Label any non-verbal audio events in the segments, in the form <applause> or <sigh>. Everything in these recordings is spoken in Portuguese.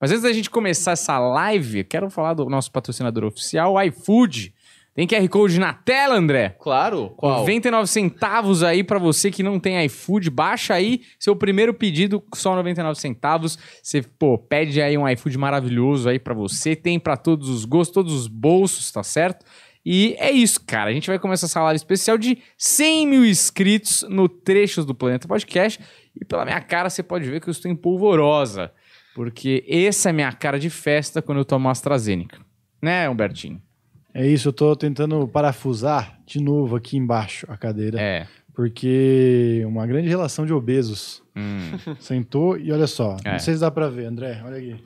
Mas antes da gente começar essa live, quero falar do nosso patrocinador oficial, o iFood. Tem QR Code na tela, André? Claro. Qual? 99 centavos aí pra você que não tem iFood. Baixa aí seu primeiro pedido, só 99 centavos. Você, pô, pede aí um iFood maravilhoso aí pra você. Tem pra todos os gostos, todos os bolsos, tá certo? E é isso, cara. A gente vai começar essa live especial de 100 mil inscritos no Trechos do Planeta Podcast. E pela minha cara, você pode ver que eu estou em polvorosa. Porque essa é a minha cara de festa quando eu tomo AstraZeneca. Né, Humbertinho? É isso, eu tô tentando parafusar de novo aqui embaixo a cadeira. É. Porque uma grande relação de obesos Hum. <laughs> sentou e olha só. É. Não sei se dá pra ver, André. Olha aqui.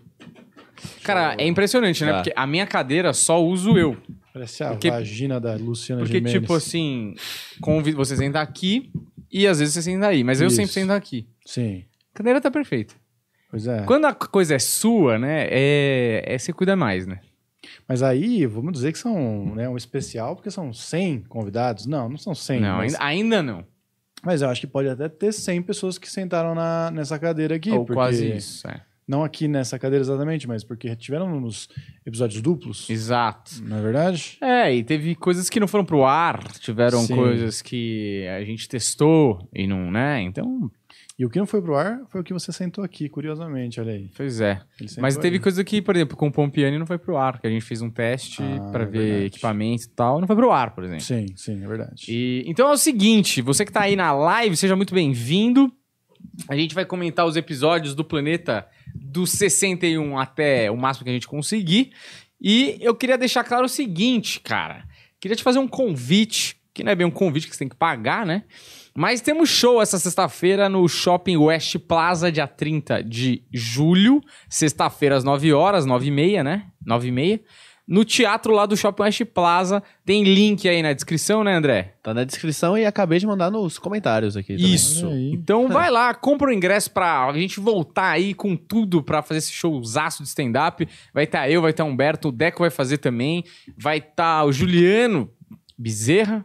Cara, é impressionante, né? Tá. Porque a minha cadeira só uso eu. Parece a Porque- vagina da Luciana Porque, Gimenez. tipo assim, convido você senta aqui e às vezes você senta aí. Mas eu Isso. sempre sento aqui. Sim, A cadeira tá perfeita. Pois é. Quando a coisa é sua, né? É, é você cuida mais, né? Mas aí, vamos dizer que são né, um especial, porque são 100 convidados. Não, não são 100. não, mas, ainda, não. mas eu acho que pode até ter 100 pessoas que sentaram na, nessa cadeira aqui. Ou quase isso. É. Não aqui nessa cadeira exatamente, mas porque tiveram nos episódios duplos, Exato. não é verdade? É, e teve coisas que não foram pro ar, tiveram Sim. coisas que a gente testou e não, né? Então, E o que não foi pro ar foi o que você sentou aqui, curiosamente, olha aí. pois é. Mas teve aí. coisa que, por exemplo, com o Pompiani não foi pro ar, que a gente fez um teste Ah, pra é ver verdade. equipamento e tal, não foi pro ar, por exemplo. Sim, sim, é verdade. E, então é o seguinte, você que tá aí na live, seja muito bem-vindo. A gente vai comentar os episódios do planeta do 61 até o máximo que a gente conseguir. E eu queria deixar claro o seguinte, cara. Queria te fazer um convite, que não é bem um convite que você tem que pagar, né? Mas temos show essa sexta-feira no Shopping West Plaza, dia 30 de julho. Sexta-feira às 9 horas, 9 e meia, né? 9 e meia. No teatro lá do Shopping West Plaza. Tem link aí na descrição, né, André? Tá na descrição e acabei de mandar nos comentários aqui. também. Isso. Então vai lá, compra o ingresso pra a gente voltar aí com tudo pra fazer esse showzaço de stand-up. Vai estar eu, vai estar Humberto, o Deco vai fazer também. Vai estar o Juliano Bezerra.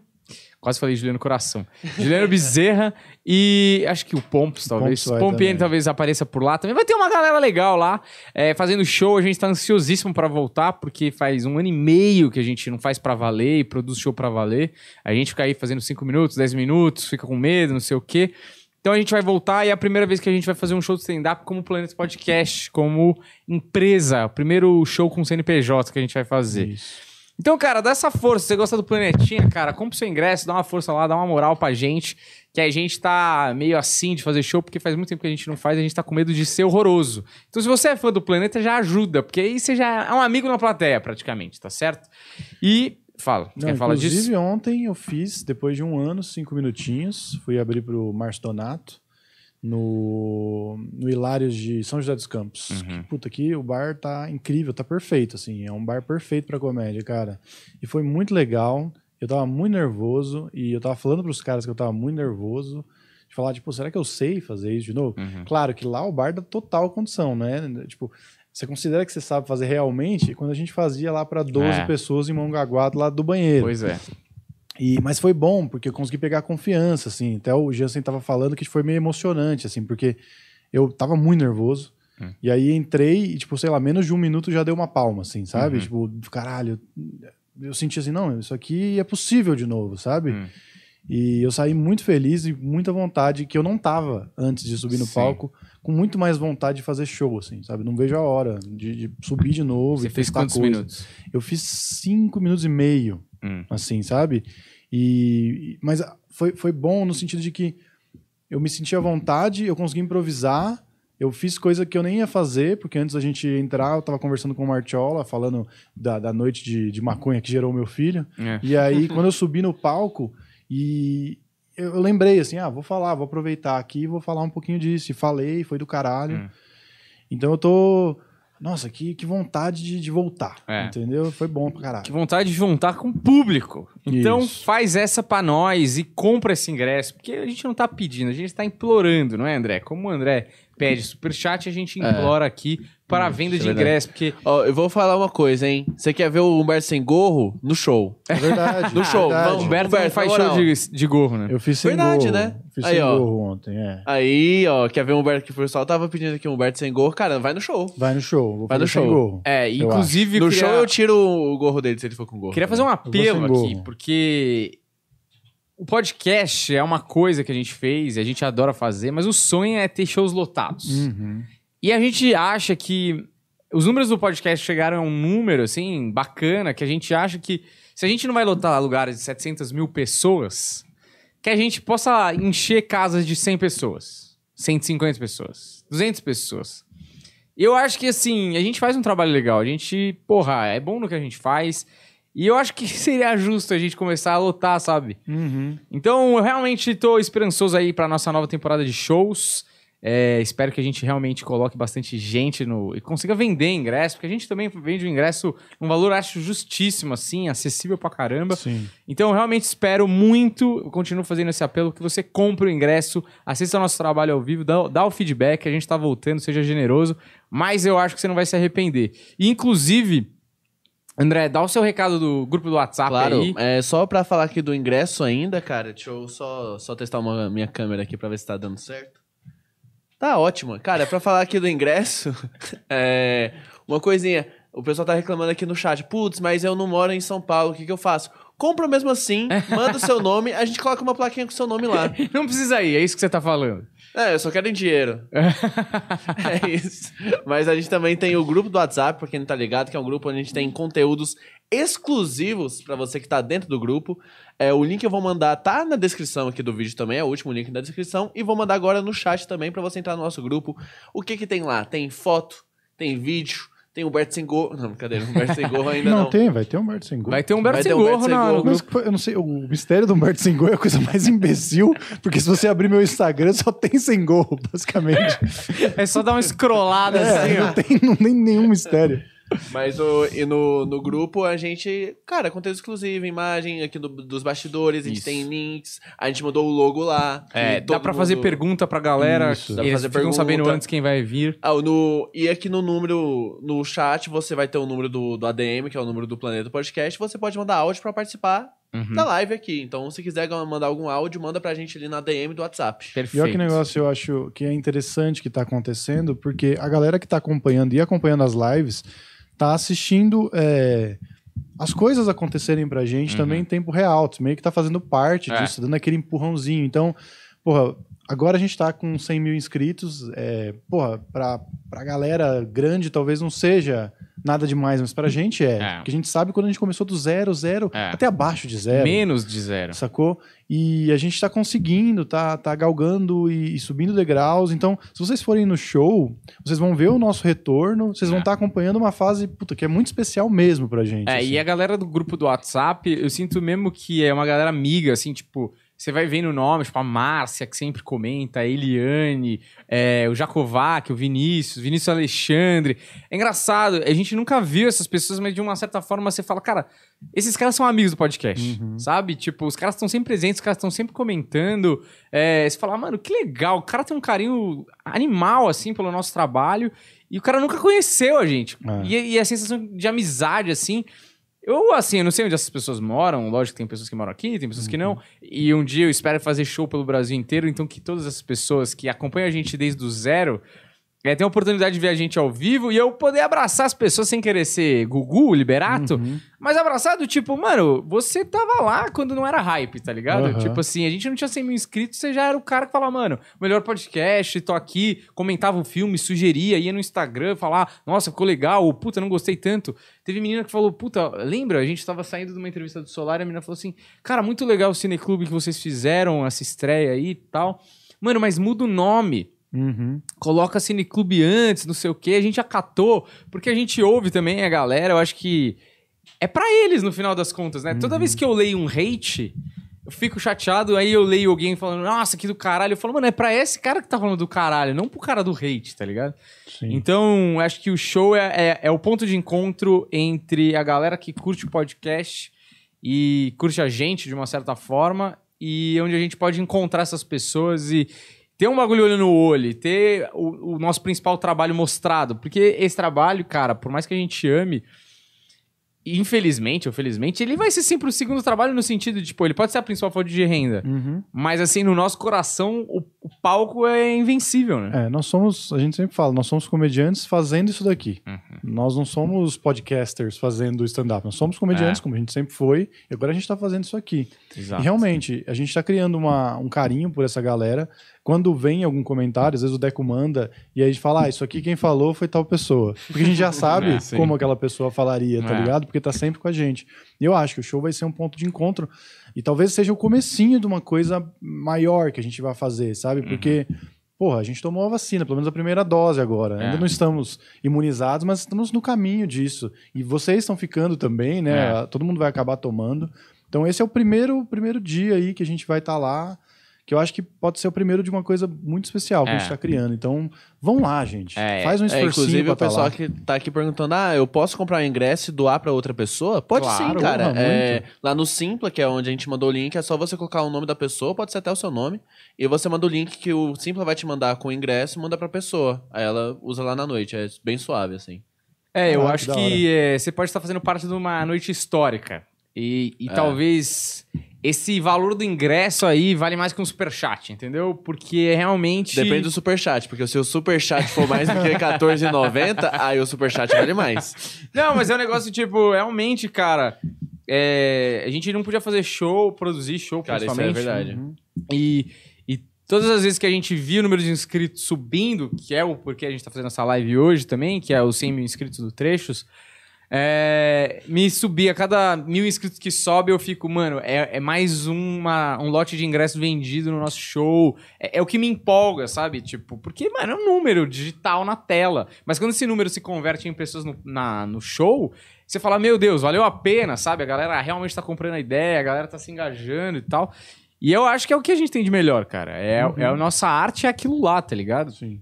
Quase falei Juliano Coração. Juliano Bezerra e acho que o Pompos, talvez. Pompiani também. talvez apareça por lá também. Vai ter uma galera legal lá é, fazendo show. A gente tá ansiosíssimo pra voltar, porque faz um ano e meio que a gente não faz pra valer e produz show pra valer. A gente fica aí fazendo 5 minutos, 10 minutos, fica com medo, não sei o quê. Então a gente vai voltar e é a primeira vez que a gente vai fazer um show de stand-up como Planeta Podcast, como empresa. O primeiro show com CNPJ que a gente vai fazer. Isso. Então, cara, dá essa força. Se você gosta do Planetinha, cara, compra o seu ingresso, dá uma força lá, dá uma moral pra gente. Que a gente tá meio assim de fazer show, porque faz muito tempo que a gente não faz, a gente tá com medo de ser horroroso. Então, se você é fã do Planeta, já ajuda, porque aí você já é um amigo na plateia, praticamente, tá certo? E. Fala, Não, quer falar inclusive, disso? ontem eu fiz, depois de um ano, cinco minutinhos, fui abrir pro Márcio Donato no, no Hilários de São José dos Campos. Uhum. Que, puta, aqui o bar tá incrível, tá perfeito, assim. É um bar perfeito pra comédia, cara. E foi muito legal. Eu tava muito nervoso e eu tava falando pros caras que eu tava muito nervoso. De falar, tipo, será que eu sei fazer isso de novo? Uhum. Claro que lá o bar dá total condição, né? Tipo, você considera que você sabe fazer realmente quando a gente fazia lá pra 12 É. pessoas em Mongaguá do lado do banheiro. Pois é. E, mas foi bom, porque eu consegui pegar confiança, assim. Até o Jansen tava falando que foi meio emocionante, assim, porque eu tava muito nervoso. Hum. E aí entrei e, tipo, sei lá, menos de um minuto já deu uma palma, assim, sabe? Uhum. Tipo, caralho, eu senti assim, não, isso aqui é possível de novo, sabe? Hum. E eu saí muito feliz e muita vontade, que eu não tava antes de subir no Sim. palco, com muito mais vontade de fazer show, assim, sabe? Não vejo a hora de, de subir de novo Você e fez quantos coisa. minutos? Eu fiz cinco minutos e meio Hum. assim, sabe? E- mas foi, foi bom no sentido de que eu me senti à vontade, eu consegui improvisar, eu fiz coisa que eu nem ia fazer, porque antes da gente entrar, eu tava conversando com o Martiola, falando da, da noite de, de maconha que gerou meu filho. É. E aí, <laughs> quando eu subi no palco, e eu, lembrei assim, ah, vou falar, vou aproveitar aqui e vou falar um pouquinho disso. E falei, foi do caralho. Hum. Então eu tô. Nossa, que, que vontade de, de voltar. É. Entendeu? Foi bom pra caralho. Que vontade de juntar com o público. Então Isso. faz essa pra nós e compra esse ingresso, porque a gente não tá pedindo, a gente tá implorando, não é, André? Como o André pede superchat e a gente implora aqui para a venda isso de é verdade. ingresso, porque Ó, eu vou falar uma coisa, hein? Você quer ver o Humberto sem gorro? No show. É verdade. <laughs> No show, verdade. vamos, o Humberto não Humberto, faz show de, de gorro, né? Eu fiz sem Verdade, gorro. né? Fiz Aí, sem ó. gorro ontem, é. Aí, ó, quer ver o Humberto que o pessoal tava pedindo aqui, o Humberto sem gorro? Cara, vai no show. Vai no show. Vou Vai no show. gorro. É, inclusive. No queria- show eu tiro o gorro dele se ele for com gorro. Queria fazer um apelo aqui, porque o podcast é uma coisa que a gente fez e a gente adora fazer, mas o sonho é ter shows lotados. Uhum. E a gente acha que os números do podcast chegaram a um número, assim, bacana, que a gente acha que se a gente não vai lotar lugares de 700 mil pessoas, que a gente possa encher casas de 100 pessoas, 150 pessoas, 200 pessoas. Eu acho que, assim, a gente faz um trabalho legal. A gente, porra, é bom no que a gente faz. E eu acho que <laughs> seria justo a gente começar a lotar, sabe? Uhum. Então, eu realmente tô esperançoso aí pra nossa nova temporada de shows. É, espero que a gente realmente coloque bastante gente no e consiga vender ingresso, porque a gente também vende o ingresso num valor, acho, justíssimo, assim, acessível pra caramba. Sim. Então, eu realmente espero muito, eu continuo fazendo esse apelo, que você compre o ingresso, assista ao nosso trabalho ao vivo, dá, dá o feedback, a gente tá voltando, seja generoso, mas eu acho que você não vai se arrepender. E, inclusive, André, dá o seu recado do grupo do WhatsApp Claro, aí. é só pra falar aqui do ingresso ainda, cara. Deixa eu só, só testar uma, minha câmera aqui pra ver se tá dando certo. Tá ótimo. Cara, pra falar aqui do ingresso, <laughs> é, uma coisinha. O pessoal tá reclamando aqui no chat. Putz, mas eu não moro em São Paulo, o que, que eu faço? Compra mesmo assim, manda o seu nome, a gente coloca uma plaquinha com o seu nome lá. <laughs> Não precisa ir, é isso que você tá falando. É, eu só quero em dinheiro. <laughs> é isso. Mas a gente também tem o grupo do WhatsApp, pra quem não tá ligado, que é um grupo onde a gente tem conteúdos exclusivos pra você que tá dentro do grupo. É, o link eu vou mandar, tá na descrição aqui do vídeo também, é o último link da descrição. E vou mandar agora no chat também pra você entrar no nosso grupo. O que que tem lá? Tem foto, tem vídeo, tem o Humberto Sem Gorro. Não, brincadeira, o Humberto Sem Gorro <laughs> ainda Não, não. tem, vai ter Humberto sem gorro. Vai ter um Humberto Vai ter sem Humberto gorro sem na- no Mas eu não sei, o mistério do Humberto sem gorro é a coisa mais imbecil, porque se você abrir meu Instagram, só tem sem gorro, basicamente. É só dar uma scrollada assim, É, ó. não tem não, nem nenhum mistério. Mas o, e no, no grupo a gente, cara, conteúdo exclusivo, imagem aqui do- dos bastidores, a gente Isso. tem links, a gente mandou o logo lá. É, dá pra fazer mundo- pergunta pra galera. Isso. que Dá pra Eles fazer ficam pergunta. sabendo antes quem vai vir. Ah, no, e aqui no número, no chat, você vai ter o número do, do ADM, que é o número do Planeta Podcast. Você pode mandar áudio pra participar Uhum. da live aqui. Então, se quiser mandar algum áudio, manda pra gente ali na DM do WhatsApp. Perfeito. E olha que negócio eu acho que é interessante que tá acontecendo, porque a galera que tá acompanhando e acompanhando as lives tá assistindo é, as coisas acontecerem pra gente Uhum. também em tempo real, meio que tá fazendo parte É. disso, dando aquele empurrãozinho. Então, porra, agora a gente tá com 100 mil inscritos, é, porra, pra, pra galera grande talvez não seja nada demais, mas pra gente é. É. Porque a gente sabe quando a gente começou do zero, zero, É. até abaixo de zero. Menos de zero. Sacou? E a gente tá conseguindo, tá, tá galgando e, e subindo degraus. Então, se vocês forem no show, vocês vão ver o nosso retorno, vocês vão É. estar acompanhando uma fase, puta, que é muito especial mesmo pra gente. É, assim. e a galera do grupo do WhatsApp, eu sinto mesmo que é uma galera amiga, assim, tipo, você vai vendo nomes, tipo a Márcia, que sempre comenta, a Eliane, é, o Jacovac, o Vinícius, Vinícius Alexandre. É engraçado, a gente nunca viu essas pessoas, mas de uma certa forma você fala, cara, esses caras são amigos do podcast, Uhum. sabe? Tipo, os caras estão sempre presentes, os caras estão sempre comentando. É, você fala, mano, que legal, o cara tem um carinho animal, assim, pelo nosso trabalho. E o cara nunca conheceu a gente. É. E, e a sensação de amizade, assim. Eu, assim, eu não sei onde essas pessoas moram. Lógico que tem pessoas que moram aqui, tem pessoas que não. E um dia eu espero fazer show pelo Brasil inteiro. Então, que todas essas pessoas que acompanham a gente desde o zero é, tenham a oportunidade de ver a gente ao vivo e eu poder abraçar as pessoas sem querer ser Gugu, Liberato. Uhum. Mas abraçado, tipo, mano, você tava lá quando não era hype, tá ligado? Aham. Tipo assim, a gente não tinha 100 mil inscritos, você já era o cara que falava, mano, melhor podcast, tô aqui, comentava o filme, sugeria, ia no Instagram falar, nossa, ficou legal, ou puta, não gostei tanto. Teve menina que falou, puta, lembra? A gente tava saindo de uma entrevista do Solar e a menina falou assim, cara, muito legal o cineclube que vocês fizeram, essa estreia aí e tal. Mano, mas muda o nome Uhum. coloca Cineclube antes, não sei o que, a gente acatou, porque a gente ouve também a galera, eu acho que é pra eles no final das contas, né? Toda vez que eu leio um hate, eu fico chateado, aí eu leio alguém falando, nossa, que do caralho, eu falo, mano, é pra esse cara que tá falando do caralho, não pro cara do hate, tá ligado? Sim. Então, acho que o show é, é, é o ponto de encontro entre a galera que curte o podcast e curte a gente de uma certa forma, e onde a gente pode encontrar essas pessoas e ter um bagulho olho no olho, ter o, o nosso principal trabalho mostrado. Porque esse trabalho, cara, por mais que a gente ame, infelizmente ou felizmente, ele vai ser sempre o segundo trabalho no sentido de, tipo, ele pode ser a principal fonte de renda. Uhum. Mas assim, no nosso coração, o, o palco é invencível, né? É, nós somos, a gente sempre fala, nós somos comediantes fazendo isso daqui. Uhum. Nós não somos podcasters fazendo stand-up, nós somos comediantes, É. como a gente sempre foi, e agora a gente tá fazendo isso aqui. Exato. E realmente, a gente tá criando uma, um carinho por essa galera. Quando vem algum comentário, às vezes o Deco manda, e aí a gente fala, ah, isso aqui quem falou foi tal pessoa. Porque a gente já <laughs> sabe É, sim. como aquela pessoa falaria, tá É. ligado? Porque tá sempre com a gente. E eu acho que o show vai ser um ponto de encontro. E talvez seja o comecinho de uma coisa maior que a gente vai fazer, sabe? Uhum. Porque, porra, a gente tomou a vacina, pelo menos a primeira dose agora. É. Ainda não estamos imunizados, mas estamos no caminho disso. E vocês estão ficando também, né? É. Todo mundo vai acabar tomando. Então esse é o primeiro, primeiro dia aí que a gente vai estar lá, que eu acho que pode ser o primeiro de uma coisa muito especial que a É. gente está criando. Então, vão lá, gente. É, Faz um É, esforcinho inclusive, pra o tá pessoal lá. que tá aqui perguntando: ah, eu posso comprar um ingresso e doar pra outra pessoa? Pode Claro, sim, cara. É, lá no Simpla, que é onde a gente mandou o link, é só você colocar o nome da pessoa, pode ser até o seu nome, e você manda o link que o Simpla vai te mandar com o ingresso e manda pra pessoa. Aí ela usa lá na noite, é bem suave, assim. É, eu Caraca, acho que que é, você pode estar fazendo parte de uma noite histórica. E, e É. talvez esse valor do ingresso aí vale mais que um superchat, entendeu? Porque realmente. Depende do superchat, porque se o superchat for mais do que R$14,90, <laughs> aí o superchat vale mais. Não, mas é um negócio tipo, realmente, cara. é, a gente não podia fazer show, produzir show, Cara, isso é principalmente. verdade. Uhum. E, e todas as vezes que a gente via o número de inscritos subindo, que é o porquê a gente tá fazendo essa live hoje também, que é os 100 mil inscritos do Trechos, é, me subia, cada mil inscritos que sobe, eu fico, mano, é, é mais uma, um lote de ingresso vendido no nosso show. É, é o que me empolga, sabe? Tipo, porque, mano, é um número digital na tela. Mas quando esse número se converte em pessoas no, na, no show, você fala, meu Deus, valeu a pena, sabe? A galera realmente tá comprando a ideia, a galera tá se engajando e tal. E eu acho que é o que a gente tem de melhor, cara. É, Uhum. é a nossa arte, é aquilo lá, tá ligado? Sim.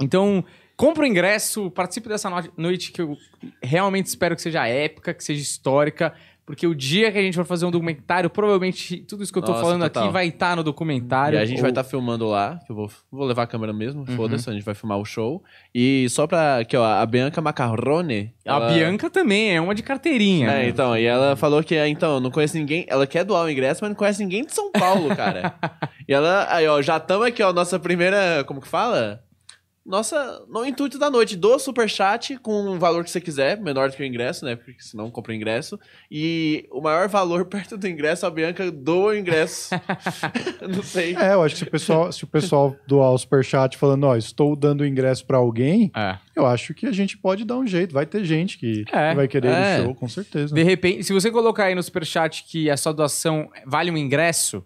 Então, compra o ingresso, participe dessa no- noite que eu realmente espero que seja épica, que seja histórica, porque o dia que a gente for fazer um documentário, provavelmente tudo isso que eu tô Nossa, falando total. aqui vai estar no documentário. E a gente vai ou- estar filmando lá, que eu vou, vou levar a câmera mesmo, Uhum. foda-se, a gente vai filmar o show. E só pra. Aqui, ó, a Bianca Macarrone. A ela- Bianca também é uma de carteirinha. É, né? então, e ela falou que, é, então, não conhece ninguém. Ela quer doar o ingresso, mas não conhece ninguém de São Paulo, cara. <laughs> e ela, aí, ó, já estamos aqui, ó, nossa primeira. Como que fala? Nossa, no intuito da noite, doa superchat com o valor que você quiser, menor do que o ingresso, né? Porque senão compra o ingresso. E o maior valor <laughs> perto do ingresso, a Bianca doa o ingresso. <laughs> não sei. É, eu acho que se o pessoal, se o pessoal doar o superchat falando, ó, estou dando ingresso pra alguém, É. eu acho que a gente pode dar um jeito. Vai ter gente que, É, que vai querer ir é. no show, com certeza. De repente, se você colocar aí no superchat que a sua doação vale um ingresso,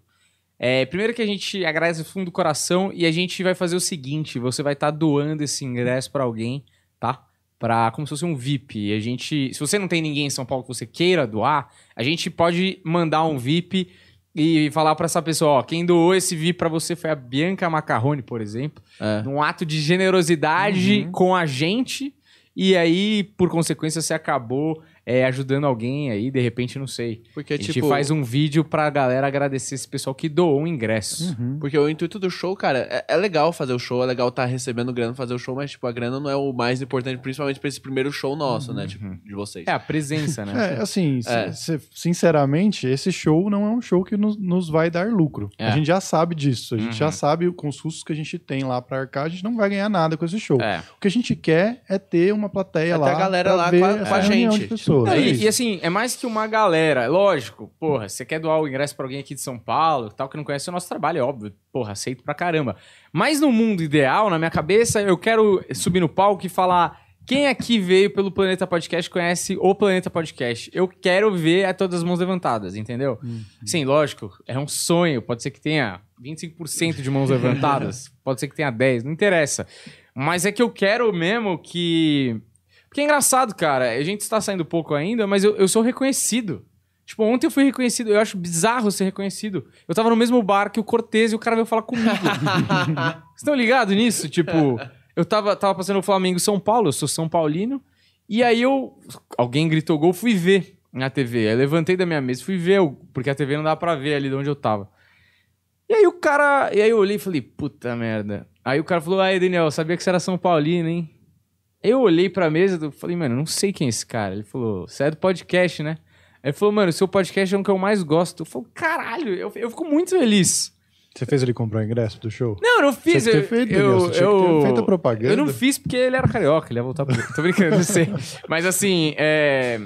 é, primeiro que a gente agradece do fundo do coração e a gente vai fazer o seguinte: você vai estar doando esse ingresso pra alguém, tá? Pra, como se fosse um VIP. E a gente, se você não tem ninguém em São Paulo que você queira doar, a gente pode mandar um VIP e falar pra essa pessoa: ó, quem doou esse VIP pra você foi a Bianca Macarrone, por exemplo É. num ato de generosidade Uhum. com a gente. E aí, por consequência, você acabou é, ajudando alguém aí, de repente, não sei. Porque, a gente tipo. faz um vídeo pra galera agradecer esse pessoal que doou um ingresso. Uhum. Porque o intuito do show, cara, é, é legal fazer o show, é legal estar recebendo grana pra fazer o show, mas, tipo, a grana não é o mais importante, principalmente pra esse primeiro show nosso, né? Tipo, de vocês. É, a presença, né? <laughs> É, assim, É. sinceramente, esse show não é um show que nos, nos vai dar lucro. É. A gente já sabe disso. A gente Uhum. já sabe com os custos que a gente tem lá pra arcar, a gente não vai ganhar nada com esse show. É. O que a gente quer é ter uma plateia É ter lá. a galera lá ver com a- essa com a gente. De pessoas. Não, É e, e assim, é mais que uma galera. Lógico, porra, você quer doar o ingresso pra alguém aqui de São Paulo, tal, que não conhece o nosso trabalho, é óbvio. Porra, aceito pra caramba. Mas no mundo ideal, na minha cabeça, eu quero subir no palco e falar. Quem aqui veio pelo Planeta Podcast conhece o Planeta Podcast? Eu quero ver a todas as mãos levantadas, entendeu? Sim, lógico, é um sonho. Pode ser que tenha 25% de mãos levantadas, <laughs> pode ser que tenha 10, não interessa. Mas é que eu quero mesmo que porque é engraçado, cara. A gente está saindo pouco ainda, mas eu, eu sou reconhecido. Tipo, ontem eu fui reconhecido. Eu acho bizarro ser reconhecido. Eu tava no mesmo bar que o Cortez e o cara veio falar comigo. <laughs> Vocês estão ligados nisso? Tipo, eu tava, tava passando o Flamengo São Paulo, eu sou São Paulino. E aí eu. Alguém gritou gol, fui ver na TV. Aí eu levantei da minha mesa, fui ver, porque a TV não dá pra ver ali de onde eu tava. E aí o cara. E aí eu olhei e falei, puta merda. Aí o cara falou, aí, Daniel, sabia que você era São Paulino, hein? Eu olhei pra mesa e falei, mano, não sei quem é esse cara. Ele falou, você é do podcast, né? Ele falou, mano, seu podcast é um que eu mais gosto. Eu falei, caralho, eu, eu fico muito feliz. Você fez ele comprar o ingresso do show? Não, eu não fiz. Ter eu, feito, eu, você eu, feito a propaganda. Eu não fiz porque ele era carioca, ele ia voltar pro. Tô brincando, não sei. Mas assim, é,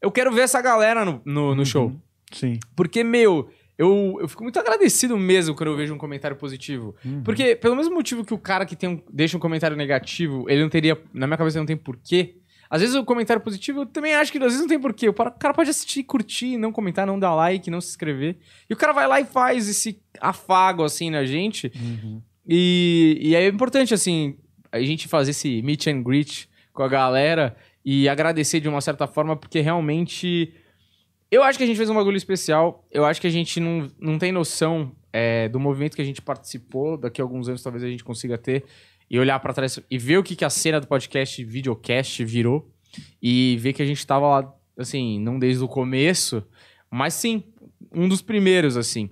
eu quero ver essa galera no, no, no show. Sim. Porque, meu, eu, eu fico muito agradecido mesmo quando eu vejo um comentário positivo. Porque, pelo mesmo motivo que o cara que tem um- deixa um comentário negativo, ele não teria. Na minha cabeça não tem porquê. Às vezes o comentário positivo eu também acho que às vezes não tem porquê. O cara pode assistir, curtir, não comentar, não dar like, não se inscrever. E o cara vai lá e faz esse afago assim na gente. E, e é importante, assim, a gente fazer esse meet and greet com a galera e agradecer de uma certa forma, porque realmente. Eu acho que a gente fez um bagulho especial. Eu acho que a gente não, não tem noção é, do movimento que a gente participou. Daqui a alguns anos talvez a gente consiga ter. E olhar pra trás e ver o que, que a cena do podcast videocast virou. E ver que a gente tava lá, assim, não desde o começo, mas sim, um dos primeiros, assim.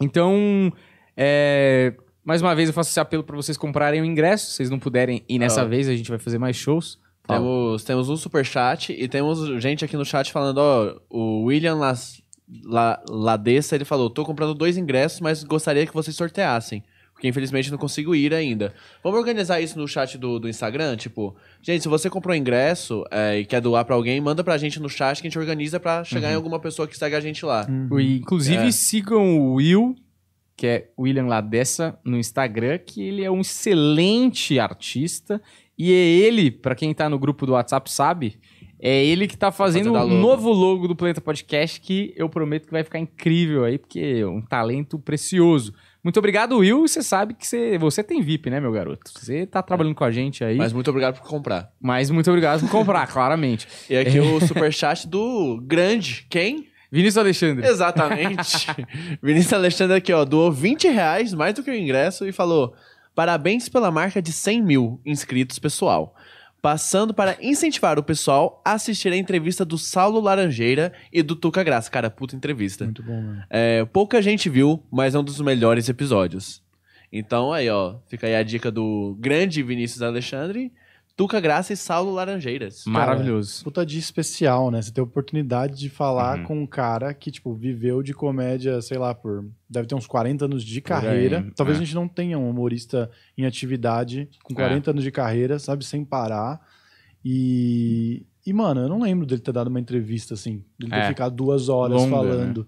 Então, é, mais uma vez eu faço esse apelo pra vocês comprarem o ingresso. Se vocês não puderem ir nessa Ah. vez, a gente vai fazer mais shows. Temos, temos um superchat e temos gente aqui no chat falando, ó, o William Las, La, Ladessa, ele falou, tô comprando dois ingressos, mas gostaria que vocês sorteassem. Porque infelizmente não consigo ir ainda. Vamos organizar isso no chat do, do Instagram? Tipo, gente, se você comprou ingresso é, e quer doar pra alguém, manda pra gente no chat que a gente organiza pra chegar em alguma pessoa que segue a gente lá. E, inclusive, É. sigam o Will, que é William Ladessa, no Instagram, que ele é um excelente artista. E é ele, pra quem tá no grupo do WhatsApp sabe, é ele que tá fazendo o novo logo do Planeta Podcast, que eu prometo que vai ficar incrível aí, porque é um talento precioso. Muito obrigado, Will. Você sabe que você, você tem VIP, né, meu garoto? Você tá trabalhando com a gente aí. Mas, Mas muito obrigado por comprar. muito obrigado por comprar, claramente. E aqui o superchat do grande, quem? Vinícius Alexandre. Exatamente. <laughs> Vinícius Alexandre aqui, ó, doou 20 reais, mais do que o ingresso, e falou: parabéns pela marca de 100 mil inscritos, pessoal. Passando para incentivar o pessoal a assistir a entrevista do Saulo Laranjeira e do Tuca Graça. Cara, puta entrevista. Muito bom, mano. É, pouca gente viu, mas é um dos melhores episódios. Então aí, ó, fica aí a dica do grande Vinícius Alexandre, Tuca Graça e Saulo Laranjeiras. Maravilhoso. Puta dia especial, né? Você ter a oportunidade de falar Uhum. com um cara que, tipo, viveu de comédia, sei lá, por. Deve ter uns 40 anos de aí, carreira. Talvez é. a gente não tenha um humorista em atividade com É. 40 anos de carreira, sabe? Sem parar. E. E, mano, eu não lembro dele ter dado uma entrevista assim, dele ter É. ficado duas horas Longa, falando.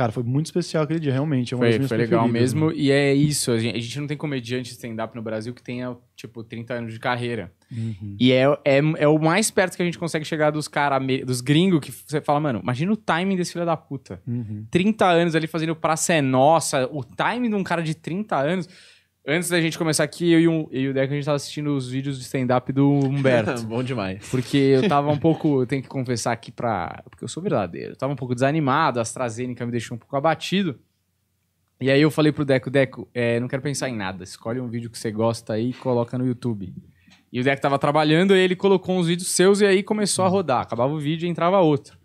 Cara, foi muito especial aquele dia, realmente. É uma das Foi, minhas foi legal preferidas, mesmo. mano. E é isso, a gente, a gente não tem comediante stand-up no Brasil que tenha, tipo, 30 anos de carreira. Uhum. E é, é, é o mais perto que a gente consegue chegar dos caras, dos gringos, que você fala, mano, imagina o timing desse filho da puta. Uhum. 30 anos ali fazendo Praça é Nossa, o timing de um cara de 30 anos. Antes da gente começar aqui, eu e, o- eu e o Deco, a gente tava assistindo os vídeos de stand-up do Humberto. <laughs> Bom demais. Porque eu tava um pouco, eu tenho que confessar aqui pra. Porque eu sou verdadeiro. Eu tava um pouco desanimado, a AstraZeneca me deixou um pouco abatido. E aí eu falei pro Deco, Deco, é, não quero pensar em nada. Escolhe um vídeo que você gosta aí e coloca no YouTube. E o Deco tava trabalhando, e ele colocou uns vídeos seus e aí começou a rodar. Acabava o vídeo e entrava outro.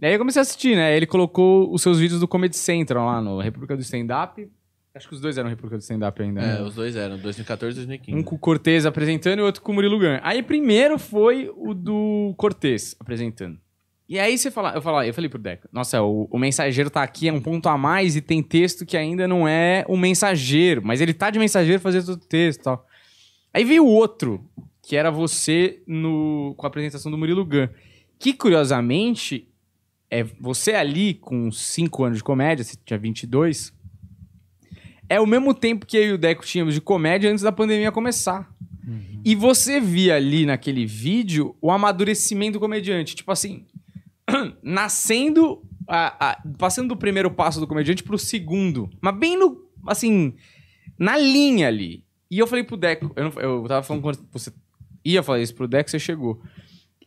E aí eu comecei a assistir, né? Ele colocou os seus vídeos do Comedy Central lá no República do Stand-Up. Acho que os dois eram República do Stand-up ainda. É, né? os dois eram, 2014 e 2015. Um com o Cortez apresentando e outro com o Murilo Gun. Aí primeiro foi o do Cortez apresentando. E aí você fala, eu falei, eu falei pro Deco, nossa, o, o mensageiro tá aqui, é um ponto a mais e tem texto que ainda não é o mensageiro, mas ele tá de mensageiro fazendo todo o texto e tal. Aí veio o outro, que era você no, com a apresentação do Murilo Gun. Que curiosamente, é você ali com 5 anos de comédia, você tinha 22, é o mesmo tempo que eu e o Deco tínhamos de comédia antes da pandemia começar. E você via ali naquele vídeo o amadurecimento do comediante. Tipo assim, <clears throat> nascendo, a- a- passando do primeiro passo do comediante pro segundo. Mas bem no, assim, na linha ali. E eu falei pro Deco, eu, não- eu tava falando quando você ia falar isso pro Deco, você chegou.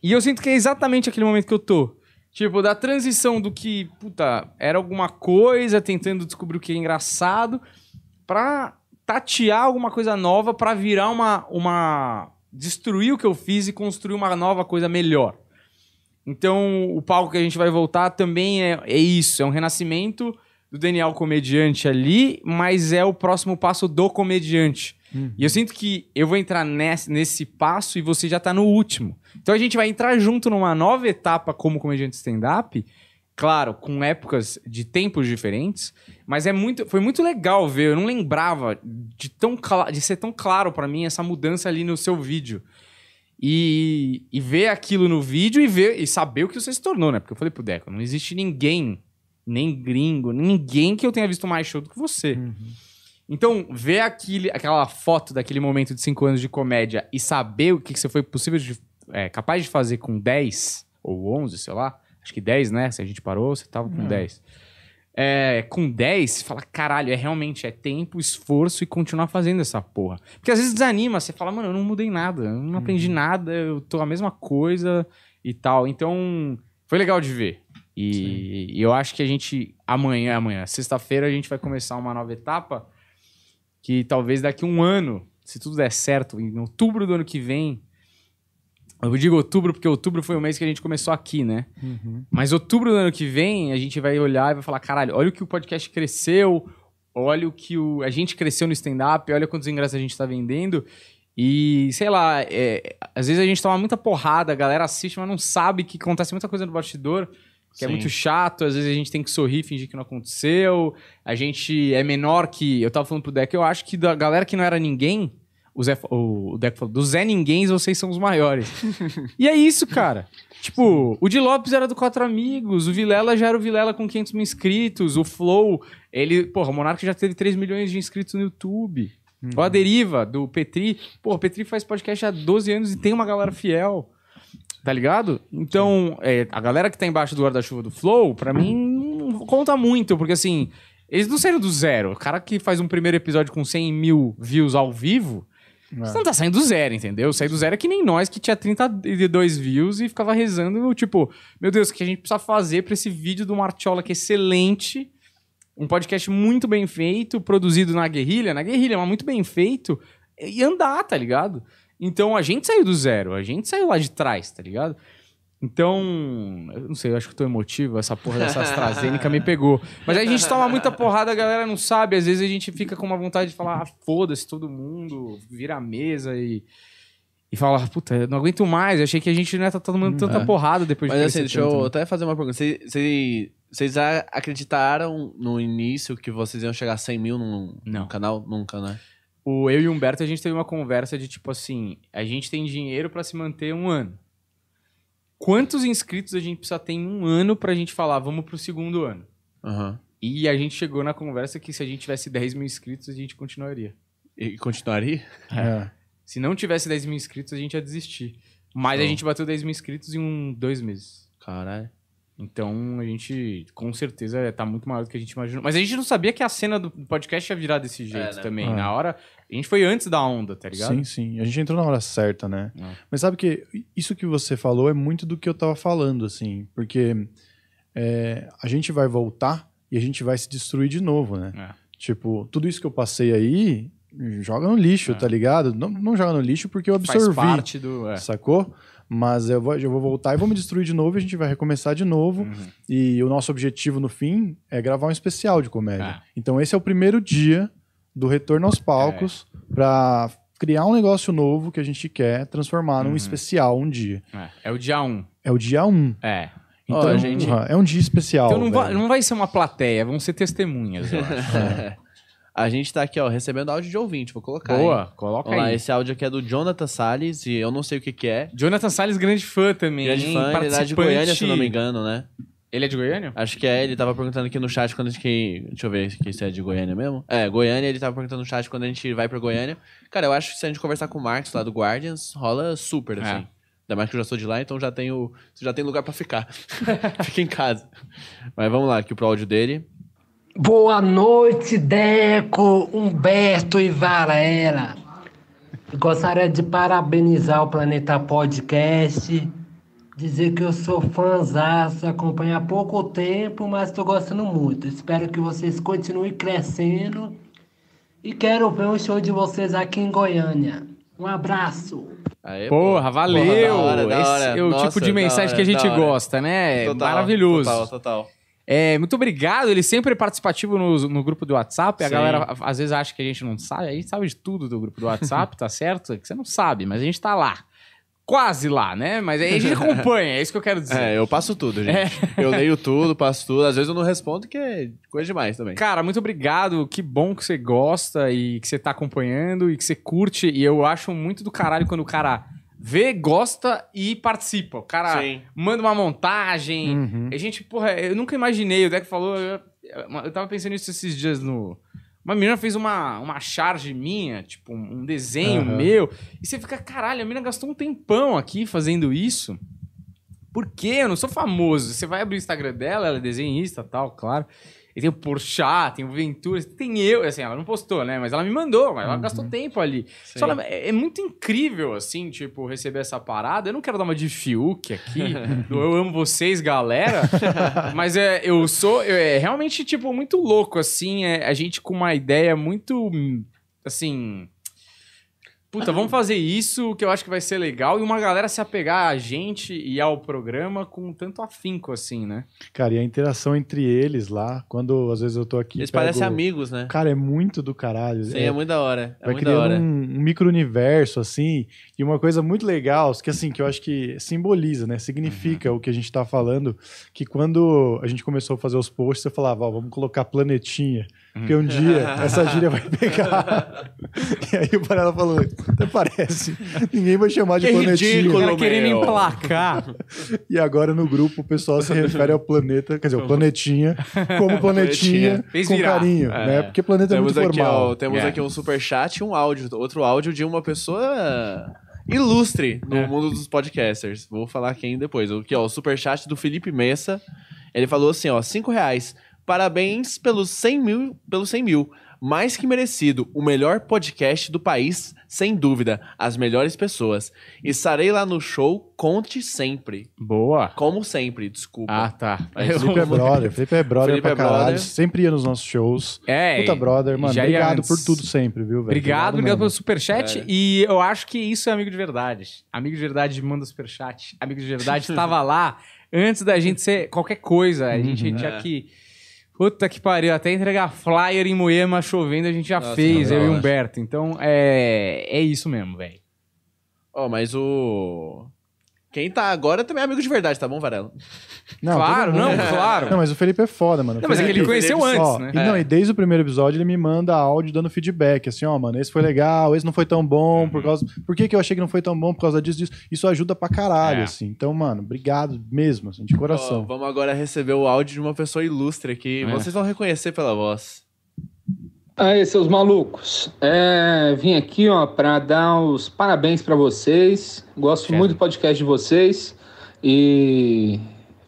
E eu sinto que é exatamente aquele momento que eu tô. Tipo, da transição do que, puta, era alguma coisa, tentando descobrir o que é engraçado, pra tatear alguma coisa nova, pra virar uma, uma. destruir o que eu fiz e construir uma nova coisa melhor. Então, o palco que a gente vai voltar também é, é isso, é um renascimento do Daniel comediante ali, mas é o próximo passo do comediante. E eu sinto que eu vou entrar nesse, nesse passo e você já tá no último. Então a gente vai entrar junto numa nova etapa como comediante stand-up, claro, com épocas de tempos diferentes, mas é muito, foi muito legal ver. Eu não lembrava de, tão, de ser tão claro pra mim essa mudança ali no seu vídeo. E, e ver aquilo no vídeo e ver e saber o que você se tornou, né? Porque eu falei pro Deco, não existe ninguém, nem gringo, ninguém que eu tenha visto mais show do que você. Então, ver aquele, aquela foto daquele momento de 5 anos de comédia e saber o que, que você foi possível de, é, capaz de fazer com 10 ou 11, sei lá. Acho que 10, né? Se a gente parou, você tava com 10. É, com 10, você fala, caralho, é realmente é tempo, esforço e continuar fazendo essa porra. Porque às vezes desanima, você fala, mano, eu não mudei nada, eu não aprendi nada, eu tô a mesma coisa e tal. Então, foi legal de ver. E, e eu acho que a gente, amanhã, amanhã, sexta-feira, a gente vai começar uma nova etapa que talvez daqui um ano, se tudo der certo, em outubro do ano que vem. Eu digo outubro porque outubro foi o mês que a gente começou aqui, né? Mas outubro do ano que vem, a gente vai olhar e vai falar: caralho, olha o que o podcast cresceu, olha o que o, a gente cresceu no stand-up, olha quantos ingressos a gente tá vendendo. E, sei lá, é, às vezes a gente toma muita porrada, a galera assiste, mas não sabe que acontece muita coisa no bastidor, que é Sim. muito chato. Às vezes a gente tem que sorrir, fingir que não aconteceu. A gente é menor que. Eu tava falando pro Deck, eu acho que da galera que não era ninguém, o, Zé, o, o Deck falou, dos Zé Ninguém, vocês são os maiores. e é isso, cara. <laughs> Tipo, o Di Lopes era do Quatro Amigos, o Vilela já era o Vilela com 500 mil inscritos, o Flow, ele, porra, o Monarca já teve 3 milhões de inscritos no YouTube. Ou a Deriva, do Petri. Pô, o Petri faz podcast há 12 anos e tem uma galera fiel. Tá ligado? Então, é, a galera que tá embaixo do guarda-chuva do Flow, pra mim, não conta muito, porque assim, eles não saíram do zero. O cara que faz um primeiro episódio com 100 mil views ao vivo, você não tá saindo do zero, entendeu? Sair do zero é que nem nós que tinha 32 views e ficava rezando, tipo, meu Deus, o que a gente precisa fazer pra esse vídeo do Martiola que é excelente, um podcast muito bem feito, produzido na guerrilha, na guerrilha, mas muito bem feito, e andar, tá ligado? Então a gente saiu do zero, a gente saiu lá de trás, tá ligado? Então, eu não sei, eu acho que eu tô emotivo, essa porra dessa AstraZeneca me pegou. Mas aí a gente toma muita porrada, a galera não sabe, às vezes a gente fica com uma vontade de falar, ah, foda-se todo mundo, vira a mesa e. E fala, puta, eu não aguento mais, eu achei que a gente não ia estar tomando tanta É. porrada depois Mas de assim, deixa eu tanto, né? até fazer uma pergunta. Vocês- acreditaram no início que vocês iam chegar a 100 mil num, num canal? Nunca, né? O, eu e o Humberto, a gente teve uma conversa de tipo assim: a gente tem dinheiro pra se manter um ano. Quantos inscritos a gente precisa ter em um ano pra gente falar, vamos pro segundo ano? Aham. E a gente chegou na conversa que se a gente tivesse 10 mil inscritos, a gente continuaria. E continuaria? É. Se não tivesse 10 mil inscritos, a gente ia desistir. Mas a Show. gente bateu 10 mil inscritos em um, dois meses. Caralho. Então a gente, com certeza, tá muito maior do que a gente imaginou. Mas a gente não sabia que a cena do podcast ia virar desse jeito né? também. É. Na hora, a gente foi antes da onda, tá ligado? Sim, sim. A gente entrou na hora certa, né? É. Mas sabe que isso que você falou é muito do que eu tava falando, assim. Porque é, a gente vai voltar e a gente vai se destruir de novo, né? É. Tipo, tudo isso que eu passei aí, joga no lixo, É. tá ligado? Não, não joga no lixo porque eu Faz absorvi, parte do. É. sacou? Mas eu vou, eu vou voltar e vou me destruir de novo e a gente vai recomeçar de novo. Uhum. E o nosso objetivo no fim é gravar um especial de comédia. Ah. Então esse é o primeiro dia do retorno aos palcos pra criar um negócio novo que a gente quer transformar num Uhum. especial um dia. É, é o dia 1. É o dia 1. Um. É. Então, Ó, gente- é um dia especial. Então não vai, não vai ser uma plateia, vão ser testemunhas, eu acho. <laughs> A gente tá aqui, ó, recebendo áudio de ouvinte. Vou colocar. Boa, hein? coloca Vamos lá, aí. esse áudio aqui é do Jonathan Salles e eu não sei o que que é. Jonathan Salles, grande fã também. Grande fã, ele é de Goiânia, se eu não me engano, né? Ele é de Goiânia? Acho que é, ele tava perguntando aqui no chat quando a gente. que- Deixa eu ver aqui se é de Goiânia mesmo. É, Goiânia, ele tava perguntando no chat quando a gente vai pra Goiânia. Cara, eu acho que se a gente conversar com o Marcos lá do Guardians, rola super, assim. É. Ainda mais que eu já sou de lá, então já tenho. Você já tem lugar pra ficar. <laughs> Fica em casa. Mas vamos lá, aqui pro áudio dele. Boa noite, Deco, Humberto e Varela. Gostaria de parabenizar o Planeta Podcast, dizer que eu sou fãzaço, acompanho há pouco tempo, mas estou gostando muito. Espero que vocês continuem crescendo e quero ver um show de vocês aqui em Goiânia. Um abraço. Aê, Porra, valeu! Porra, da hora, da Esse hora. é o Nossa, tipo de mensagem hora, que a gente gosta, né? Total, Maravilhoso. Total, total. É, muito obrigado. Ele sempre é participativo no, no grupo do WhatsApp. A Sim. galera às vezes acha que a gente não sabe. A gente sabe de tudo do grupo do WhatsApp, tá certo? É que você não sabe, mas a gente tá lá. Quase lá, né? Mas aí a gente <laughs> acompanha, é isso que eu quero dizer. É, eu passo tudo, gente. <laughs> Eu leio tudo, passo tudo. Às vezes eu não respondo, que é coisa demais também. Cara, muito obrigado. Que bom que você gosta e que você tá acompanhando e que você curte. E eu acho muito do caralho quando o cara vê, gosta e participa. O cara Sim. manda uma montagem. Uhum. A gente, porra, eu nunca imaginei. O Deck falou. Eu, eu tava pensando nisso esses dias no. Uma menina fez uma, uma charge minha, tipo, um desenho Aham. meu. E você fica, caralho, a menina gastou um tempão aqui fazendo isso. Por quê? Eu não sou famoso. Você vai abrir o Instagram dela, ela é desenhista tal, claro. E tem o Porchat, tem o Ventura, tem eu. Assim, ela não postou, né? Mas ela me mandou, mas ela gastou tempo ali. Sim. Só ela- é, é muito incrível, assim, tipo, receber essa parada. Eu não quero dar uma de Fiuk aqui, <laughs> do eu amo vocês, galera. mas é, eu sou, eu- é realmente, tipo, muito louco, assim, é, a gente com uma ideia muito, assim... Puta, vamos fazer isso que eu acho que vai ser legal e uma galera se apegar a gente e ao programa com tanto afinco, assim, né? Cara, e a interação entre eles lá, quando às vezes eu tô aqui. Eles pego- parecem amigos, né? Cara, é muito do caralho. Sim, é, é, muito da hora. É vai muito da criando hora. um, um micro-universo, assim, e uma coisa muito legal, que assim, que eu acho que simboliza, né? Uhum. Significa o que a gente tá falando, que quando a gente começou a fazer os posts, eu falava, ó, vamos colocar planetinha, porque um dia essa gíria vai pegar. e aí o Varela falou, até parece, ninguém vai chamar de Que planetinha. ridículo. Cara querendo emplacar. E agora no grupo o pessoal se refere ao planeta, quer dizer, o planetinha, como <laughs> planetinha, com carinho, É. né? Porque planeta Temos, é muito aqui, formal. ó, temos É. aqui um superchat e um áudio. Outro áudio de uma pessoa ilustre no É. mundo dos podcasters. Vou falar quem depois. Aqui, ó, o superchat do Felipe Messa. Ele falou assim, ó, cinco reais. Parabéns pelos 100 mil, pelos 100 mil. Mais que merecido. O melhor podcast do país, sem dúvida. As melhores pessoas. Estarei lá no show, conte sempre. Boa. Como sempre, desculpa. Ah, tá. Eu- Felipe é brother, Felipe é brother Felipe pra é caralho. brother. Sempre ia nos nossos shows. É, Puta brother, mano. Obrigado antes. por tudo sempre, viu, velho? Obrigado, obrigado pelo superchat. Sério. E eu acho que isso é amigo de verdade. Amigo de verdade manda superchat. Amigo de verdade <laughs> tava lá antes da gente ser qualquer coisa. A gente Uhum. tinha É. que. Puta que pariu, até entregar flyer em Moema chovendo a gente já Nossa, fez, eu e o. Humberto. Então é, é isso mesmo, velho. Ó, mas o... Quem tá agora também é amigo de verdade, tá bom, Varela? Não, claro, não, claro. Não, mas o Felipe é foda, mano. Não, mas é que ele Felipe- conheceu antes, Ó, né? e, não, e desde o primeiro episódio ele me manda áudio dando feedback, assim, ó, mano, esse foi legal, esse não foi tão bom, Uhum. por causa... Por que, que eu achei que não foi tão bom? Por causa disso, disso. Isso ajuda pra caralho, É. assim. Então, mano, obrigado mesmo, assim, de Ó, coração. vamos agora receber o áudio de uma pessoa ilustre aqui. É. Vocês vão reconhecer pela voz. Aí, seus malucos, é, vim aqui ó para dar os parabéns para vocês. Gosto muito do podcast de vocês e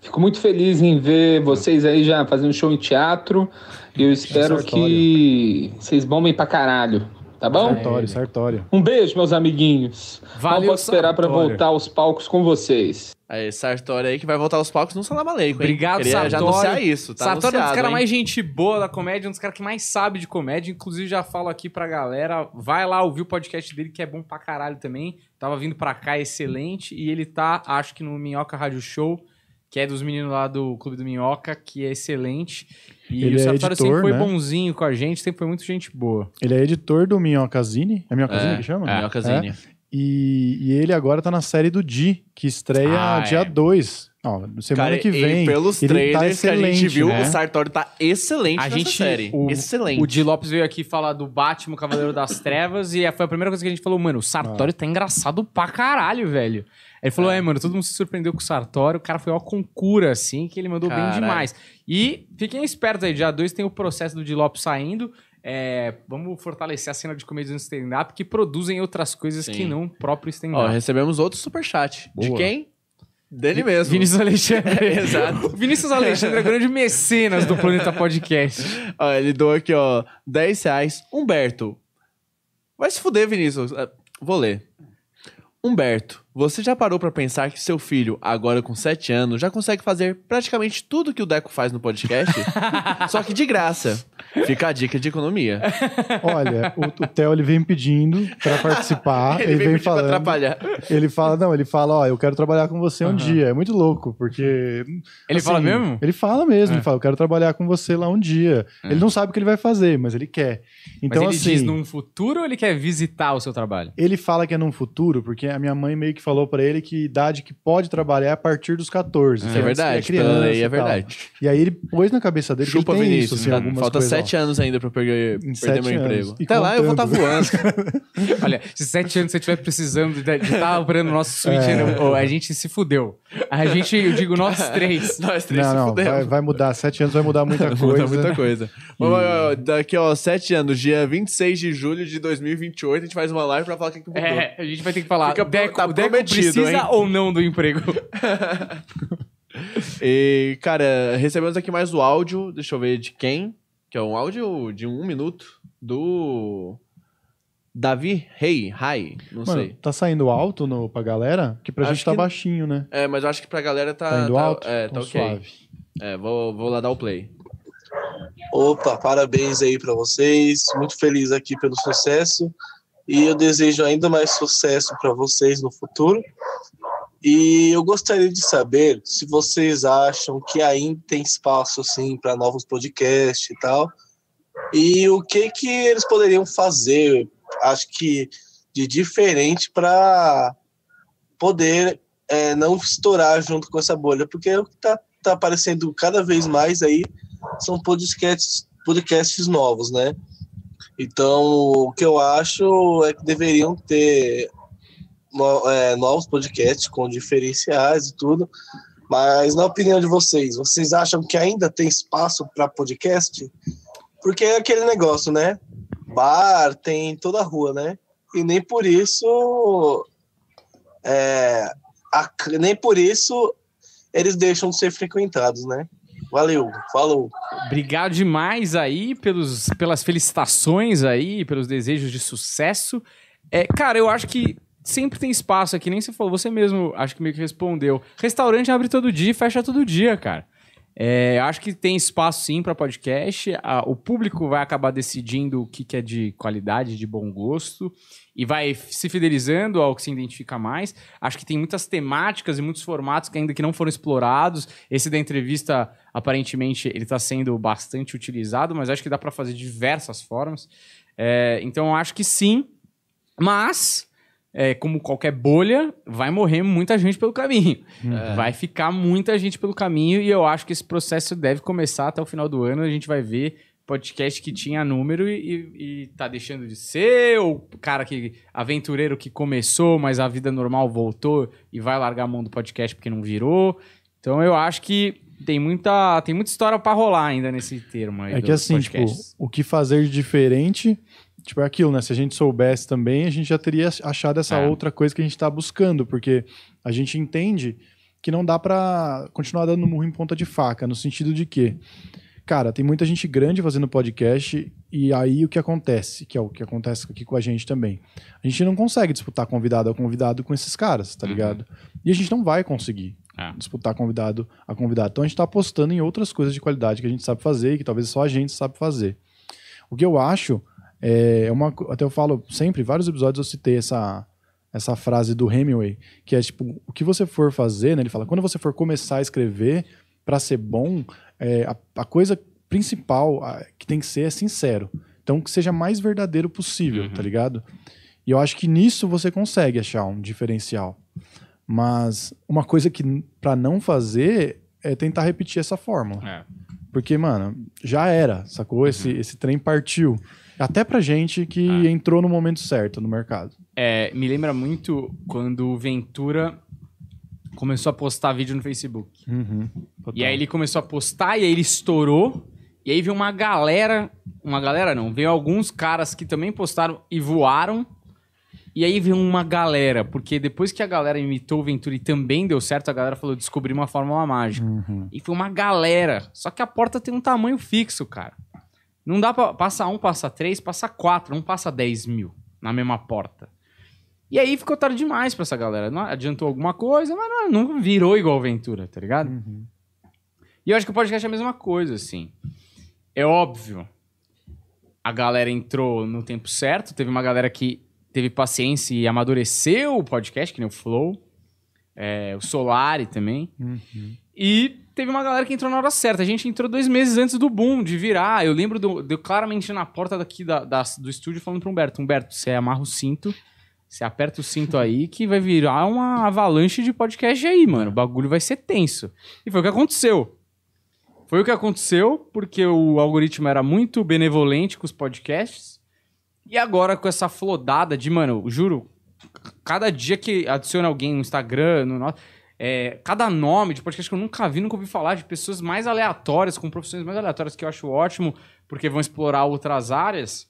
fico muito feliz em ver vocês aí já fazendo show em teatro. E eu espero Sartório. que vocês bombem pra caralho, tá bom? Sartório, Sartório. Um beijo, meus amiguinhos. Valeu, Não posso esperar para voltar aos palcos com vocês. Aí, Sartori aí que vai voltar aos palcos no Salamaleico, hein? Obrigado, Queria já Sartori. anunciar isso, tá Sartori é um dos caras mais gente boa da comédia, um dos caras que mais sabe de comédia. Inclusive, já falo aqui pra galera, vai lá ouvir o podcast dele, que é bom pra caralho também. Tava vindo pra cá, excelente. E ele tá, acho que no Minhoca Rádio Show, que é dos meninos lá do Clube do Minhoca, que é excelente. E Ele o é Sartori sempre foi né? bonzinho com a gente, sempre foi muito gente boa. Ele é editor do Minhocazine. É Minhocazine É, que chama? É, Minhocazine. E, e ele agora tá na série do Di, que estreia Ah, dia é. 2. Ó, semana Cara, que vem. e pelos ele trailers tá que a gente excelente, viu, né? o Sartori tá excelente A nessa gente, série. o, excelente. O Di Lopes veio aqui falar do Batman, o Cavaleiro das Trevas, e foi a primeira coisa que a gente falou, mano, o Sartori tá engraçado pra caralho, velho. Ele falou, é. mano, todo mundo se surpreendeu com o Sartori, o cara foi ó com cura, assim, que ele mandou Caralho. bem demais. E fiquem espertos aí, dia 2 tem o processo do Di Lopes saindo, é, vamos fortalecer a cena de comédia no stand-up, que produzem outras coisas Sim. que não o próprio Ó, stand-up. recebemos outro superchat. De Boa. quem? Dele mesmo. Vinícius Alexandre. <laughs> Exato. Vinícius Alexandre é grande mecenas do Planeta Podcast. Ó, ele doou aqui, ó, 10 reais. Humberto. Vai se fuder, Vinícius. Ah, Vou ler. Humberto. Você já parou pra pensar que seu filho, agora com 7 anos, já consegue fazer praticamente tudo que o Deco faz no podcast? <laughs> Só que de graça. Fica a dica de economia. Olha, o, o Theo ele vem pedindo pra participar, <laughs> ele, vem pedir pra falando. atrapalhar. Ele fala, não, ele fala, ó, eu quero trabalhar com você um Aham. dia. É muito louco, porque. Ele assim, fala mesmo? Ele fala mesmo, É. ele fala, eu quero trabalhar com você lá um dia. É. Ele não sabe o que ele vai fazer, mas ele quer. Então, Mas ele assim. diz num futuro ou ele quer visitar o seu trabalho? Ele fala que é num futuro, porque a minha mãe meio que falou pra ele que idade que pode trabalhar é a partir dos 14. É É verdade, criança lei e é verdade. E aí ele pôs na cabeça dele Chupa que ele tem Vinícius, isso, assim, tá? algumas Falta coisas, ó. 7 anos ainda pra eu perder, perder sete meu anos. emprego. E Até lá eu vou estar contando. voando. <laughs> Olha, se sete anos você estiver precisando de estar operando o nosso Switch, É. né, a gente se fudeu. A gente, eu digo nós <laughs> três. Nós três Não, se não, fudemos. vai, vai mudar. Sete anos vai mudar muita <laughs> coisa. Muda muita coisa. Ó, Daqui, ó, 7 anos, dia 26 de julho de 2028, a gente faz uma live pra falar o que, que mudou. É, a gente vai ter que falar. Fica Deco, tá Deco prometido, precisa hein? ou não do emprego? <laughs> E, cara, recebemos aqui mais o áudio, deixa eu ver de quem, que é um áudio de um minuto, do Davi Rei, Rai, não Mano, sei. tá saindo alto no, pra galera? Que pra Acho gente tá que- baixinho, né? É, mas eu acho que pra galera tá... Tá indo tá- alto? É, tá Então ok. suave. É, vou, vou lá dar o play. Opa, parabéns aí para vocês. Muito feliz aqui pelo sucesso e eu desejo ainda mais sucesso para vocês no futuro. E eu gostaria de saber se vocês acham que ainda tem espaço assim para novos podcasts e tal. E o que que eles poderiam fazer, acho que de diferente para poder é, não estourar junto com essa bolha, porque o que tá, tá aparecendo cada vez mais aí são podcasts, podcasts novos, né? Então, o que eu acho é que deveriam ter no- é, novos podcasts com diferenciais e tudo. Mas, na opinião de vocês, vocês acham que ainda tem espaço para podcast? Porque é aquele negócio, né? Bar tem em toda a rua, né? E nem por isso. é, a- nem por isso eles deixam de ser frequentados, né? Valeu, falou. Obrigado demais aí pelos, pelas felicitações aí, pelos desejos de sucesso. É, cara, eu acho que sempre tem espaço aqui, nem você falou, você mesmo acho que meio que respondeu. Restaurante abre todo dia e fecha todo dia, cara. É, eu acho que tem espaço sim para podcast. A- o público vai acabar decidindo o que, que é de qualidade, de bom gosto, e vai se fidelizando ao que se identifica mais. Acho que tem muitas temáticas e muitos formatos que ainda que não foram explorados. Esse da entrevista, aparentemente, ele está sendo bastante utilizado, mas acho que dá para fazer diversas formas. É, então, acho que sim, mas é, como qualquer bolha, vai morrer muita gente pelo caminho. É. Vai ficar muita gente pelo caminho e eu acho que esse processo deve começar até o final do ano. A gente vai ver podcast que tinha número e, e, e tá deixando de ser, ou cara que aventureiro que começou, mas a vida normal voltou e vai largar a mão do podcast porque não virou. Então eu acho que tem muita, tem muita história pra rolar ainda nesse termo aí. É que assim, tipo, o que fazer de diferente, tipo, é aquilo, né? Se a gente soubesse também, a gente já teria achado essa É. outra coisa que a gente tá buscando, porque a gente entende que não dá pra continuar dando murro em ponta de faca, no sentido de que, cara, tem muita gente grande fazendo podcast e aí o que acontece, que é o que acontece aqui com a gente também. A gente não consegue disputar convidado a convidado com esses caras, tá Uhum. ligado? E a gente não vai conseguir É. disputar convidado a convidado. Então a gente tá apostando em outras coisas de qualidade que a gente sabe fazer e que talvez só a gente sabe fazer. O que eu acho é é uma. Até eu falo sempre, em vários episódios eu citei essa, essa frase do Hemingway, que é tipo, o que você for fazer, né? Ele fala, quando você for começar a escrever, para ser bom, é, a, a coisa principal a, que tem que ser é sincero. Então, que seja mais verdadeiro possível, Uhum. tá ligado? E eu acho que nisso você consegue achar um diferencial. Mas uma coisa que para não fazer é tentar repetir essa fórmula. É. Porque, mano, já era, sacou? Esse, esse trem partiu. Até pra gente que Ah. entrou no momento certo no mercado. É, me lembra muito quando o Ventura começou a postar vídeo no Facebook. E aí ele começou a postar e aí ele estourou. E aí veio uma galera, uma galera não, veio alguns caras que também postaram e voaram. E aí veio uma galera, porque depois que a galera imitou o Ventura e também deu certo, a galera falou descobrir uma fórmula mágica. E foi uma galera. Só que a porta tem um tamanho fixo, cara. Não dá pra passar um, passa três, passa quatro, não passa 10 mil na mesma porta. E aí ficou tarde demais pra essa galera. Não adiantou alguma coisa, mas não, não virou igual aventura, tá ligado? Uhum. E eu acho que o podcast é a mesma coisa, assim. É óbvio. A galera entrou no tempo certo. Teve uma galera que teve paciência e amadureceu o podcast, que nem o Flow. É, o Solari também. Uhum. E teve uma galera que entrou na hora certa. A gente entrou dois meses antes do boom, de virar. Eu lembro do, de eu claramente na porta daqui da, da- do estúdio falando pro Humberto: Humberto, você amarra o cinto, você aperta o cinto aí que vai virar uma avalanche de podcast aí, mano. O bagulho vai ser tenso. E foi o que aconteceu. Foi o que aconteceu porque o algoritmo era muito benevolente com os podcasts. E agora com essa flodada de, mano, juro, cada dia que adiciona alguém no Instagram, no nosso. É, cada nome de podcast que eu nunca vi, nunca ouvi falar, de pessoas mais aleatórias, com profissões mais aleatórias, que eu acho ótimo, porque vão explorar outras áreas.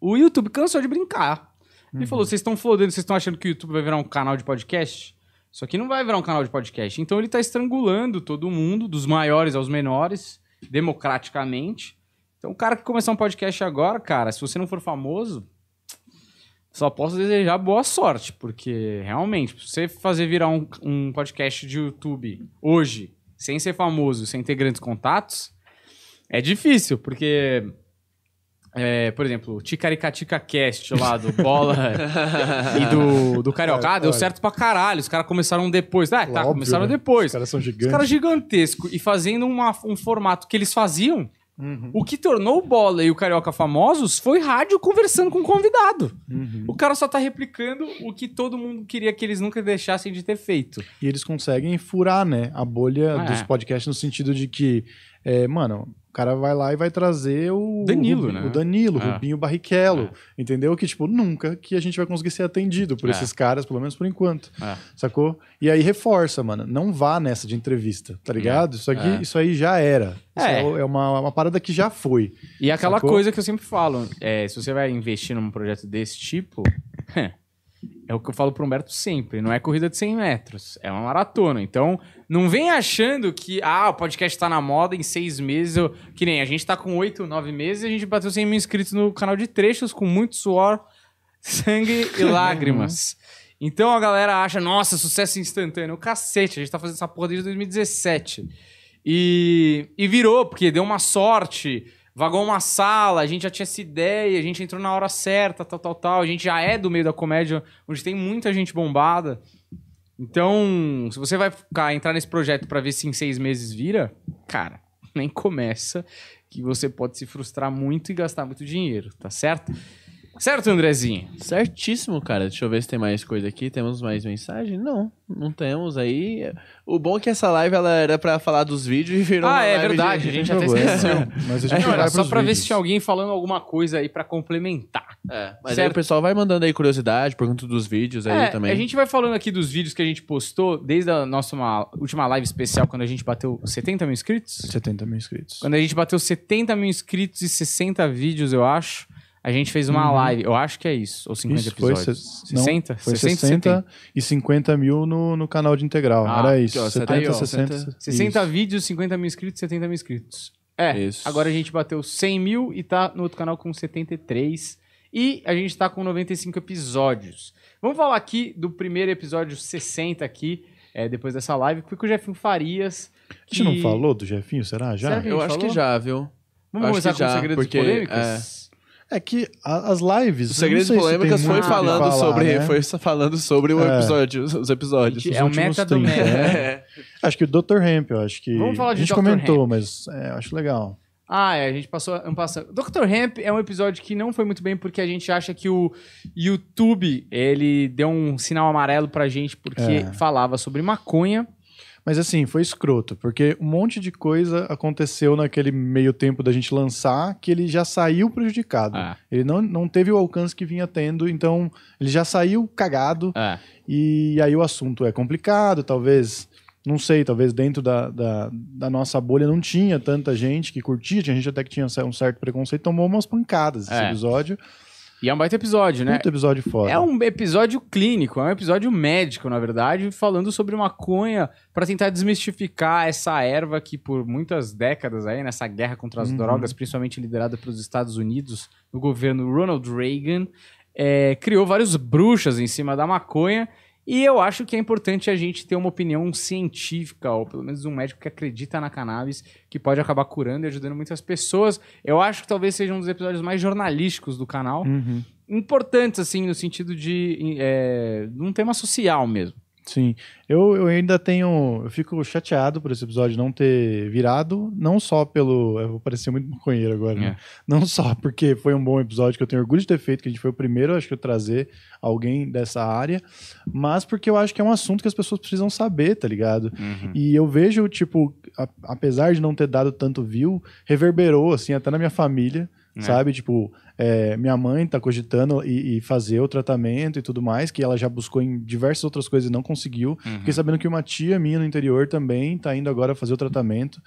O YouTube cansou de brincar. Ele falou: vocês estão flodando, vocês estão achando que o YouTube vai virar um canal de podcast? Isso aqui não vai virar um canal de podcast. Então ele tá estrangulando todo mundo, dos maiores aos menores, democraticamente. Então o cara que começar um podcast agora, cara, se você não for famoso, só posso desejar boa sorte, porque realmente, pra você fazer virar um, um podcast de YouTube hoje, sem ser famoso, sem ter grandes contatos, é difícil, porque. é, por exemplo, o Ticaricatica Cast <laughs> lá do Bola e do, do Carioca, deu certo pra caralho. Os caras começaram depois. Ah, tá, Óbvio, começaram né? depois. Os caras são Os gigantes. caras gigantescos e fazendo uma- um formato que eles faziam. Uhum. O que tornou o Bola e o Carioca famosos foi rádio conversando com o convidado. Uhum. O cara só tá replicando o que todo mundo queria que eles nunca deixassem de ter feito. E eles conseguem furar, né, a bolha Ah, dos é. podcasts no sentido de que, é, mano, cara vai lá e vai trazer o Danilo, o, né? o Danilo, É. Rubinho Barrichello, entendeu? Que, tipo, nunca que a gente vai conseguir ser atendido por É. esses caras, pelo menos por enquanto, É. sacou? E aí reforça, mano, não vá nessa de entrevista, tá ligado? Isso aqui, É. isso aí já era. É. é, uma, uma parada que já foi. E aquela Sacou? coisa que eu sempre falo, é, se você vai investir num projeto desse tipo, <laughs> é o que eu falo pro Humberto sempre, não é corrida de 100 metros, é uma maratona. Então, não vem achando que, ah, o podcast tá na moda em seis meses, eu- que nem a gente tá com oito, nove meses e a gente bateu 100 mil inscritos no canal de trechos com muito suor, sangue e lágrimas. Então a galera acha, nossa, sucesso instantâneo. Cacete, a gente tá fazendo essa porra desde 2017. E, e virou, porque deu uma sorte, vagou uma sala, a gente já tinha essa ideia, a gente entrou na hora certa, tal, tal, tal. A gente já é do meio da comédia, onde tem muita gente bombada. Então, se você vai ficar, entrar nesse projeto pra ver se em seis meses vira, cara, nem começa, que você pode se frustrar muito e gastar muito dinheiro, tá certo? Certo, Andrezinho? Certíssimo, cara. Deixa eu ver se tem mais coisa aqui. Temos mais mensagem? Não, não temos aí. O bom é que essa live ela era pra falar dos vídeos e virou Ah, uma é live verdade, de- a gente até esqueceu. Mas a gente Não, era só pra ver se tinha alguém falando alguma coisa aí pra complementar. É, mas aí Certo. o pessoal vai mandando aí curiosidade, pergunta dos vídeos aí É, também. A gente vai falando aqui dos vídeos que a gente postou desde a nossa uma- última live especial, quando a gente bateu 70 mil inscritos. 70 mil inscritos. Quando a gente bateu 70 mil inscritos e 60 vídeos, eu acho, a gente fez uma live. Eu acho que é isso. Ou 50 Uhum. Isso foi, episódios. não, 60? foi 60, 60, e 50 mil no, no canal de integral. Ah, Era isso. aqui, ó, 70, aí, ó, 60. 60 isso. vídeos, 50 mil inscritos, 70 mil inscritos. É, Isso. agora a gente bateu 100 mil e tá no outro canal com 73. E a gente tá com 95 episódios. Vamos falar aqui do primeiro episódio 60 aqui, é, depois dessa live, que foi com o Jefinho Farias. A gente não que- falou do Jefinho, será? Já? Será que- Eu acho que já, viu? Vamos Acho começar que com já, segredos porque, polêmicos? É que a- as lives. Os eu segredos se polêmicas foi o que falando falar, sobre, né? foi falando sobre o É. episódio, os episódios. É o meta do 30, meta. É. Acho que o Dr. Hemp, eu acho que. Vamos falar de A gente Dr. comentou, Hemp. mas é, acho legal. Ah, é, a gente passou um passando. Dr. Hemp é um episódio que não foi muito bem porque a gente acha que o YouTube, ele deu um sinal amarelo pra gente porque É. falava sobre maconha. Mas assim, foi escroto, porque um monte de coisa aconteceu naquele meio tempo da gente lançar que ele já saiu prejudicado. Ah, Ele não, não teve o alcance que vinha tendo, então ele já saiu cagado. é. E aí o assunto é complicado, talvez, não sei, talvez dentro da, da, da nossa bolha não tinha tanta gente que curtia, tinha gente até que tinha um certo preconceito, tomou umas pancadas esse É. episódio. E é um baita episódio, né? Puta episódio foda. É um episódio clínico, é um episódio médico, na verdade, falando sobre maconha pra tentar desmistificar essa erva que por muitas décadas aí, nessa guerra contra as Uhum. drogas, principalmente liderada pelos Estados Unidos, no governo Ronald Reagan, é, criou vários bruxas em cima da maconha. E eu acho que é importante a gente ter uma opinião científica, ou pelo menos um médico que acredita na cannabis, que pode acabar curando e ajudando muitas pessoas. Eu acho que talvez seja um dos episódios mais jornalísticos do canal. Uhum. Importantes, assim, no sentido de é, um tema social mesmo. Sim, eu, eu ainda tenho. Eu fico chateado por esse episódio não ter virado, não só pelo. Eu vou parecer muito maconheiro agora, né? Não só porque foi um bom episódio que eu tenho orgulho de ter feito, que a gente foi o primeiro, acho que, eu trazer alguém dessa área, mas porque eu acho que é um assunto que as pessoas precisam saber, tá ligado? E eu vejo, tipo, a- apesar de não ter dado tanto view, reverberou, assim, até na minha família, É. sabe? Tipo, é, minha mãe tá cogitando e, e fazer o tratamento e tudo mais, que ela já buscou em diversas outras coisas e não conseguiu. Uhum. Fiquei sabendo que uma tia minha no interior também tá indo agora fazer o tratamento.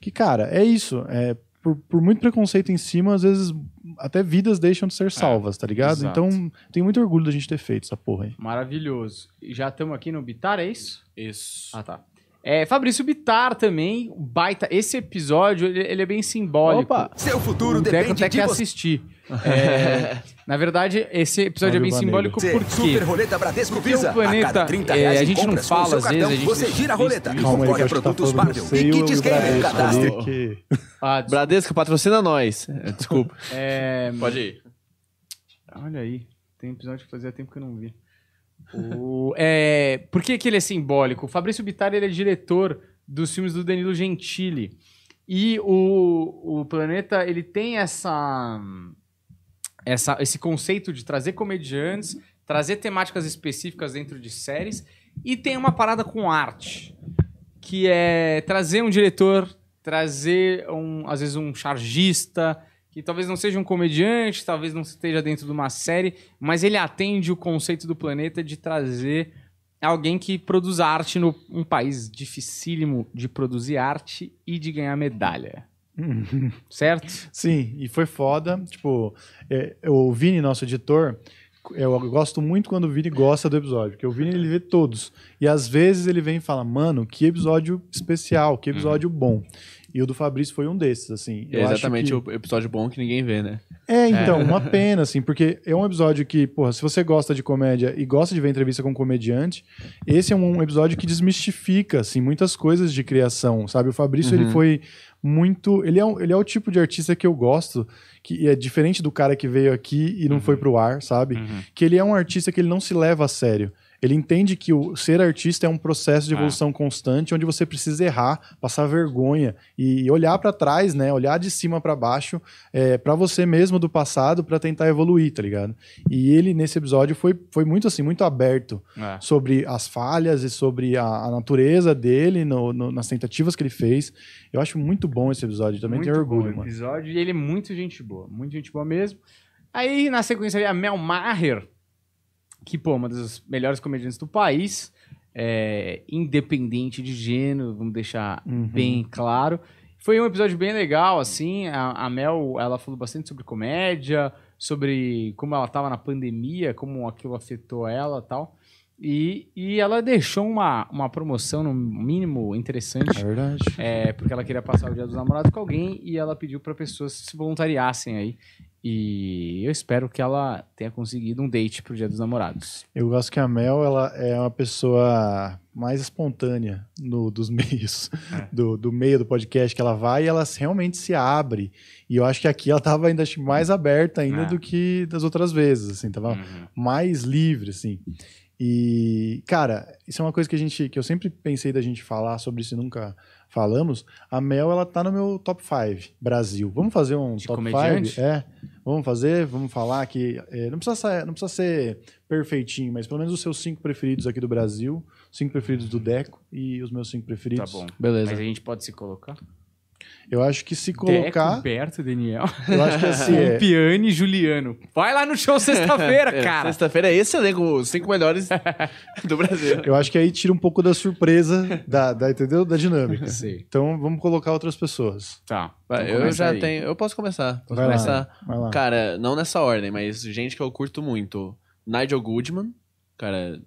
Que, cara, é isso. É, por, por muito preconceito em cima, às vezes até vidas deixam de ser salvas, tá ligado? exato. Então, tenho muito orgulho da gente ter feito essa porra aí. Maravilhoso. E Já estamos aqui no Bitar, é isso? Isso. Ah, tá. É, Fabrício Bitar também, o baita. Esse episódio, ele, ele é bem simbólico. Opa! Seu futuro o Deco depende até de quer você. assistir. É, <laughs> na verdade, esse episódio é bem simbólico porque... Super Roleta Bradesco Porque o Visa. planeta, a cada 30 é, a gente não fala, às vezes, a gente você gira a roleta e concorre a tá produtos falando Marvel e kits gamer. Bradesco Cadastre. que... Ah, des- Bradesco patrocina nós. É, Desculpa. <laughs> é, Pode ir. Olha aí, tem episódio que fazia tempo que eu não vi. O- é, por que, que ele é simbólico? O Fabrício Bittar ele é diretor dos filmes do Danilo Gentili. E o, o Planeta ele tem essa, essa, esse conceito de trazer comediantes, trazer temáticas específicas dentro de séries e tem uma parada com arte, que é trazer um diretor, trazer um, às vezes um chargista, que talvez não seja um comediante, talvez não esteja dentro de uma série, mas ele atende o conceito do planeta de trazer alguém que produz arte no um país dificílimo de produzir arte e de ganhar medalha. <laughs> Certo? Sim, e foi foda. Tipo, é, o Vini, nosso editor, eu gosto muito quando o Vini gosta do episódio, porque o Vini ele vê todos. E às vezes ele vem e fala, mano, que episódio especial, que episódio bom. E o do Fabrício foi um desses, assim. É exatamente que- o episódio bom que ninguém vê, né? É, então, uma <laughs> pena, assim, porque é um episódio que, porra, se você gosta de comédia e gosta de ver entrevista com um comediante, esse é um episódio que desmistifica, assim, muitas coisas de criação, sabe? O Fabrício, ele foi muito... Ele é, um- ele é o tipo de artista que eu gosto, que é diferente do cara que veio aqui e não foi pro ar, sabe? Que ele é um artista que ele não se leva a sério. Ele entende que o ser artista é um processo de Ah. evolução constante, onde você precisa errar, passar vergonha e olhar pra trás, né? Olhar de cima pra baixo é, para você mesmo do passado pra tentar evoluir, tá ligado? E ele nesse episódio foi, foi muito assim, muito aberto É. sobre as falhas e sobre a, a natureza dele no- no- nas tentativas que ele fez. Eu acho muito bom esse episódio, também muito tenho bom orgulho, o mano. episódio e ele é muito gente boa, muito gente boa mesmo. Aí na sequência a Mel Maher, que pô, uma das melhores comediantes do país, é, independente de gênero, vamos deixar Uhum. bem claro. Foi um episódio bem legal, assim. A, a Mel, ela falou bastante sobre comédia, sobre como ela estava na pandemia, como aquilo afetou ela e tal. E, e ela deixou uma, uma promoção, no mínimo, interessante. É verdade. É, porque ela queria passar o dia dos namorados com alguém e ela pediu para pessoas se voluntariassem aí. E eu espero que ela tenha conseguido um date pro dia dos namorados. Eu gosto que a Mel ela é uma pessoa mais espontânea no, dos <laughs> meios, É. do, do meio do podcast que ela vai e ela realmente se abre. E eu acho que aqui ela tava ainda mais aberta ainda É. do que das outras vezes, assim, tava mais livre, assim. E, cara, isso é uma coisa que a gente, que eu sempre pensei da gente falar sobre isso e nunca falamos. A Mel, ela tá no meu top 5 Brasil. Vamos fazer um De top comediante? 5? É. Vamos fazer, vamos falar que é, não, precisa ser, não precisa ser perfeitinho, mas pelo menos os seus cinco preferidos aqui do Brasil, cinco preferidos do Deco e os meus cinco Tá preferidos. bom. Beleza. Mas a gente pode se colocar? Eu acho que se colocar, Deco, Berto, Daniel. eu acho que assim, <laughs> é, Piane e Juliano. Vai lá no show sexta-feira, <laughs> É, cara. Sexta-feira é esse elenco, os cinco melhores <laughs> do Brasil. eu acho que aí tira um pouco da surpresa da, da entendeu? Da dinâmica. Sei. Então vamos colocar outras pessoas. Tá. Vai, então eu já aí. tenho. Eu posso começar. Posso Vai lá, começar. vai lá. Cara, não nessa ordem, mas gente que eu curto muito. Nigel Goodman. Cara.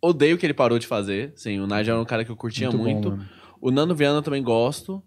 Odeio o que ele parou de fazer. Sim, o Nigel era um cara que eu curtia muito. bom, mano. O Nando Viana eu também gosto.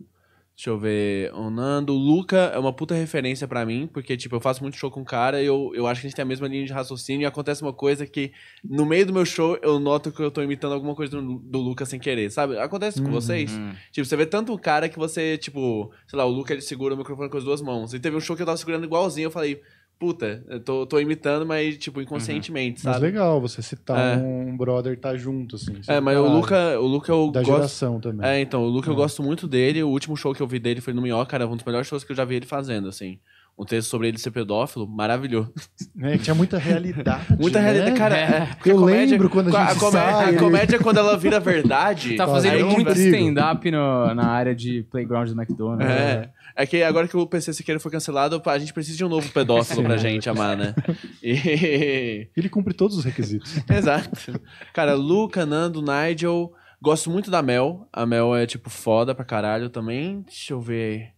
Deixa eu ver. O Nando. O Luca é uma puta referência pra mim, porque, tipo, eu faço muito show com o cara e eu, eu acho que a gente tem a mesma linha de raciocínio e acontece uma coisa que, no meio do meu show, eu noto que eu tô imitando alguma coisa do, do Luca sem querer, sabe? Acontece com vocês? Tipo, você vê tanto um cara que você, tipo, sei lá, o Luca ele segura o microfone com as duas mãos. E teve um show que eu tava segurando igualzinho, eu falei, puta, eu tô, tô imitando, mas, tipo, inconscientemente, Mas sabe? legal você citar É. um brother tá junto, assim. É, do mas o. Luca, o Luca eu Da gosto. geração também. É, então, o Luca eu É. gosto muito dele. O último show que eu vi dele foi no Minhoca, cara, um dos melhores shows que eu já vi ele fazendo, assim. Um texto sobre ele ser pedófilo, maravilhoso. É, que tinha muita realidade. <laughs> Muita né? realidade, cara. É. é, porque Eu a comédia- lembro quando a a, gente comé- sai, a comédia, quando ela vira <laughs> verdade. Tá fazendo é muito stand-up na área de playground do McDonald's. É. É que agora que o PC Siqueira foi cancelado, a gente precisa de um novo pedófilo pra <laughs> gente amar, né? E... <laughs> Ele cumpre todos os requisitos. <laughs> Exato. Cara, Luca, Nando, Nigel. Gosto muito da Mel. A Mel é, tipo, foda pra caralho também. Deixa eu ver.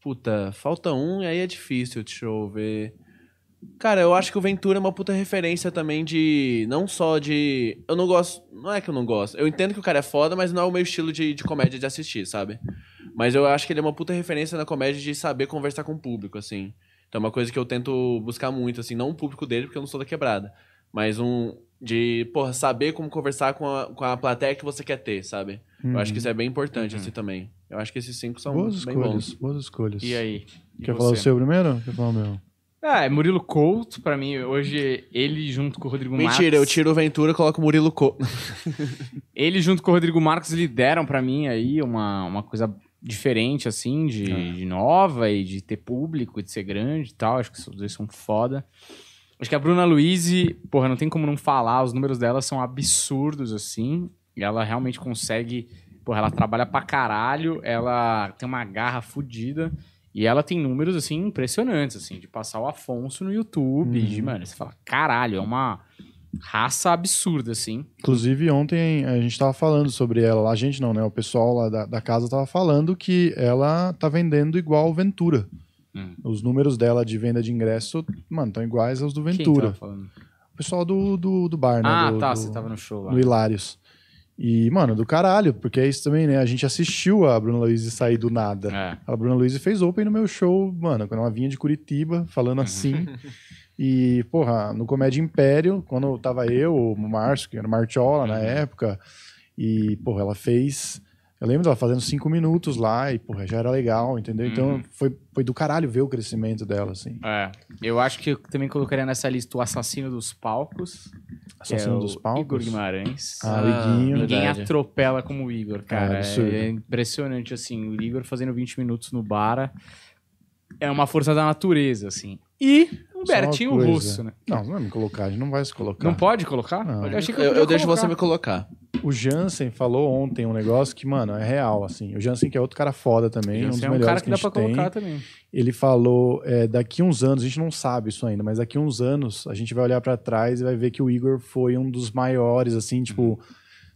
Puta, falta um e aí é difícil. Deixa eu ver. Cara, eu acho que o Ventura é uma puta referência também de. Não só de. Eu não gosto. Não é que eu não gosto. Eu entendo que o cara é foda, mas não é o meu estilo de, de comédia de assistir, sabe? Mas eu acho que ele é uma puta referência na comédia de saber conversar com o público, assim. Então é uma coisa que eu tento buscar muito, assim. Não o público dele, porque eu não sou da quebrada. Mas um. De, porra, saber como conversar com a, com a plateia que você quer ter, sabe? Eu acho que isso é bem importante, assim, também. Eu acho que esses cinco são boas bem escolhas, bons. boas escolhas. E aí? E Quer você? falar o seu primeiro? Quer falar o meu? Ah, é Murilo Couto, pra mim, hoje, ele junto com o Rodrigo Marques. Mentira, eu tiro o Ventura e coloco o Murilo Co. <laughs> Ele junto com o Rodrigo Marques lideram pra mim aí uma, uma coisa diferente, assim, de, de nova e de ter público, e de ser grande e tal. Acho que os dois são foda. Acho que a Bruna Luiz, porra, não tem como não falar, os números dela são absurdos, assim. E ela realmente consegue. Porra, ela trabalha pra caralho, ela tem uma garra fodida. E ela tem números, assim, impressionantes, assim, de passar o Afonso no YouTube. De, mano, você fala, caralho, é uma raça absurda, assim. Inclusive, ontem a gente tava falando sobre ela. A gente não, né? O pessoal lá da, da casa tava falando que ela tá vendendo igual o Ventura. Hum. Os números dela de venda de ingresso, mano, estão iguais aos do Quem Ventura. tava falando? O pessoal do, do, do bar, né? Ah, do, tá, do- você tava no show lá. no Hilários. E, mano, do caralho, porque é isso também, né? A gente assistiu a Bruna Luiz sair do nada. É. A Bruna Luiz fez open no meu show, mano, quando ela vinha de Curitiba, falando assim. e, porra, no Comédia Império, quando tava eu, o Márcio, que era o Martiola na época, e, porra, ela fez. Eu lembro dela fazendo cinco minutos lá, e, porra, já era legal, entendeu? Então foi, foi do caralho ver o crescimento dela, assim. É. Eu acho que eu também colocaria nessa lista o assassino dos palcos. Assassino é dos Palcos? Igor Guimarães. Ah, o Iguinho. Ninguém verdade. atropela como o Igor, cara. É. É, impressionante, assim. O Igor fazendo 20 minutos no Bara é uma força da natureza, assim. E Bertinho. Russo, né? Não, não vai me colocar, a gente não vai se colocar. Não pode colocar? Não. Eu achei que Eu, eu podia deixo você me colocar. O Jansen falou ontem um negócio que, mano, é real, assim. O Jansen, que é outro cara foda também, um dos Esse é um melhores cara que, que a dá gente pra tem. colocar também. Ele falou, é, daqui uns anos, a gente não sabe isso ainda, mas daqui uns anos a gente vai olhar pra trás e vai ver que o Igor foi um dos maiores, assim, tipo...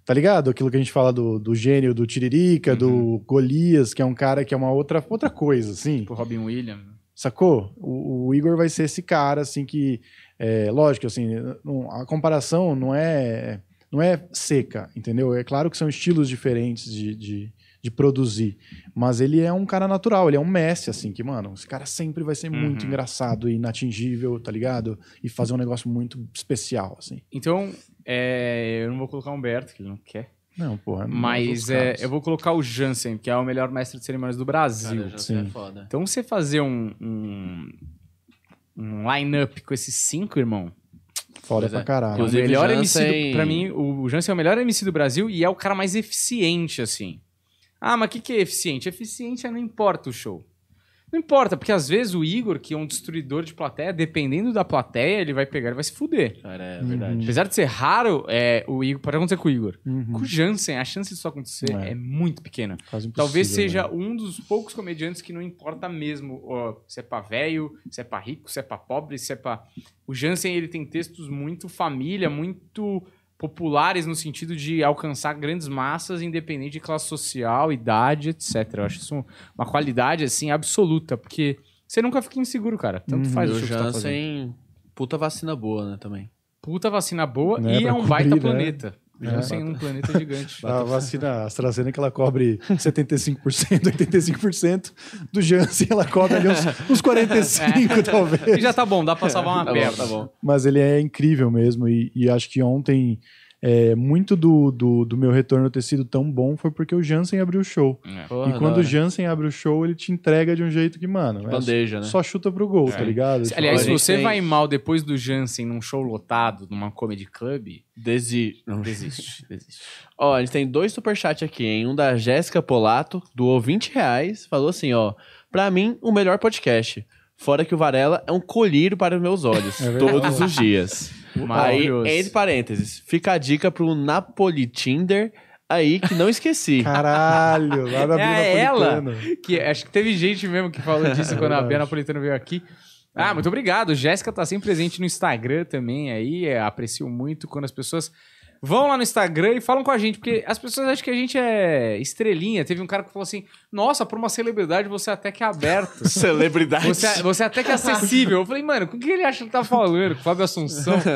Tá ligado? Aquilo que a gente fala do, do gênio, do Tiririca, do Golias, que é um cara que é uma outra, outra coisa, assim. Tipo Robin Williams. Sacou? O, o Igor vai ser esse cara, assim, que. É, lógico, assim, não- a comparação não é, não é seca, entendeu? É claro que são estilos diferentes de, de, de produzir. Mas ele é um cara natural, ele é um Messi, assim, que, mano, esse cara sempre vai ser muito Uhum. engraçado e inatingível, tá ligado? E fazer um negócio muito especial, assim. Então, é, eu não vou colocar o Humberto, que ele não quer. Não, porra. não é Mas é, eu vou colocar o Jansen, que é o melhor mestre de cerimônias do Brasil. Cara, já sim. é foda. Então, você fazer um, um, um line-up com esses cinco, irmão. Foda Pois pra é. caralho. O Inclusive, melhor Jansen- MC do, pra mim, o Jansen é o melhor MC do Brasil e é o cara mais eficiente, assim. Ah, mas o que, que é eficiente? Eficiente é não importa o show. Não importa, porque às vezes o Igor, que é um destruidor de plateia, dependendo da plateia, ele vai pegar e vai se fuder. Cara, é Uhum. verdade. Apesar de ser raro, é, o Igor, pode acontecer com o Igor. Uhum. Com o Jansen, a chance disso acontecer É. é, muito pequena. Talvez né? seja um dos poucos comediantes que não importa mesmo ó, se é pra velho, se é pra rico, se é pra pobre, se é pra... O Jansen, ele tem textos muito família, muito populares no sentido de alcançar grandes massas, independente de classe social, idade, etc. Eu acho isso uma qualidade, assim, absoluta, porque você nunca fica inseguro, cara. Tanto Uhum. faz o que você tá fazendo. Jansen, puta vacina boa, né, também. Puta vacina boa Né, e é um baita né? planeta. Jansen num planeta gigante. A vacina AstraZeneca ela cobre 75%, 85%. Do Janssen ela cobre ali uns, <laughs> uns 45%, <laughs> talvez. E já tá bom, dá pra salvar uma Tá perna. tá bom. Mas ele é incrível mesmo. E, e acho que ontem, é, muito do, do, do meu retorno ter sido tão bom foi porque o Jansen abriu o show. Porra, e quando o. Jansen abre o show, ele te entrega de um jeito que, mano, é Bandeja, né? só chuta pro gol, tá ligado? Tipo, Aliás, A se você tem- vai mal depois do Jansen num show lotado, numa comedy club, Desi... Não, desiste, desiste. Ó, a gente tem dois superchats aqui, hein? Um da Jéssica Polato, doou 20 reais, falou assim, ó. Pra mim, o melhor podcast. Fora que o Varela é um colírio para os meus olhos, É todos os dias. Aí, Maravilhoso. entre parênteses, fica a dica pro Napoli Tinder aí que não esqueci. <laughs> Caralho, lá da É Bia ela? Napolitano. Que, acho que teve gente mesmo que falou disso quando a. Bia Napolitano veio aqui. Ah, muito obrigado. Jéssica tá sempre presente no Instagram também aí. é, aprecio muito quando as pessoas vão lá no Instagram e falam com a gente, porque as pessoas acham que a gente é estrelinha. Teve um cara que falou assim: Nossa, pra uma celebridade você até que é aberto. <laughs> Celebridade. Você, você até que é acessível. Eu falei, mano, com o que ele acha que ele tá falando? Com o Fábio Assunção. <laughs>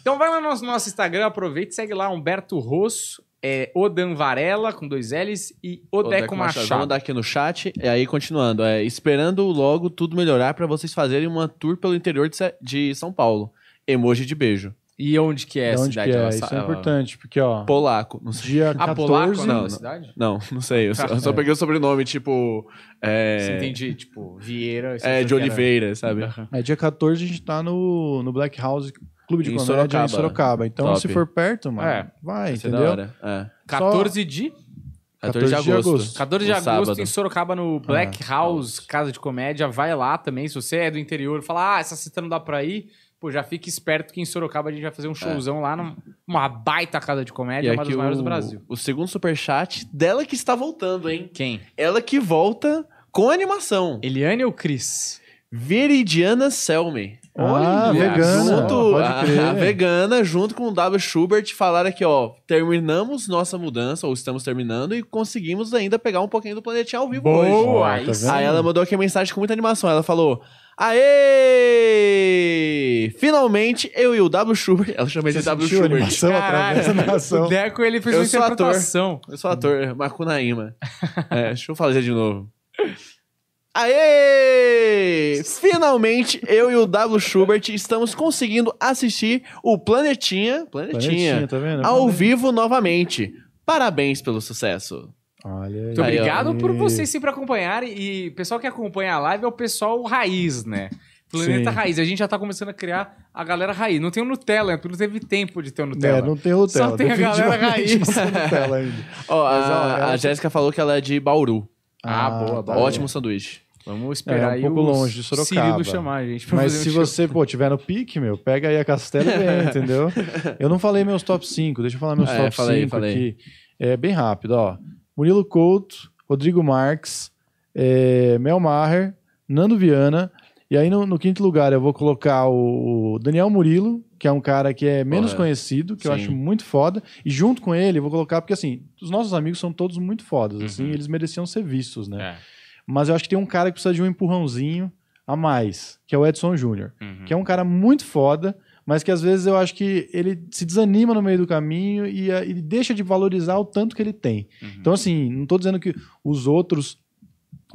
Então vai lá no nosso, Instagram, aproveita e segue lá Humberto Rosso, é, Odan Varela, com dois L's, e Odeco Machado. Vamos dar aqui no chat. E aí, continuando. É, esperando logo tudo melhorar pra vocês fazerem uma tour pelo interior de São Paulo. Emoji de beijo. E onde que é a cidade? que é? Ela Isso é importante, porque, ó, Polaco. Não sei. dia Ah, 14... Polaco, não, não, na não. cidade? Não, não sei. Eu só, eu só peguei o sobrenome, tipo. É, Você entendi, tipo, Vieira. é de que era- Oliveira, sabe? Aham. É, dia 14 a gente tá no, no Black House Clube de Em Comédia Sorocaba. em Sorocaba. Então, Top. se for perto, mano, É. vai, entendeu? hora. É. 14 de... 14 de 14 de agosto. agosto. 14 de agosto sábado. em Sorocaba no Black House, Casa de Comédia. Vai lá também, se você é do interior, fala, ah, essa cita não dá pra ir. Pô, já fique esperto que em Sorocaba a gente vai fazer um showzão lá numa baita casa de comédia, uma das maiores do Brasil. o segundo superchat dela que está voltando, hein? Quem? Ela que volta com animação. Eliane ou Cris? Veridiana Selmy. Ah, Olha, vegana. Junto, a, crer. a <laughs> vegana, junto com o W. Schubert, falaram aqui, ó. Terminamos nossa mudança, ou estamos terminando, e conseguimos ainda pegar um pouquinho do planetinha ao vivo hoje. Boa! Aí tá? Aí ela mandou aqui a mensagem com muita animação. Ela falou: Aê! Finalmente, eu e o W. Schubert. Ela chama ele de W. Schubert. animação através da o? Deco, ele fez Eu uma sou ator. interpretação. Eu sou ator, Macunaíma. <laughs> É, deixa eu fazer de novo. Aê! Finalmente, eu e o W. Schubert estamos conseguindo assistir o Planetinha, Planetinha, Planetinha, tá vendo? ao Planetinha. vivo novamente. Parabéns pelo sucesso. Olha aí. Muito Aí, obrigado por vocês sempre acompanharem. E o pessoal que acompanha a live é o pessoal raiz, né? Planeta Sim. Raiz. A gente já tá começando a criar a galera raiz. Não tem o Nutella, porque não teve tempo de ter o Nutella. É, não tem Nutella. Só tem a galera raiz. Nutella ainda. Ó, Mas, ó, a, ela- a Jéssica falou que ela é de Bauru. Ah, boa, tá boa. Ótimo sanduíche. Vamos esperar É, um aí pouco o longe de Sorocaba. Chamar a gente pra Mas fazer se um você, pô, tiver no pique, meu, pega aí a Castela e vem, entendeu? Eu não falei meus top 5, deixa eu falar meus É, top fala aí, 5 fala aí. aqui. É bem rápido, ó. Murilo Couto, Rodrigo Marques, é, Mel Maher, Nando Viana. E aí no, no quinto lugar eu vou colocar o, o Daniel Murilo, que é um cara que é menos Porra. conhecido, que eu Sim. acho muito foda. E junto com ele eu vou colocar, porque assim, os nossos amigos são todos muito fodas, assim, Uhum. eles mereciam ser vistos, né? É. Mas eu acho que tem um cara que precisa de um empurrãozinho a mais, que é o Edson Júnior. Uhum. Que é um cara muito foda, mas que às vezes eu acho que ele se desanima no meio do caminho e, eh, ele deixa de valorizar o tanto que ele tem. Uhum. Então, assim, não tô dizendo que os outros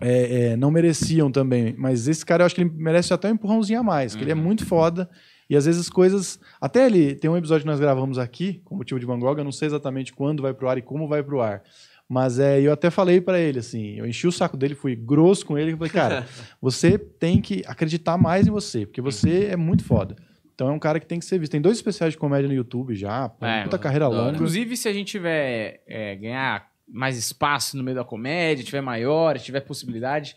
é, é, não mereciam também, mas esse cara eu acho que ele merece até um empurrãozinho a mais, que ele é Uhum. muito foda. E às vezes coisas. Até ele. Tem um episódio que nós gravamos aqui, com o motivo de Van Gogh, eu não sei exatamente quando vai pro ar e como vai pro ar. Mas é, eu até falei pra ele, assim, eu enchi o saco dele, fui grosso com ele, eu falei, cara, <laughs> você tem que acreditar mais em você, porque você é muito foda. Então é um cara que tem que ser visto. Tem dois especiais de comédia no YouTube já, pô, É, puta carreira longa. Inclusive, se a gente tiver é, ganhar mais espaço no meio da comédia, tiver maior, tiver possibilidade,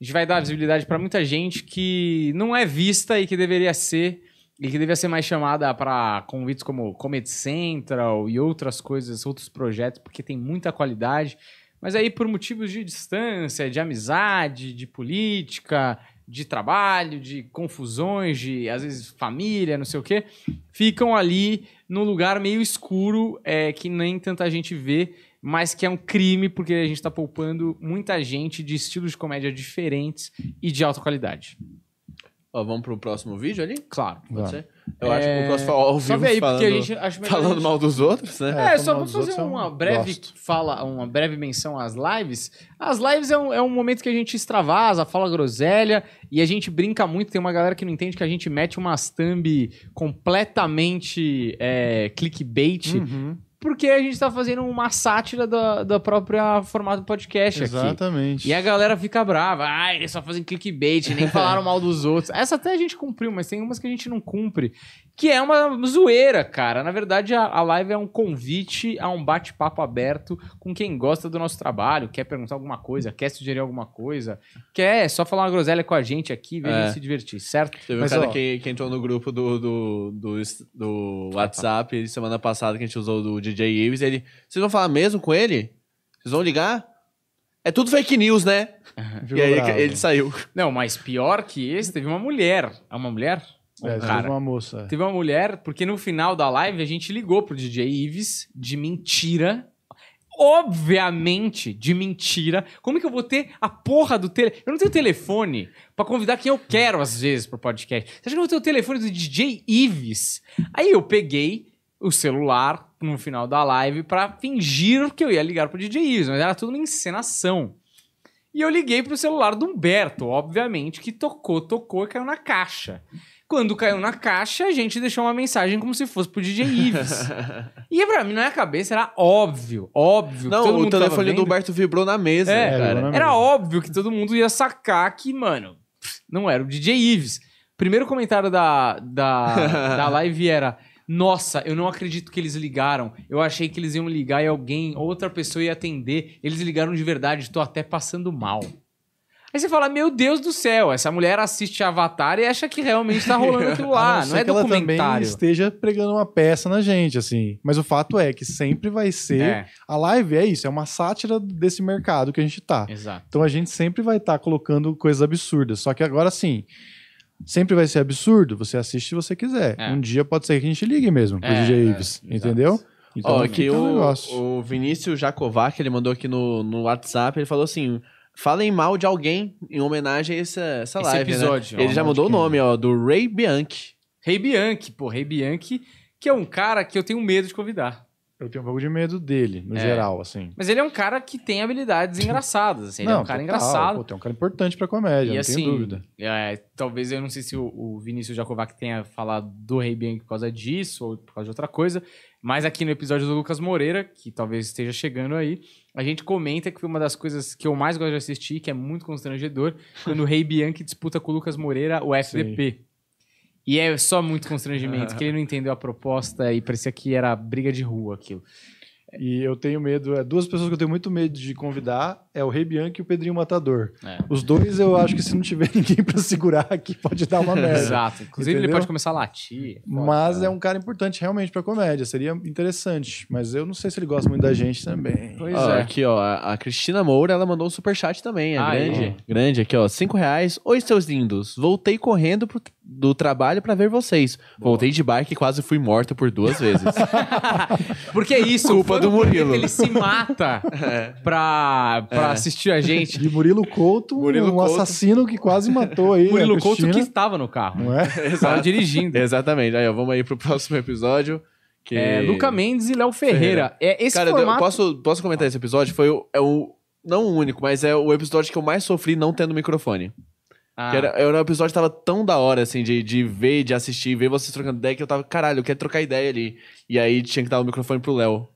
a gente vai dar visibilidade pra muita gente que não é vista e que deveria ser e que deveria ser mais chamada para convites como Comedy Central e outras coisas, outros projetos, porque tem muita qualidade. Mas aí por motivos de distância, de amizade, de política, de trabalho, de confusões, de às vezes família, não sei o quê, ficam ali num lugar meio escuro é, que nem tanta gente vê, mas que é um crime porque a gente está poupando muita gente de estilos de comédia diferentes e de alta qualidade. Ó, vamos pro próximo vídeo ali? Claro. Pode Vamos. ser? Eu acho que o próximo ao vivo Sobe aí, falando, porque a gente acho melhor a falando gente- mal dos outros, né? É, É, só falar vou fazer outros eu uma breve gosto. fala, uma breve menção às lives. As lives é um, é um momento que a gente extravasa, fala groselha e a gente brinca muito. Tem uma galera que não entende que a gente mete umas thumb completamente é, clickbait, Uhum, porque a gente tá fazendo uma sátira da, da própria formato podcast aqui. exatamente. E a galera fica brava. Ai, eles só fazem clickbait, nem <laughs> falaram mal dos outros. Essa até a gente cumpriu, mas tem umas que a gente não cumpre. Que é uma zoeira, cara. Na verdade, a, a live é um convite a um bate-papo aberto com quem gosta do nosso trabalho, quer perguntar alguma coisa, quer sugerir alguma coisa, quer só falar uma groselha com a gente aqui, ver a É. gente se divertir, certo? Teve Mas, um cara ó- que, que entrou no grupo do, do, do, do WhatsApp semana passada que a gente usou do DJ Ives. Ele, vocês vão falar mesmo com ele? Vocês vão ligar? É tudo fake news, né? <laughs> E aí bravo. ele saiu. Não, mas pior que esse, teve uma mulher. É uma mulher? É, Um teve cara. uma moça. Teve uma mulher, porque no final da live a gente ligou pro DJ Ives de mentira. Obviamente, de mentira. Como é que eu vou ter a porra do telefone? Eu não tenho telefone pra convidar quem eu quero, às vezes, pro podcast. Você acha que eu vou ter o telefone do DJ Ives? Aí eu peguei o celular no final da live pra fingir que eu ia ligar pro DJ Ives, mas era tudo uma encenação. E eu liguei pro celular do Humberto, obviamente, que tocou, tocou e caiu na caixa. Quando caiu na caixa, a gente deixou uma mensagem como se fosse pro DJ Ives. <laughs> e pra mim, na minha cabeça, era óbvio, óbvio. que todo Não, o telefone do. Humberto vibrou na mesa, É, cara. na Era óbvio que todo mundo ia sacar que, mano, não era o DJ Ives. Primeiro comentário da, da, <laughs> da live era: Nossa, eu não acredito que eles ligaram. Eu achei que eles iam ligar e alguém, outra pessoa ia atender. Eles ligaram de verdade, tô até passando mal. Aí você fala: Meu Deus do céu, essa mulher assiste Avatar e acha que realmente tá rolando aquilo <laughs> lá. não Não, é que ela também documentário. esteja pregando uma peça na gente, assim. Mas o fato é que sempre vai ser. É, A live é isso, é uma sátira desse mercado que a gente tá. exato. Então a gente sempre vai estar colocando coisas absurdas. Só que agora sim, sempre vai ser absurdo. Você assiste se você quiser. É. Um dia pode ser que a gente ligue mesmo pro É, DJ é, Ives, exato. entendeu? Então Ó, aqui um o, o Vinícius Jakovac, ele mandou aqui no, no WhatsApp, ele falou assim: falem mal de alguém em homenagem a essa, essa Esse live. né?" episódio, Ele ó, já mandou o nome, ó, do Ray Bianchi. Rei Bianchi, pô, Rei Bianchi, que é um cara que eu tenho medo de convidar. Eu tenho um pouco de medo dele, no É. geral, assim. Mas ele é um cara que tem habilidades <laughs> engraçadas. Assim, ele é um cara total. engraçado. Pô, tem um cara importante pra comédia, e não assim, tenho dúvida. é, talvez eu não sei se o, o Vinícius Jakovac tenha falado do Rei Bianchi por causa disso ou por causa de outra coisa, mas aqui no episódio do Lucas Moreira, que talvez esteja chegando aí, a gente comenta que foi uma das coisas que eu mais gosto de assistir, que é muito constrangedor, quando o Rei Bianchi disputa com o Lucas Moreira o FVP. E é só muito constrangimento, que ele não entendeu a proposta e parecia que era briga de rua aquilo. E eu tenho medo, é, duas pessoas que eu tenho muito medo de convidar é o Rei Bianchi e o Pedrinho Matador. É. Os dois eu acho que se não tiver <laughs> ninguém pra segurar aqui pode dar uma merda. Exato. Inclusive, ele Entendeu? pode começar a latir. Mas é um cara importante realmente pra comédia, seria interessante. Mas eu não sei se ele gosta muito da gente também. Pois Ó, é. Aqui, ó, a a Cristina Moura, ela mandou um superchat também, é Ah, grande. é? Grande, aqui, ó, cinco reais. Oi, seus lindos, voltei correndo pro- do trabalho pra ver vocês. Voltei de bike e quase fui morto por duas vezes. <laughs> Porque é isso, Culpa do Murilo. Ele se mata <laughs> pra, pra assistir a gente. De Murilo Couto, Murilo um Couto. assassino que quase matou aí Murilo a Couto que estava no carro. Não é? Estava dirigindo. Exatamente. Aí, ó, vamos aí pro próximo episódio. Que... É, Luca Mendes e Léo Ferreira. É, esse Cara, eu formato... posso, posso comentar esse episódio? Foi o, é o. Não o único, mas é o episódio que eu mais sofri não tendo microfone. Ah, Que era, era um episódio que tava tão da hora, assim, de, de ver, de assistir, ver vocês trocando ideia, que eu tava, caralho, eu quero trocar ideia ali. E aí tinha que dar o microfone pro Léo.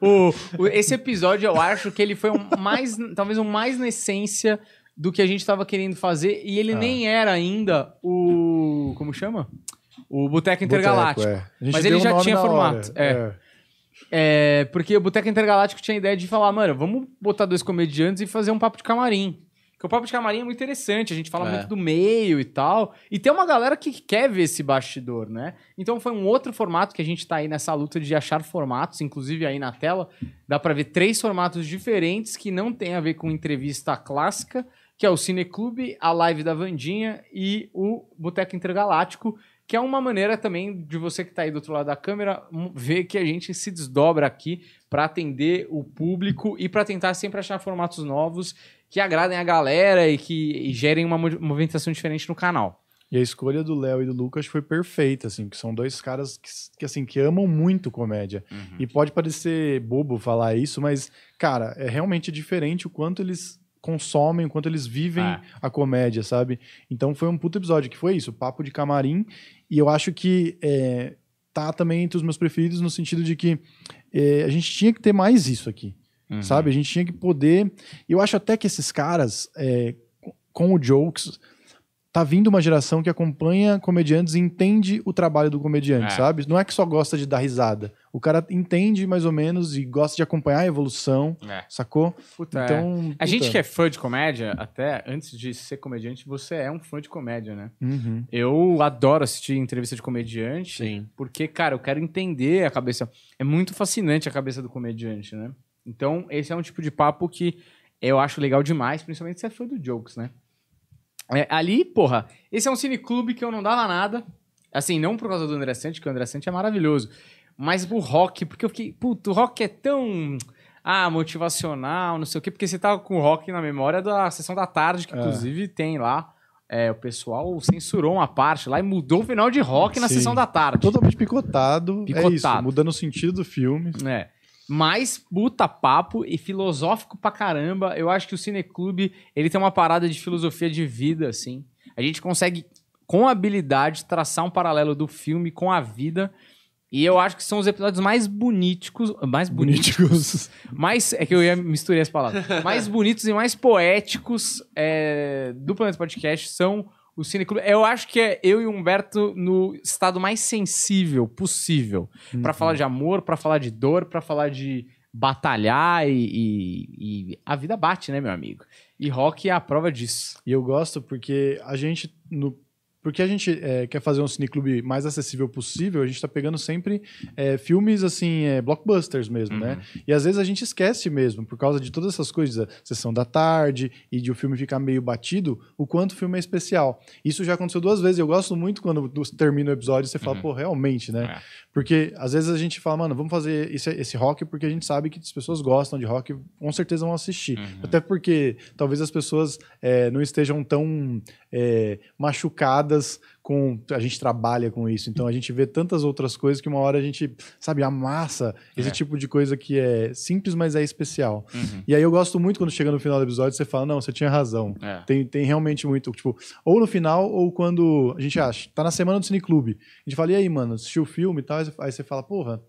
o, <laughs> o- esse episódio, eu acho que ele foi um mais, talvez um mais na essência do que a gente estava querendo fazer. E ele Ah. nem era ainda o... Como chama? O Boteco Intergaláctico. Boteco, é. Mas ele um já tinha formato, hora. é. É, porque o Boteco Intergaláctico tinha a ideia de falar, mano, vamos botar dois comediantes e fazer um papo de camarim. Porque o papo de camarim é muito interessante, a gente fala É. muito do meio e tal. E tem uma galera que quer ver esse bastidor, né? Então foi um outro formato que a gente tá aí nessa luta de achar formatos, inclusive aí na tela, dá pra ver três formatos diferentes que não tem a ver com entrevista clássica, que é o Cineclube, a live da Vandinha e o Boteco Intergaláctico, que é uma maneira também de você que está aí do outro lado da câmera ver que a gente se desdobra aqui para atender o público e para tentar sempre achar formatos novos que agradem a galera e que e gerem uma mo- movimentação diferente no canal. E a escolha do Léo e do Lucas foi perfeita, assim, que são dois caras que, que, assim, que amam muito comédia. E pode parecer bobo falar isso, mas, cara, é realmente diferente o quanto eles consomem, o quanto eles vivem É. a comédia, sabe? Então foi um puto episódio, que foi isso, papo de camarim. E eu acho que é, tá também entre os meus preferidos no sentido de que é, a gente tinha que ter mais isso aqui, Uhum. sabe? A gente tinha que poder... E eu acho até que esses caras, é, com- o Jokes tá vindo uma geração que acompanha comediantes e entende o trabalho do comediante, É. sabe? Não é que só gosta de dar risada. O cara entende mais ou menos e gosta de acompanhar a evolução, É. sacou? Puta, é. Então, A gente que é fã de comédia, até antes de ser comediante, você é um fã de comédia, né? Uhum. Eu adoro assistir entrevista de comediante. Sim. Porque, cara, eu quero entender a cabeça. É muito fascinante a cabeça do comediante, né? Então, esse é um tipo de papo que eu acho legal demais, principalmente se é fã do Jokes, né? É, ali, porra, esse é um cineclube que eu não dava nada. Assim, não por causa do André Sante, que o André Sante é maravilhoso. Mas o rock, porque eu fiquei, puto, o rock é tão. Ah, motivacional, não sei o quê, porque você tava com o rock na memória da sessão da tarde, que É. inclusive tem lá. é, o pessoal censurou uma parte lá e mudou o final de rock na Sim. sessão da tarde. Totalmente picotado, é isso, Picotado. mudando o sentido do filme. É. Mas puta papo e filosófico pra caramba. Eu acho que o Cineclube, ele tem uma parada de filosofia de vida, assim. A gente consegue, com habilidade, traçar um paralelo do filme com a vida. E eu acho que são os episódios mais bonitos, mais bonitos, Bonitos. <laughs> mais, é que eu ia misturar as palavras, mais bonitos e mais poéticos é, do Planeta Podcast são o Cineclube. Eu acho que é eu e o Humberto no estado mais sensível possível. Pra falar de amor, pra falar de dor, pra falar de batalhar e, e- e a vida bate, né, meu amigo? E rock é a prova disso. E eu gosto porque a gente, no, porque a gente é, quer fazer um cineclube mais acessível possível, a gente tá pegando sempre é, filmes, assim, é, blockbusters mesmo, né? E às vezes a gente esquece mesmo, por causa de todas essas coisas, a sessão da tarde e de o filme ficar meio batido, o quanto o filme é especial. Isso já aconteceu duas vezes, eu gosto muito quando do- termina o episódio e você fala, pô, realmente, né? É. Porque às vezes a gente fala, mano, vamos fazer esse, esse rock porque a gente sabe que as pessoas gostam de rock, com certeza vão assistir. Até porque talvez as pessoas não estejam tão é, com. A gente trabalha com isso, então a gente vê tantas outras coisas que uma hora a gente, sabe, amassa esse É. tipo de coisa que é simples, mas é especial. Uhum. E aí eu gosto muito quando chega no final do episódio você fala, não, você tinha razão. É. Tem, tem realmente muito, tipo, ou no final, ou quando a gente acha, tá na semana do Cineclube. A gente fala, e aí, mano, assistiu o filme e tal? Aí você- Aí você fala, porra,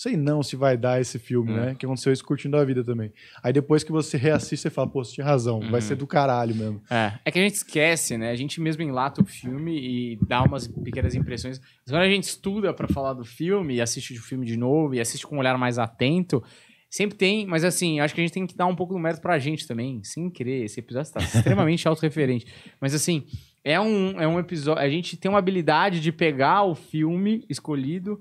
sei não se vai dar esse filme, É. né? Que aconteceu isso curtindo a vida também. Aí depois que você reassiste, você fala, pô, você tinha razão, vai ser do caralho mesmo. É. É que a gente esquece, né? A gente mesmo enlata o filme e dá umas pequenas impressões. Mas quando a gente estuda pra falar do filme e assiste o filme de novo e assiste com um olhar mais atento, sempre tem, mas assim, acho que a gente tem que dar um pouco do mérito pra gente também, sem querer. Esse episódio está <laughs> extremamente autorreferente. Mas assim, é um, é um episódio. A gente tem uma habilidade de pegar o filme escolhido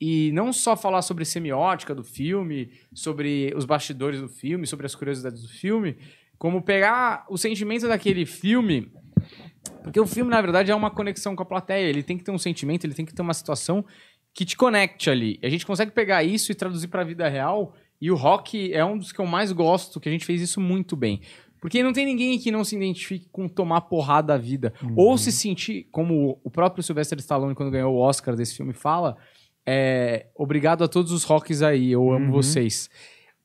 e não só falar sobre semiótica do filme, sobre os bastidores do filme, sobre as curiosidades do filme, como pegar o sentimento daquele filme. Porque o filme, na verdade, é uma conexão com a plateia. Ele tem que ter um sentimento, ele tem que ter uma situação que te conecte ali. A gente consegue pegar isso e traduzir pra vida real. E o rock é um dos que eu mais gosto, que a gente fez isso muito bem. Porque não tem ninguém que não se identifique com tomar porrada da vida. Ou se sentir, como o próprio Sylvester Stallone, quando ganhou o Oscar desse filme, fala: é, Obrigado a todos os rocks aí, eu amo vocês.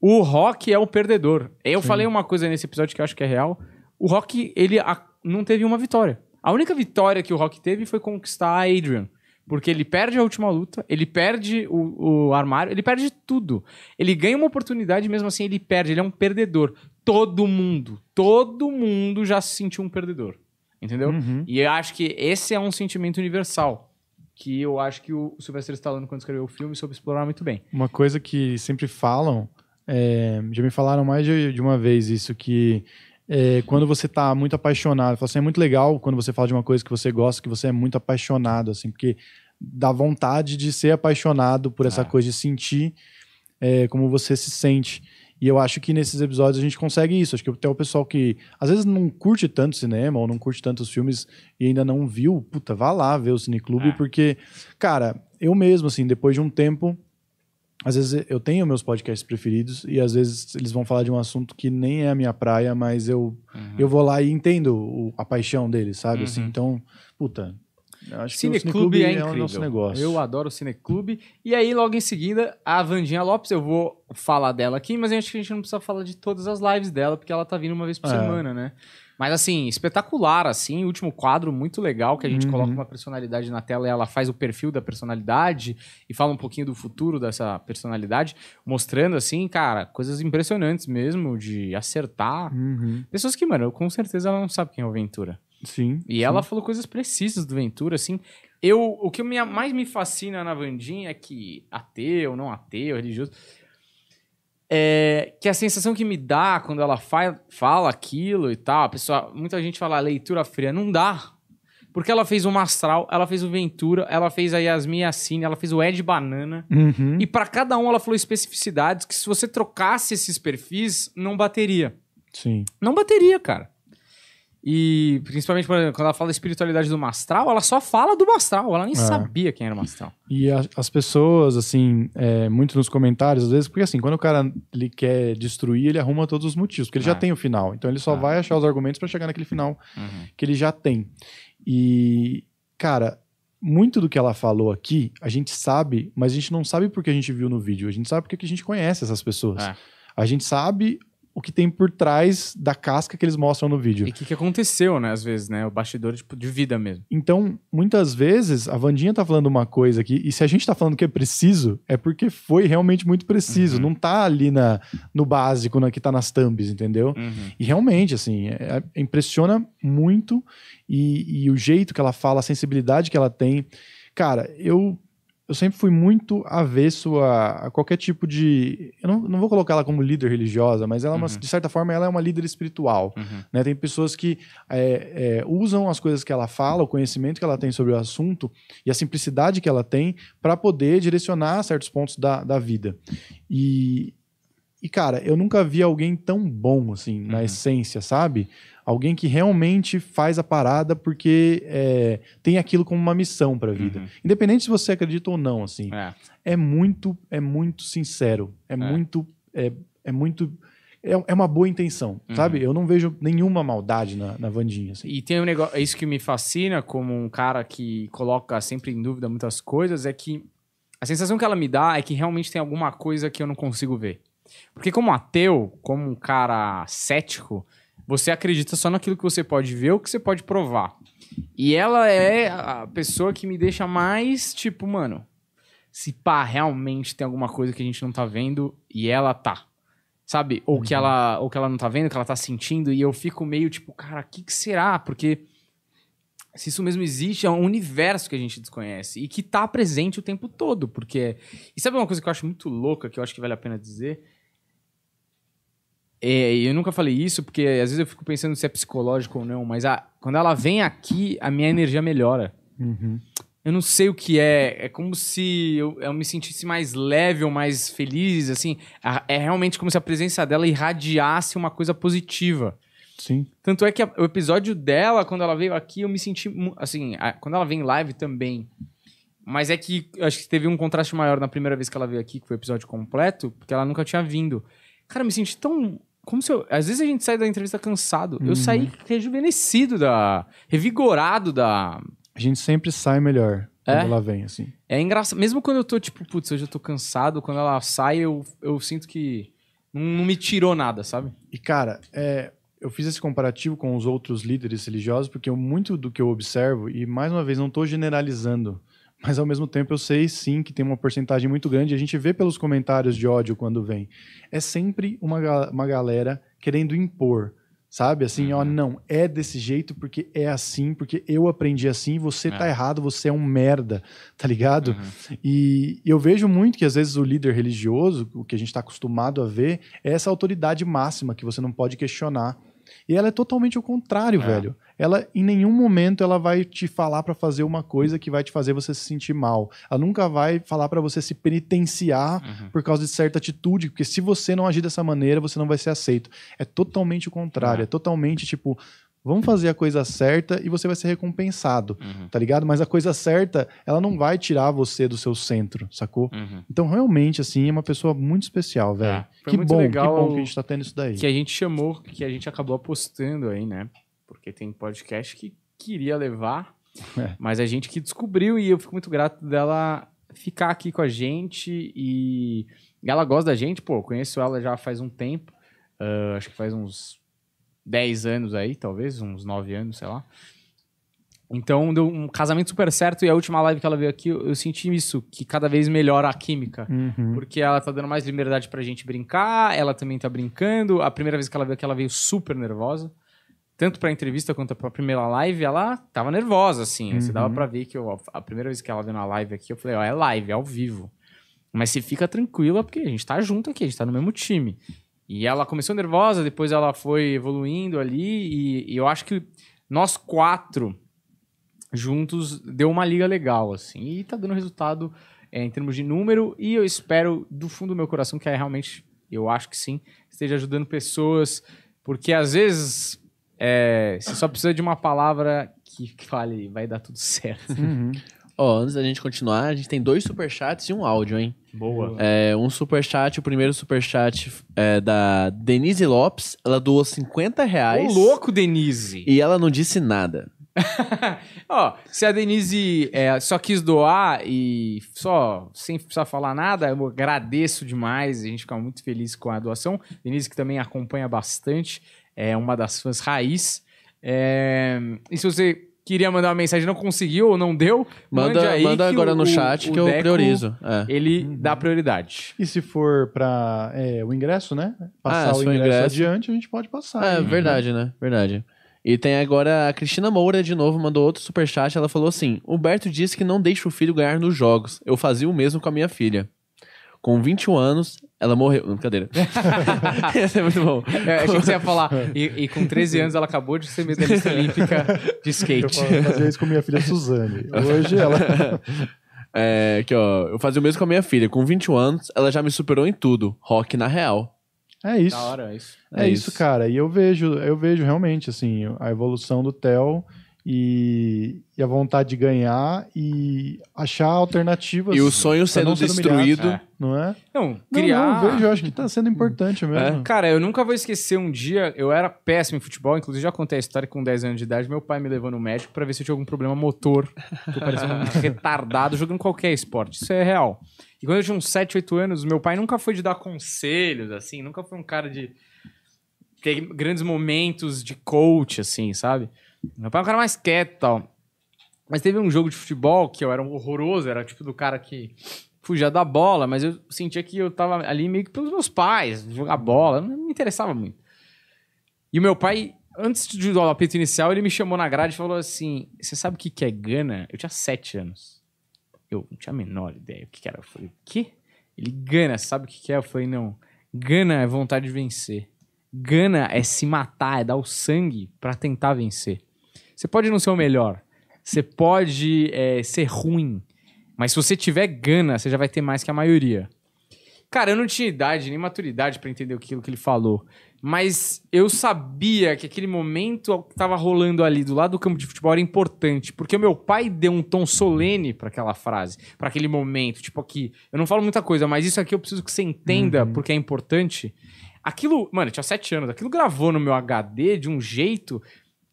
O rock é o perdedor. Eu falei uma coisa nesse episódio que eu acho que é real. O rock, ele a- não teve uma vitória. A única vitória que o rock teve foi conquistar a Adrian. Porque ele perde a última luta, ele perde o, o armário, ele perde tudo. Ele ganha uma oportunidade, mesmo assim ele perde. Ele é um perdedor. Todo mundo, todo mundo já se sentiu um perdedor. Entendeu? Uhum. E eu acho que esse é um sentimento universal. Que eu acho que o Sylvester Stallone, quando escreveu o filme, soube explorar muito bem. Uma coisa que sempre falam, é, já me falaram mais de, de uma vez isso, que é, quando você tá muito apaixonado, assim, é muito legal quando você fala de uma coisa que você gosta, que você é muito apaixonado, assim, porque dá vontade de ser apaixonado por essa Ah. coisa, de sentir é, como você se sente. E eu acho que nesses episódios a gente consegue isso. Acho que até o pessoal que às vezes não curte tanto cinema ou não curte tantos filmes e ainda não viu, puta, vá lá ver o Cineclube, É. porque, cara, eu mesmo, assim, depois de um tempo, às vezes eu tenho meus podcasts preferidos e às vezes eles vão falar de um assunto que nem é a minha praia, mas eu, eu vou lá e entendo o- a paixão deles, sabe? Assim, Uhum. então, puta. Eu Acho o Cineclube é o incrível. nosso negócio. Eu adoro o Cineclube. E aí, logo em seguida, a Vandinha Lopes, eu vou falar dela aqui, mas eu acho que a gente não precisa falar de todas as lives dela, porque ela tá vindo uma vez por É. semana, né? Mas assim, espetacular, assim, último quadro muito legal, que a gente Uhum. coloca uma personalidade na tela e ela faz o perfil da personalidade e fala um pouquinho do futuro dessa personalidade, mostrando, assim, cara, coisas impressionantes mesmo, de acertar. Uhum. Pessoas que, mano, com certeza ela não sabe quem é o Ventura. Sim. E ela falou coisas precisas do Ventura, assim. Eu, o que me- mais me fascina na Vandinha é que ateu, não ateu, religioso, é que a sensação que me dá quando ela fa fala aquilo e tal, pessoa, muita gente fala leitura fria, não dá. Porque ela fez o Mastral, ela fez o Ventura, ela fez a Yasmin Yassine, ela fez o Ed Banana. Uhum. E pra cada um ela falou especificidades que se você trocasse esses perfis, não bateria. Sim. Não bateria, cara. E principalmente exemplo, quando ela fala da espiritualidade do Mastral, ela só fala do Mastral, ela nem É. sabia quem era o Mastral. E a- as pessoas, assim, é, muito nos comentários, às vezes, porque assim, quando o cara ele quer destruir, ele arruma todos os motivos, porque ele Ah. já tem o final. Então ele só Ah. vai achar os argumentos pra chegar naquele final que ele já tem. E, cara, muito do que ela falou aqui, a gente sabe, mas a gente não sabe porque a gente viu no vídeo. A gente sabe porque que a gente conhece essas pessoas. É. A gente sabe o que tem por trás da casca que eles mostram no vídeo. E o que, que aconteceu, né, às vezes, né? O bastidor tipo, de vida mesmo. Então, muitas vezes, a Vandinha tá falando uma coisa aqui, e se a gente tá falando que é preciso, é porque foi realmente muito preciso. Uhum. Não tá ali na, no básico, na, que tá nas thumbs, entendeu? Uhum. E realmente, assim, é- é- impressiona muito e, e o jeito que ela fala, a sensibilidade que ela tem. Cara, eu, eu sempre fui muito avesso a, a qualquer tipo de. Eu não, não vou colocar ela como líder religiosa, mas ela, é uma- Uhum. de certa forma, ela é uma líder espiritual. Uhum. Né? Tem pessoas que é, é, usam as coisas que ela fala, o conhecimento que ela tem sobre o assunto e a simplicidade que ela tem para poder direcionar certos pontos da, da vida. E, e, cara, eu nunca vi alguém tão bom, assim, na Uhum. essência, sabe? Alguém que realmente faz a parada porque é, tem aquilo como uma missão para a vida. Uhum. Independente se você acredita ou não, assim É. é muito é muito sincero é, muito é, é muito é, é uma boa intenção Uhum. sabe eu não vejo nenhuma maldade na, na Vandinha assim. E tem um negócio, é isso que me fascina como um cara que coloca sempre em dúvida muitas coisas, é que a sensação que ela me dá é que realmente tem alguma coisa que eu não consigo ver. Porque como ateu, como um cara cético, você acredita só naquilo que você pode ver ou que você pode provar. E ela é a pessoa que me deixa mais tipo, mano, se pá, realmente tem alguma coisa que a gente não tá vendo e ela tá. Sabe? Ou que ela ou que ela não tá vendo, que ela tá sentindo e eu fico meio tipo, cara, o que, que será? Porque se isso mesmo existe, é um universo que a gente desconhece e que tá presente o tempo todo, porque e sabe uma coisa que eu acho muito louca, que eu acho que vale a pena dizer? É, eu nunca falei isso, porque às vezes eu fico pensando se é psicológico ou não, mas a, quando ela vem aqui, a minha energia melhora. Uhum. Eu não sei o que é. É como se eu, eu me sentisse mais leve ou mais feliz, assim. A- É realmente como se a presença dela irradiasse uma coisa positiva. sim Tanto é que a- o episódio dela, quando ela veio aqui, eu me senti. Assim, a- quando ela vem em live também. Mas é que acho que teve um contraste maior na primeira vez que ela veio aqui, que foi o episódio completo, porque ela nunca tinha vindo. Cara, eu me senti tão. Como se eu. Às vezes a gente sai da entrevista cansado. Eu saí rejuvenescido da. revigorado da. a gente sempre sai melhor quando É? ela vem assim É engraçado. Mesmo quando eu tô, tipo, putz, hoje eu tô cansado, quando ela sai, eu, eu sinto que não, não me tirou nada, sabe? e cara é, eu fiz esse comparativo com os outros líderes religiosos porque eu- muito do que eu observo e mais uma vez não estou generalizando mas ao mesmo tempo eu sei sim que tem uma porcentagem muito grande a gente vê pelos comentários de ódio quando vem é sempre uma, uma galera querendo impor sabe assim ó Uhum. não é desse jeito porque é assim porque eu aprendi assim você tá É. errado você é um merda tá ligado Uhum. e eu vejo muito que às vezes o líder religioso, o que a gente está acostumado a ver, é essa autoridade máxima que você não pode questionar. E ela é totalmente o contrário, É. velho. Ela, em nenhum momento, ela vai te falar pra fazer uma coisa que vai te fazer você se sentir mal. Ela nunca vai falar pra você se penitenciar Uhum. por causa de certa atitude, porque se você não agir dessa maneira, você não vai ser aceito. É totalmente o contrário. É. É, totalmente tipo, Vamos fazer a coisa certa e você vai ser recompensado, Uhum. tá ligado? Mas a coisa certa, ela não vai tirar você do seu centro, sacou? Uhum. Então, realmente, assim, é uma pessoa muito especial, velho. É. Foi Que muito bom, legal que bom que a gente tá tendo isso daí. Que a gente chamou, que a gente acabou apostando aí, né? Porque tem podcast que queria levar, <laughs> É. mas a gente que descobriu e eu fico muito grato dela ficar aqui com a gente e ela gosta da gente, pô, conheço ela já faz um tempo, ah, acho que faz uns 10 anos aí, talvez, uns 9 anos, sei lá. Então, deu um casamento super certo e a última live que ela veio aqui, eu, eu senti isso, que cada vez melhora a química. Uhum. Porque ela tá dando mais liberdade pra gente brincar, ela também tá brincando. A primeira vez que ela veio aqui, ela veio super nervosa. Tanto pra entrevista quanto pra primeira live, ela tava nervosa, assim. Você Uhum. dava pra ver que eu- a primeira vez que ela veio na live aqui, eu falei, ó, é live, é ao vivo. Mas você fica tranquila, porque a gente tá junto aqui, a gente tá no mesmo time. E ela começou nervosa, depois ela foi evoluindo ali, e, e eu acho que nós quatro juntos deu uma liga legal, assim. E tá dando resultado é, em termos de número, e eu espero do fundo do meu coração que é realmente, eu acho que sim, esteja ajudando pessoas, porque às vezes é, você só precisa de uma palavra que, que fale, vai dar tudo certo. Uhum. <laughs> Ó, antes da gente continuar, a gente tem dois superchats e um áudio, hein? Boa. É, um superchat, o primeiro superchat é da Denise Lopes. Ela doou 50 Ô, reais. louco, Denise! E ela não disse nada. <laughs> Ó, se a Denise é, só quis doar e só, sem precisar falar nada, eu agradeço demais. A gente fica muito feliz com a doação. Denise, que também acompanha bastante, é uma das fãs raiz. É, e se você queria mandar uma mensagem e não conseguiu ou não deu, Manda, mande aí manda que agora o- no o- chat o que eu Deco, priorizo. É. Ele dá prioridade. E se for pra é, o ingresso, né? Passar Ah, o ingresso, ingresso. adiante, a gente pode passar. É, hein? verdade, né? Verdade. E tem agora a Cristina Moura de novo, mandou outro superchat. Ela falou assim: Humberto disse que não deixa o filho ganhar nos jogos. Eu fazia o mesmo com a minha filha. Com 21 anos, ela morreu. Não, brincadeira. <laughs> Esse é muito bom. É, achei que você ia falar. E, e com 13 anos ela acabou de ser medalhista olímpica de Eu skate. fa- fazia isso com minha filha Suzane. Hoje ela. <laughs> É, que ó, eu fazia o mesmo com a minha filha. Com 21 anos, ela já me superou em tudo. Rock na real. É isso. Da hora, é isso. É, É isso, isso. cara. E eu vejo, eu vejo realmente assim a evolução do Theo e, e a vontade de ganhar e achar alternativas. E o sonho sendo não destruído. humilhado, Não é? Não, Não, criar. não, eu vejo, eu acho que tá sendo importante mesmo. Cara, eu nunca vou esquecer um dia, eu era péssimo em futebol, inclusive já contei a história que com 10 anos de idade, meu pai me levou no médico pra ver se eu tinha algum problema motor, que eu parecia um <laughs> retardado jogando qualquer esporte. Isso é real. E quando eu tinha uns 7, 8 anos, meu pai nunca foi de dar conselhos, assim, nunca foi um cara de ter grandes momentos de coach, assim, sabe? Meu pai é um cara mais quieto e tal. Mas teve um jogo de futebol que eu era um horroroso, era tipo do cara que fugia da bola, mas eu sentia que eu tava ali meio que pelos meus pais, jogar bola, não me interessava muito. E o meu pai, antes de dar o apito inicial, ele me chamou na grade e falou assim: Você sabe o que, que é Gana? Eu tinha sete anos. Eu não tinha a menor ideia o que, era. Eu falei: O quê? Ele, Gana, sabe o que, que é? Eu falei: Não. Gana é vontade de vencer. Gana é se matar, é dar o sangue pra tentar vencer. Você pode não ser o melhor. Você pode é, ser ruim. Mas se você tiver gana, você já vai ter mais que a maioria. Cara, eu não tinha idade nem maturidade pra entender aquilo que ele falou. Mas eu sabia que aquele momento que tava rolando ali do lado do campo de futebol era importante. Porque o meu pai deu um tom solene pra aquela frase, pra aquele momento. Tipo aqui, eu não falo muita coisa, mas isso aqui eu preciso que você entenda porque é importante. Aquilo, mano, eu tinha sete anos. Aquilo gravou no meu HD de um jeito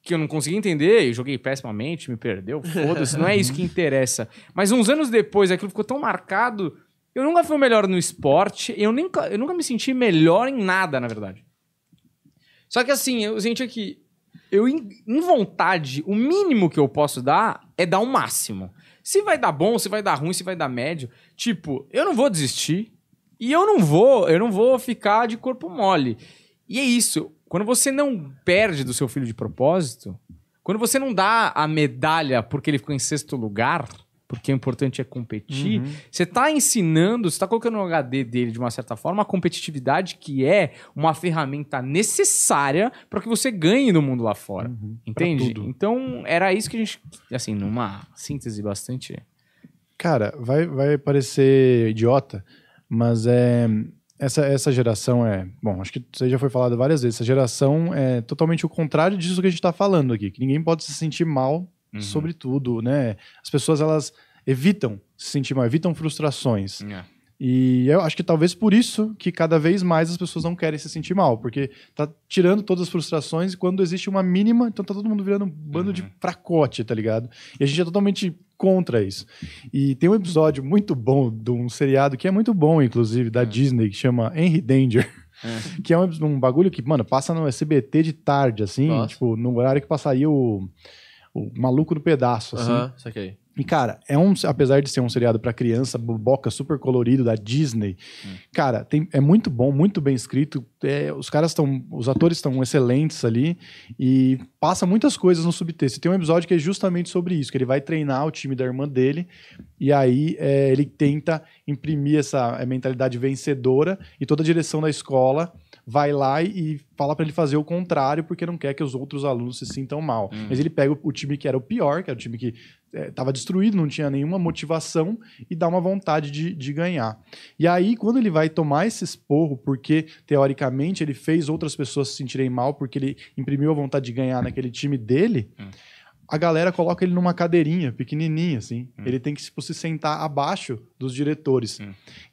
que eu não consegui entender, eu joguei pessimamente, me perdeu, foda-se, não é isso que <laughs> interessa. Mas uns anos depois, aquilo ficou tão marcado, eu nunca fui o melhor no esporte, eu nunca, eu nunca me senti melhor em nada, na verdade. Só que assim, eu senti que eu, em, em vontade, o mínimo que eu posso dar é dar o máximo. Se vai dar bom, se vai dar ruim, se vai dar médio, tipo, eu não vou desistir e eu não vou, eu não vou ficar de corpo mole. E é isso. Quando você não perde do seu filho de propósito, quando você não dá a medalha porque ele ficou em sexto lugar, porque o importante é competir, você está ensinando, você está colocando no HD dele, de uma certa forma, a competitividade que é uma ferramenta necessária para que você ganhe no mundo lá fora. Entende? tudo. Então, era isso que a gente, assim, numa síntese bastante. Cara, vai, vai parecer idiota, mas é, essa, essa geração é. Bom, acho que isso já foi falado várias vezes. Essa geração é totalmente o contrário disso que a gente está falando aqui. Que ninguém pode se sentir mal Uhum. sobre tudo, né? As pessoas, elas evitam se sentir mal, evitam frustrações. É. E eu acho que talvez por isso que cada vez mais as pessoas não querem se sentir mal, porque tá tirando todas as frustrações e quando existe uma mínima, então tá todo mundo virando um bando de fracote, tá ligado? E a gente é totalmente contra isso. E tem um episódio muito bom de um seriado que é muito bom, inclusive, da Disney, que chama Henry Danger. <laughs> Que é um, um bagulho que, mano, passa no SBT de tarde, assim, Nossa. tipo, no horário que passaria o, o Maluco do Pedaço, assim. Aham, saquei. E, cara, é um, apesar de ser um seriado pra criança, boboca, super colorido da Disney, cara, tem, é muito bom, muito bem escrito. é, os caras estão, os atores estão excelentes ali e passa muitas coisas no subtexto. Tem um episódio que é justamente sobre isso, que ele vai treinar o time da irmã dele e aí é, ele tenta imprimir essa é, mentalidade vencedora e toda a direção da escola vai lá e fala pra ele fazer o contrário porque não quer que os outros alunos se sintam mal. Mas ele pega o, time que era o pior, que era o time que estava destruído, não tinha nenhuma motivação e dá uma vontade de, de ganhar. E aí, quando ele vai tomar esse esporro, porque teoricamente ele fez outras pessoas se sentirem mal, porque ele imprimiu a vontade de ganhar naquele time dele, a galera coloca ele numa cadeirinha pequenininha, assim. Ele tem que tipo, se sentar abaixo dos diretores.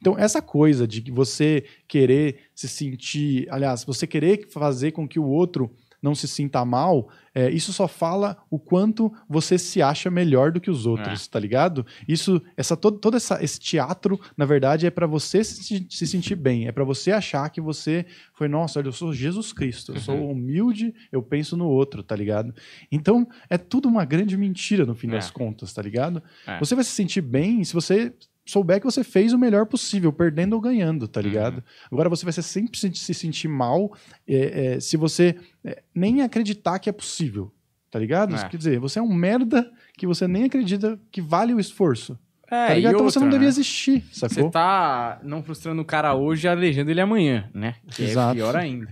Então, essa coisa de você querer se sentir, aliás, você querer fazer com que o outro não se sinta mal, é, isso só fala o quanto você se acha melhor do que os outros, tá ligado? Isso, essa todo, todo essa, esse teatro, na verdade, é para você se, se sentir bem, é para você achar que você foi, nossa, olha, eu sou Jesus Cristo, eu sou humilde, eu penso no outro, tá ligado? Então, é tudo uma grande mentira no fim É. das contas, tá ligado? É. Você vai se sentir bem se você souber que você fez o melhor possível, perdendo ou ganhando, tá ligado? Uhum. Agora você vai ser sempre se, se sentir mal é, é, se você é, nem acreditar que é possível, tá ligado? É. Quer dizer, você é um merda que você nem acredita que vale o esforço. É, tá ligado? e Então você não devia né? existir, sacou? Você tá não frustrando o cara hoje e alejando ele amanhã, né? Que Exato. é pior ainda.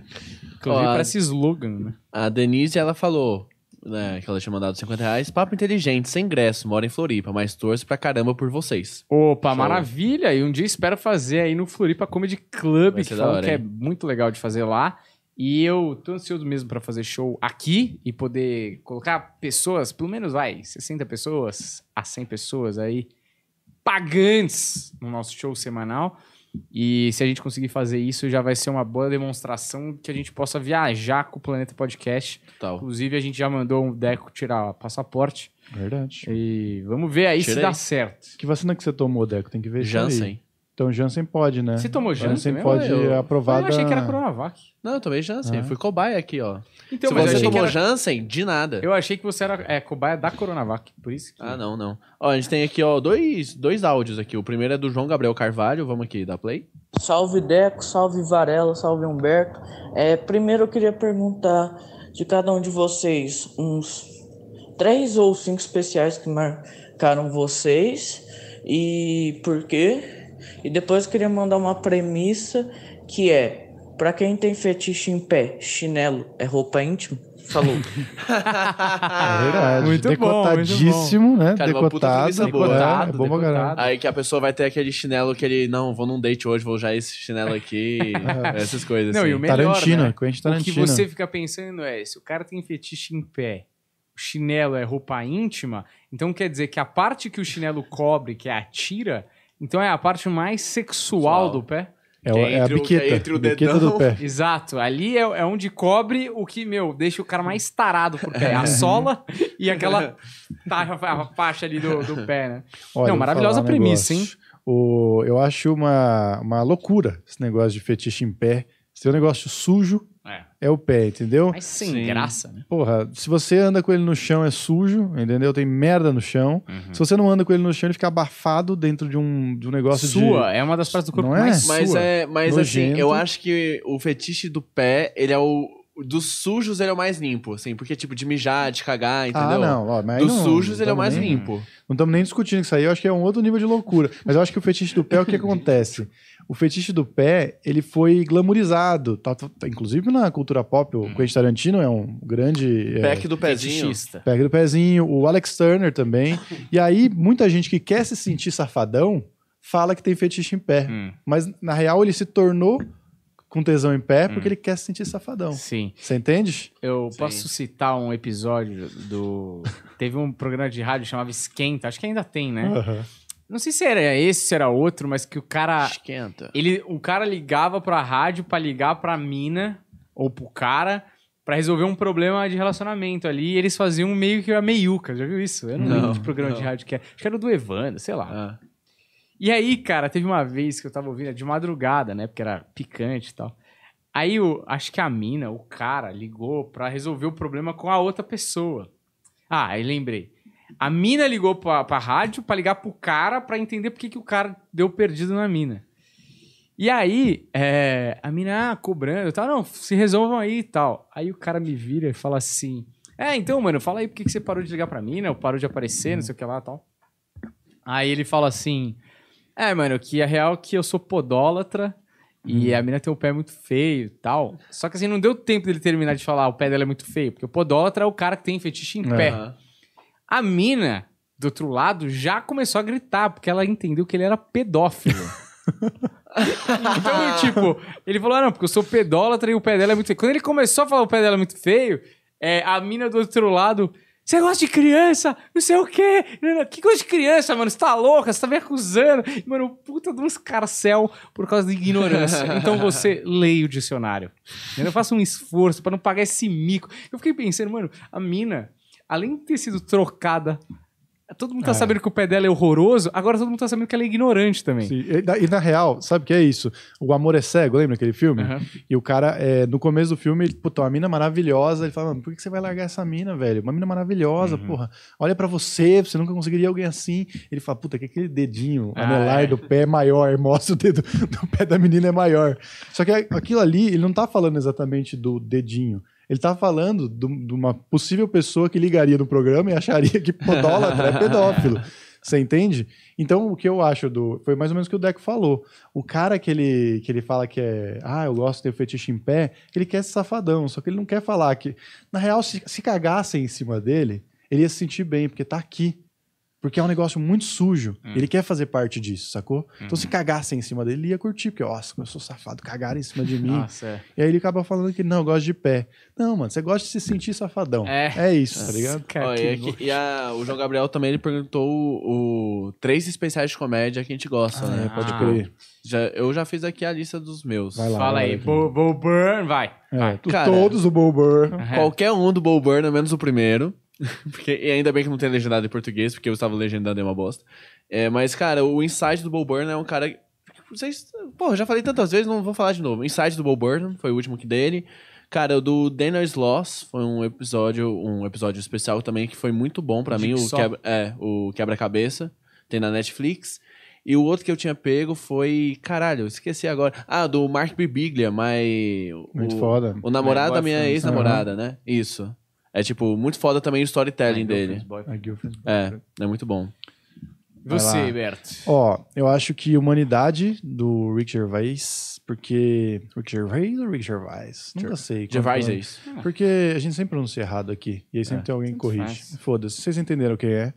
Inclusive, Ó, parece slogan, né? A Denise, ela falou, né, que ela tinha mandado 50 reais. Papo inteligente, sem ingresso, mora em Floripa, mas torço pra caramba por vocês. Opa, Show. maravilha! E um dia espero fazer aí no Floripa Comedy Club, que hora, que é muito legal de fazer lá. E eu tô ansioso mesmo pra fazer show aqui e poder colocar pessoas, pelo menos vai, 60 pessoas a 100 pessoas aí, pagantes no nosso show semanal. E se a gente conseguir fazer isso, já vai ser uma boa demonstração que a gente possa viajar com o Planeta Podcast. Tal. Inclusive, a gente já mandou um Deco tirar passaporte. Verdade. E vamos ver aí se dá certo. Que vacina que você tomou, Deco? Tem que ver. Janssen. Então Janssen pode, né? Você tomou Janssen mesmo? pode Eu- aprovada... Eu achei que era Coronavac. Não, eu tomei Janssen. Ah. Fui cobaia aqui, ó. Então, Se mas você achei, que tomou era- Janssen, de nada. eu achei que você era é, cobaia da Coronavac. Por isso que... Ah, não, não. Ó, a gente tem aqui, ó, dois, dois áudios aqui. O primeiro é do João Gabriel Carvalho. Vamos aqui, dá play. Salve Deco, salve Varela, salve Humberto. É, primeiro eu queria perguntar de cada um de vocês uns três ou cinco especiais que marcaram vocês e por quê. E depois eu queria mandar uma premissa que é pra quem tem fetiche em pé, chinelo é roupa íntima. Falou. <laughs> É verdade. Muito bom, Decotadíssimo, né? Cara, uma puta Decotado. premissa boa. é, é Decotado, bom decotado. Aí que a pessoa vai ter aquele chinelo que ele, não, vou num date hoje, vou usar esse chinelo aqui. <laughs> essas coisas. Não, assim. e o melhor, Tarantino, né? Quentin O que Tarantino. você fica pensando é, se o cara tem fetiche em pé, o chinelo é roupa íntima, então quer dizer que a parte que o chinelo cobre, que é a tira, então é a parte mais sexual Sexual. do pé. É, o- Que é é a entre o- que é biqueta. entre o biqueta dedão. do pé. <laughs> Exato, ali é, é onde cobre o que, meu, deixa o cara mais tarado por pé. A <laughs> sola e aquela <laughs> tá, a faixa ali do, do pé, né? Olha, Não, vou maravilhosa falar um premissa, negócio. O, eu acho uma, uma loucura esse negócio de fetiche em pé. Se tem um negócio sujo, É. é o pé, entendeu? Mas sem Sim. graça, né? Porra, se você anda com ele no chão é sujo, entendeu? Tem merda no chão. Uhum. Se você não anda com ele no chão, ele fica abafado dentro de um, de um negócio de... Sua, é uma das partes do corpo Não é? mais Mas sua. é, mas assim, eu acho que o fetiche do pé, ele é o dos sujos ele é o mais limpo, assim, porque tipo de mijar, de cagar, entendeu? Ah, não. Ó, mas Dos não- sujos não ele é o mais nem- limpo. Não estamos nem discutindo isso aí, eu acho que é um outro nível de loucura. Mas eu acho que o fetiche do pé, é o que acontece? O fetiche do pé, ele foi glamorizado. Tá, tá- inclusive na cultura pop, o Quentin Tarantino é um grande... é, Pack do pezinho. Fetichista. Pega do pezinho, o Alex Turner também. <laughs> E aí, muita gente que quer se sentir safadão fala que tem fetiche em pé. Hum, Mas, na real, ele se tornou com tesão em pé porque Hum. ele quer se sentir safadão. sim. Você entende? Eu Sim. posso citar um episódio do. Teve um programa de rádio que chamava Esquenta, acho que ainda tem, né? Aham. Não sei se era esse, se era outro, mas que o cara. Esquenta. Ele, o cara ligava pra rádio pra ligar pra mina ou pro cara pra resolver um problema de relacionamento ali. E eles faziam meio que a meiuca. Já viu isso? Eu não, lembro Não, de programa de não. rádio que é. Acho que era do Evandro, sei lá. Ah. E aí, cara, teve uma vez que eu tava ouvindo de madrugada, né? Porque era picante e tal. Aí, o, acho que a mina, o cara, ligou pra resolver o problema com a outra pessoa. Ah, aí lembrei. A mina ligou pra, pra rádio pra ligar pro cara pra entender por que, que o cara deu perdido na mina. E aí, é, a mina, ah, cobrando e tal, não, se resolvam aí e tal. Aí o cara me vira e fala assim: É, então, mano, fala aí por que, que você parou de ligar pra mina, ou parou de aparecer, não sei o que lá e tal. Aí ele fala assim: É, mano, que a real é que eu sou podólatra e a mina tem o pé muito feio e tal. Só que assim, não deu tempo dele terminar de falar o pé dela é muito feio, porque o podólatra é o cara que tem fetiche em pé. A mina, do outro lado, já começou a gritar, porque ela entendeu que ele era pedófilo. <laughs> então, tipo, ele falou: ah, não, porque eu sou pedólatra e o pé dela é muito feio. Quando ele começou a falar o pé dela é muito feio, é, a mina do outro lado. Você gosta de criança? Não sei o quê. Que coisa de criança, mano? Você tá louca? Você tá me acusando? Mano, puta de um escarcel por causa de ignorância. <laughs> Então você leia o dicionário. Eu faço um esforço pra não pagar esse mico. Eu fiquei pensando, mano, a mina, além de ter sido trocada, todo mundo tá É. sabendo que o pé dela é horroroso, agora todo mundo tá sabendo que ela é ignorante também. Sim. E, na- e na real, sabe o que é isso? O Amor é Cego, lembra aquele filme? Aham. E o cara, é, no começo do filme, ele, puta, uma mina maravilhosa. Ele fala, mano, por que você vai largar essa mina, velho? Uma mina maravilhosa, Uhum. porra. Olha pra você, você nunca conseguiria alguém assim. Ele fala, puta, que aquele dedinho Ah, anelar é. do pé é maior. <laughs> Mostra o dedo do pé da menina é maior. Só que aquilo ali, ele não tá falando exatamente do dedinho. Ele tá falando do- de uma possível pessoa que ligaria no programa e acharia que podólatra é pedófilo. <laughs> Você entende? Então, o que eu acho do. Foi mais ou menos o que o Deco falou. O cara que ele, que ele fala que é. Ah, eu gosto de ter o fetiche em pé, ele quer ser safadão, só que ele não quer falar que. Na real, se, se cagassem em cima dele, ele ia se sentir bem, porque tá aqui. Porque é um negócio muito sujo. Ele quer fazer parte disso, sacou? Então, se cagassem em cima dele, ele ia curtir, porque, nossa, eu sou safado, cagaram em cima de mim. Nossa, é. E aí ele acaba falando que não, eu gosto de pé. Não, mano, você gosta de se sentir safadão. É. É, isso, tá ligado? Cara, e, aqui- e a- o João Gabriel também ele perguntou o, o três especiais de comédia que a gente gosta, Ah, né? é, pode Ah. crer. Já, eu já fiz aqui a lista dos meus. Vai lá. Fala aí. Bo, Bo Burn, vai. É, vai. Cara. todos o Bo Burr. É. Qualquer um do Bo Burnham, menos o primeiro. <laughs> Porque, e ainda bem que não tem legendado em português, porque eu estava legendando é uma bosta. É, mas, cara, o Insight do Bo Burnham é um cara. Vocês. Pô, eu já falei tantas vezes, não vou falar de novo. O Insight do Bo Burnham foi o último que dele. Cara, o do Daniel Sloss foi um episódio, um episódio especial também que foi muito bom pra mim. O quebra, é, o Quebra-Cabeça. Tem na Netflix. E o outro que eu tinha pego foi. Caralho, eu esqueci agora. Ah, do Mark Birbiglia, mas. Muito o, foda. o namorado da minha Boyfriend. ex-namorada, né? Isso. É, tipo, muito foda também o storytelling dele. A Girlfriend. É, é muito bom. Você, lá. Berto. Ó, eu acho que Humanidade, do Rick Gervais, porque... Rick Gervais ou Rick Gervais? Nunca sei. Gervais é é. isso. Porque a gente sempre pronuncia errado aqui. E aí sempre É, tem alguém que corrige. Foda-se. Vocês entenderam o que é.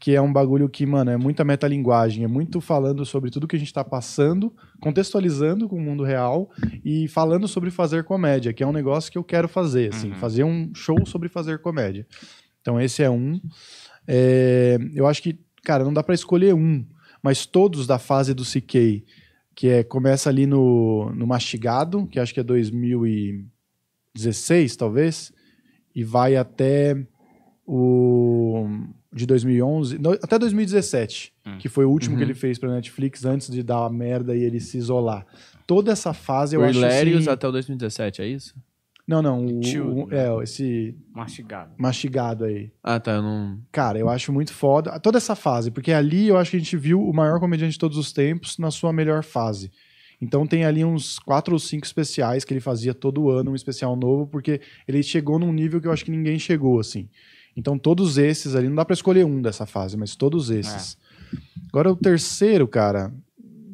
Que é um bagulho que, mano, é muita metalinguagem. É muito falando sobre tudo que a gente tá passando, contextualizando com o mundo real e falando sobre fazer comédia, que é um negócio que eu quero fazer, assim. Uhum. Fazer um show sobre fazer comédia. Então esse é um. É, eu acho que, cara, não dá pra escolher um. Mas todos da fase do CK, que é, começa ali no, no Mastigado, que acho que é 2016, talvez, e vai até o de 2011, não, até 2017, Hum. que foi o último Uhum. que ele fez pra Netflix antes de dar a merda e ele se isolar. Toda essa fase eu o acho Hilarious assim... até o 2017, é isso? Não, não, o, Tio, o- né? é, esse Mastigado. mastigado aí. Ah, tá, eu não... Cara, eu acho muito foda toda essa fase, porque ali eu acho que a gente viu o maior comediante de todos os tempos na sua melhor fase. Então tem ali uns quatro ou cinco especiais que ele fazia todo ano, um especial novo, porque ele chegou num nível que eu acho que ninguém chegou, assim. Então todos esses ali, não dá pra escolher um dessa fase, mas todos esses. Agora o terceiro, cara,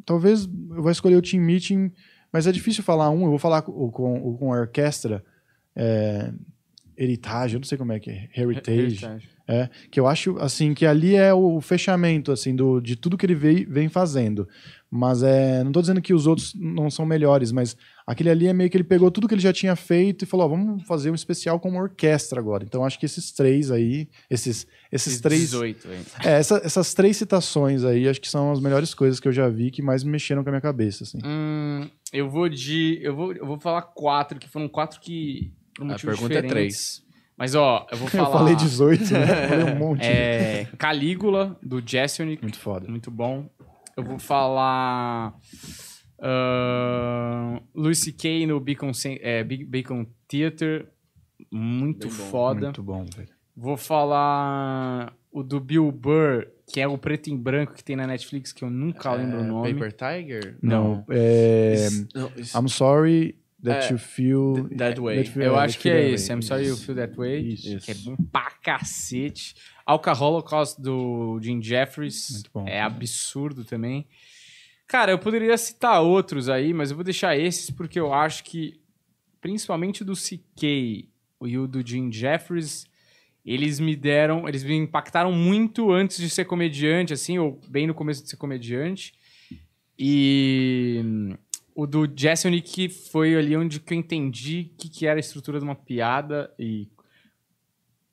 talvez eu vou escolher o Team Meeting, mas é difícil falar um, eu vou falar com, com, com a orquestra, é, Heritage, eu não sei como é que é, Heritage. Heritage. É, que eu acho, assim, que ali é o fechamento, assim, do, de tudo que ele vem, vem fazendo. Mas é, não tô dizendo que os outros não são melhores, mas aquele ali é meio que ele pegou tudo que ele já tinha feito e falou, ó, vamos fazer um especial com uma orquestra agora. Então acho que esses três aí, esses, esses três... 18, hein? É, essa- essas três citações aí, acho que são as melhores coisas que eu já vi que mais mexeram com a minha cabeça, assim. Hum, eu vou de. Eu vou, eu vou falar quatro, que foram quatro que. Por A pergunta é três. Mas, ó, eu vou <laughs> falar. Eu falei 18, né? Eu falei um monte. <laughs> É, Calígula, do Jessonic. Muito foda. Muito bom. Eu vou falar. Uh, Louis C.K. no Beacon, é, Be- Beacon Theater. Muito bom. foda. Muito bom, velho. Vou falar o do Bill Burr, que é o preto e branco que tem na Netflix, que eu nunca lembro o nome. É, Paper Tiger? Não, é... Isso- não, isso- I'm sorry that É, you feel... Th- that way. that feel- Eu acho que é esse. I'm sorry you feel that way. Isso. Que é bom pra cacete. Alca Holocaust do Jim Jeffries. Bom. É absurdo também. Cara, eu poderia citar outros aí, mas eu vou deixar esses porque eu acho que, principalmente do CK e o do Jim Jeffries, eles me deram, eles me impactaram muito antes de ser comediante, assim, ou bem no começo de ser comediante. E o do Jessonic foi ali onde eu entendi o que, que era a estrutura de uma piada e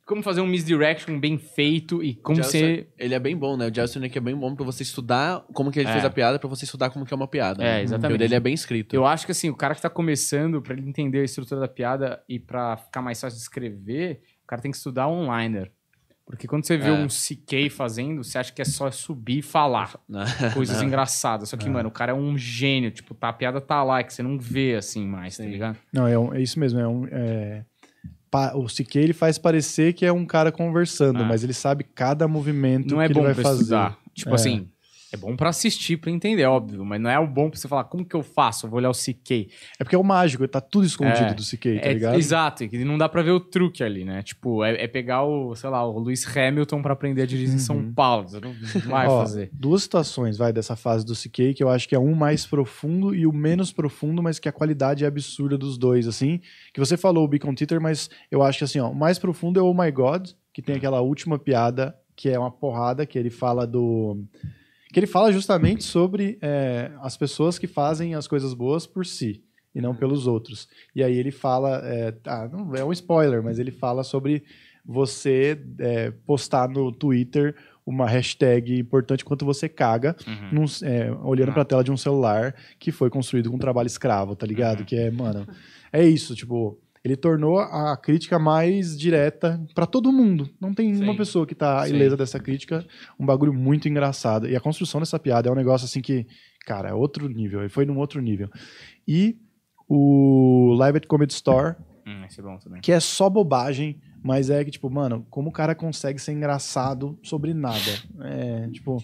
como fazer um misdirection bem feito e como Gelson, ser... Ele é bem bom, né? O Gelson é bem bom pra você estudar como que ele É. fez a piada, pra você estudar como que é uma piada. É, né? exatamente. E o dele é bem escrito. Eu acho que assim, o cara que tá começando, pra ele entender a estrutura da piada e pra ficar mais fácil de escrever, o cara tem que estudar onliner. Porque quando você vê É. um CK fazendo, você acha que é só subir e falar Né? <laughs> coisas engraçadas. Só que, mano, o cara é um gênio. Tipo, tá, a piada tá lá, é que você não vê assim mais, tá Sim. ligado? Não, é, um- é isso mesmo. É um, é, o CK ele faz parecer que é um cara conversando, Ah. mas ele sabe cada movimento Não é que bom ele vai fazer. estudar. Tipo É. assim, é bom pra assistir, pra entender, óbvio. Mas não é o bom pra você falar, como que eu faço? Eu vou olhar o CK. É porque é o mágico, tá tudo escondido É. do CK, tá É, ligado? exato, e não dá pra ver o truque ali, né? Tipo, é, é pegar o, sei lá, o Lewis Hamilton pra aprender a dirigir em São Paulo. Você não vai <laughs> Ó, fazer. Duas situações, vai, dessa fase do CK, que eu acho que é um mais profundo e o menos profundo, mas que a qualidade é absurda dos dois, assim. Que você falou o Beacon Theater, mas eu acho que, assim, ó, o mais profundo é o Oh My God, que tem aquela última piada, que é uma porrada, que ele fala do... Que ele fala justamente sobre é, as pessoas que fazem as coisas boas por si e não pelos outros. E aí ele fala, é, ah, não é um spoiler, mas ele fala sobre você é, postar no Twitter uma hashtag importante quanto você caga, Uhum. num- é, olhando Ah. pra tela de um celular que foi construído com trabalho escravo, tá ligado? Uhum. Que é, mano, é isso, tipo, ele tornou a crítica mais direta pra todo mundo. Não tem Sim. uma pessoa que tá Sim. ilesa dessa crítica, um bagulho muito engraçado. E a construção dessa piada é um negócio assim que, cara, é outro nível, ele foi num outro nível. E o Live at Comedy Store, Hum, é que é só bobagem, mas é que, tipo, mano, como o cara consegue ser engraçado sobre nada? É, tipo,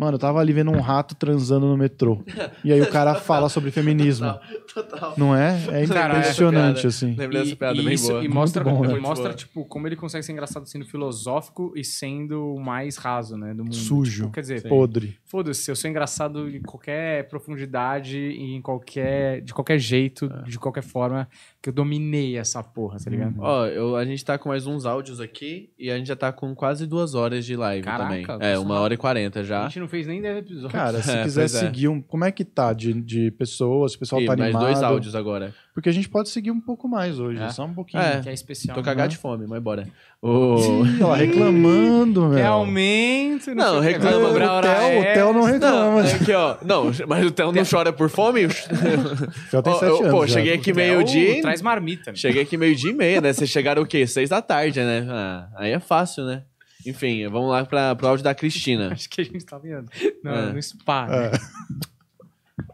mano, eu tava ali vendo um rato transando no metrô. E aí o cara <laughs> fala sobre feminismo. Total. Não é? É impressionante, assim. Lembrei dessa piada e bem isso- boa. E mostra, bom, né? mostra tipo, como ele consegue ser engraçado sendo filosófico e sendo o mais raso, né? Do mundo. Sujo. Tipo, quer dizer, Podre. foda-se, eu sou engraçado em qualquer profundidade em qualquer. de qualquer jeito, É. de qualquer forma, que eu dominei essa porra, tá ligado? Ó, eu, a gente tá com mais uns áudios aqui e a gente já tá com quase duas horas de live Caraca, também. nossa, É, uma hora e quarenta A já. gente não fez nem 10 episódios. Cara, <laughs> se É, quiser é. seguir um. Como é que tá de, de pessoas? Se o pessoal E tá mais animado? dois áudios agora. Porque a gente pode seguir um pouco mais hoje, É? só um pouquinho. É. que é especial. Tô né? cagado de fome, mas bora. O... <laughs> Ih, ó, reclamando, meu. aumento? Não, sei o quê, reclama- hora Theo, o Theo não reclama. Não, é aqui, ó. Não, mas o Theo não chora por fome? <laughs> Theo tem sete eu- anos. pô, já. cheguei aqui meio-dia. Traz marmita. né? Cheguei aqui meio-dia e meia, né? Vocês chegaram o quê? Seis da tarde, né? Ah, aí é fácil, né? Enfim, vamos lá pra, pro áudio da Cristina. <laughs> Acho que a gente tava indo. Não, É. no spa. né? É.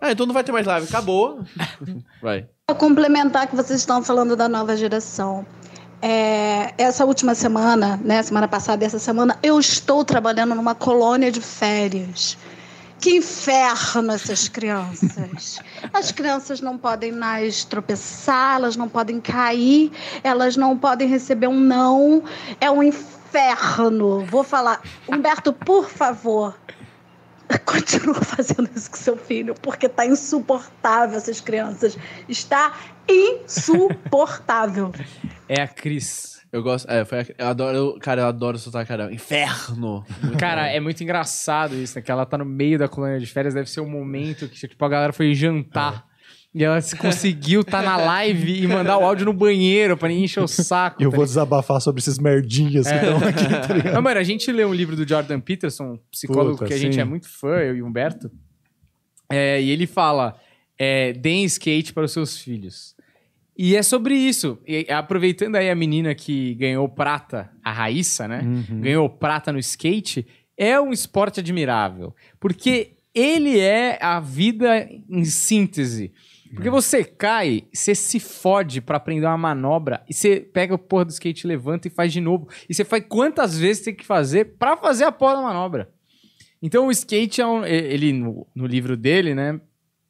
Ah, então não vai ter mais live. Acabou. <laughs> Vai. Para complementar que vocês estão falando da nova geração. É, essa última semana, né, semana passada e essa semana, eu estou trabalhando numa colônia de férias. Que inferno essas crianças. As crianças não podem mais tropeçar, elas não podem cair, elas não podem receber um não. É um inferno. Vou falar, Humberto, por favor, continua fazendo isso com seu filho, porque tá insuportável essas crianças. Está insuportável. <laughs> É a Cris. Eu gosto. É, foi. a- Eu adoro. Cara, eu adoro soltar caramba. Inferno! Muito <laughs> Cara, bom. é muito engraçado isso, né? Que ela tá no meio da colônia de férias, deve ser o momento que, tipo, a galera foi jantar. E ela se conseguiu tá na live e mandar o áudio no banheiro pra ninguém encher o saco. Eu tá vou desabafar sobre esses merdinhas que estão aqui, tá ligado? Mas, mano, a gente leu um livro do Jordan Peterson, um psicólogo Puta, que a gente sim. é muito fã, eu e Humberto. É, e ele fala: é, deem skate para os seus filhos. E é sobre isso. E, aproveitando aí a menina que ganhou prata, a Raíssa, né? Uhum. Ganhou prata no skate, é um esporte admirável. Porque ele é a vida em síntese. Porque você cai, você se fode pra aprender uma manobra e você pega o porra do skate, levanta e faz de novo. E você faz quantas vezes tem que fazer pra fazer a porra da manobra. Então o skate é um. Ele, no, no livro dele, né?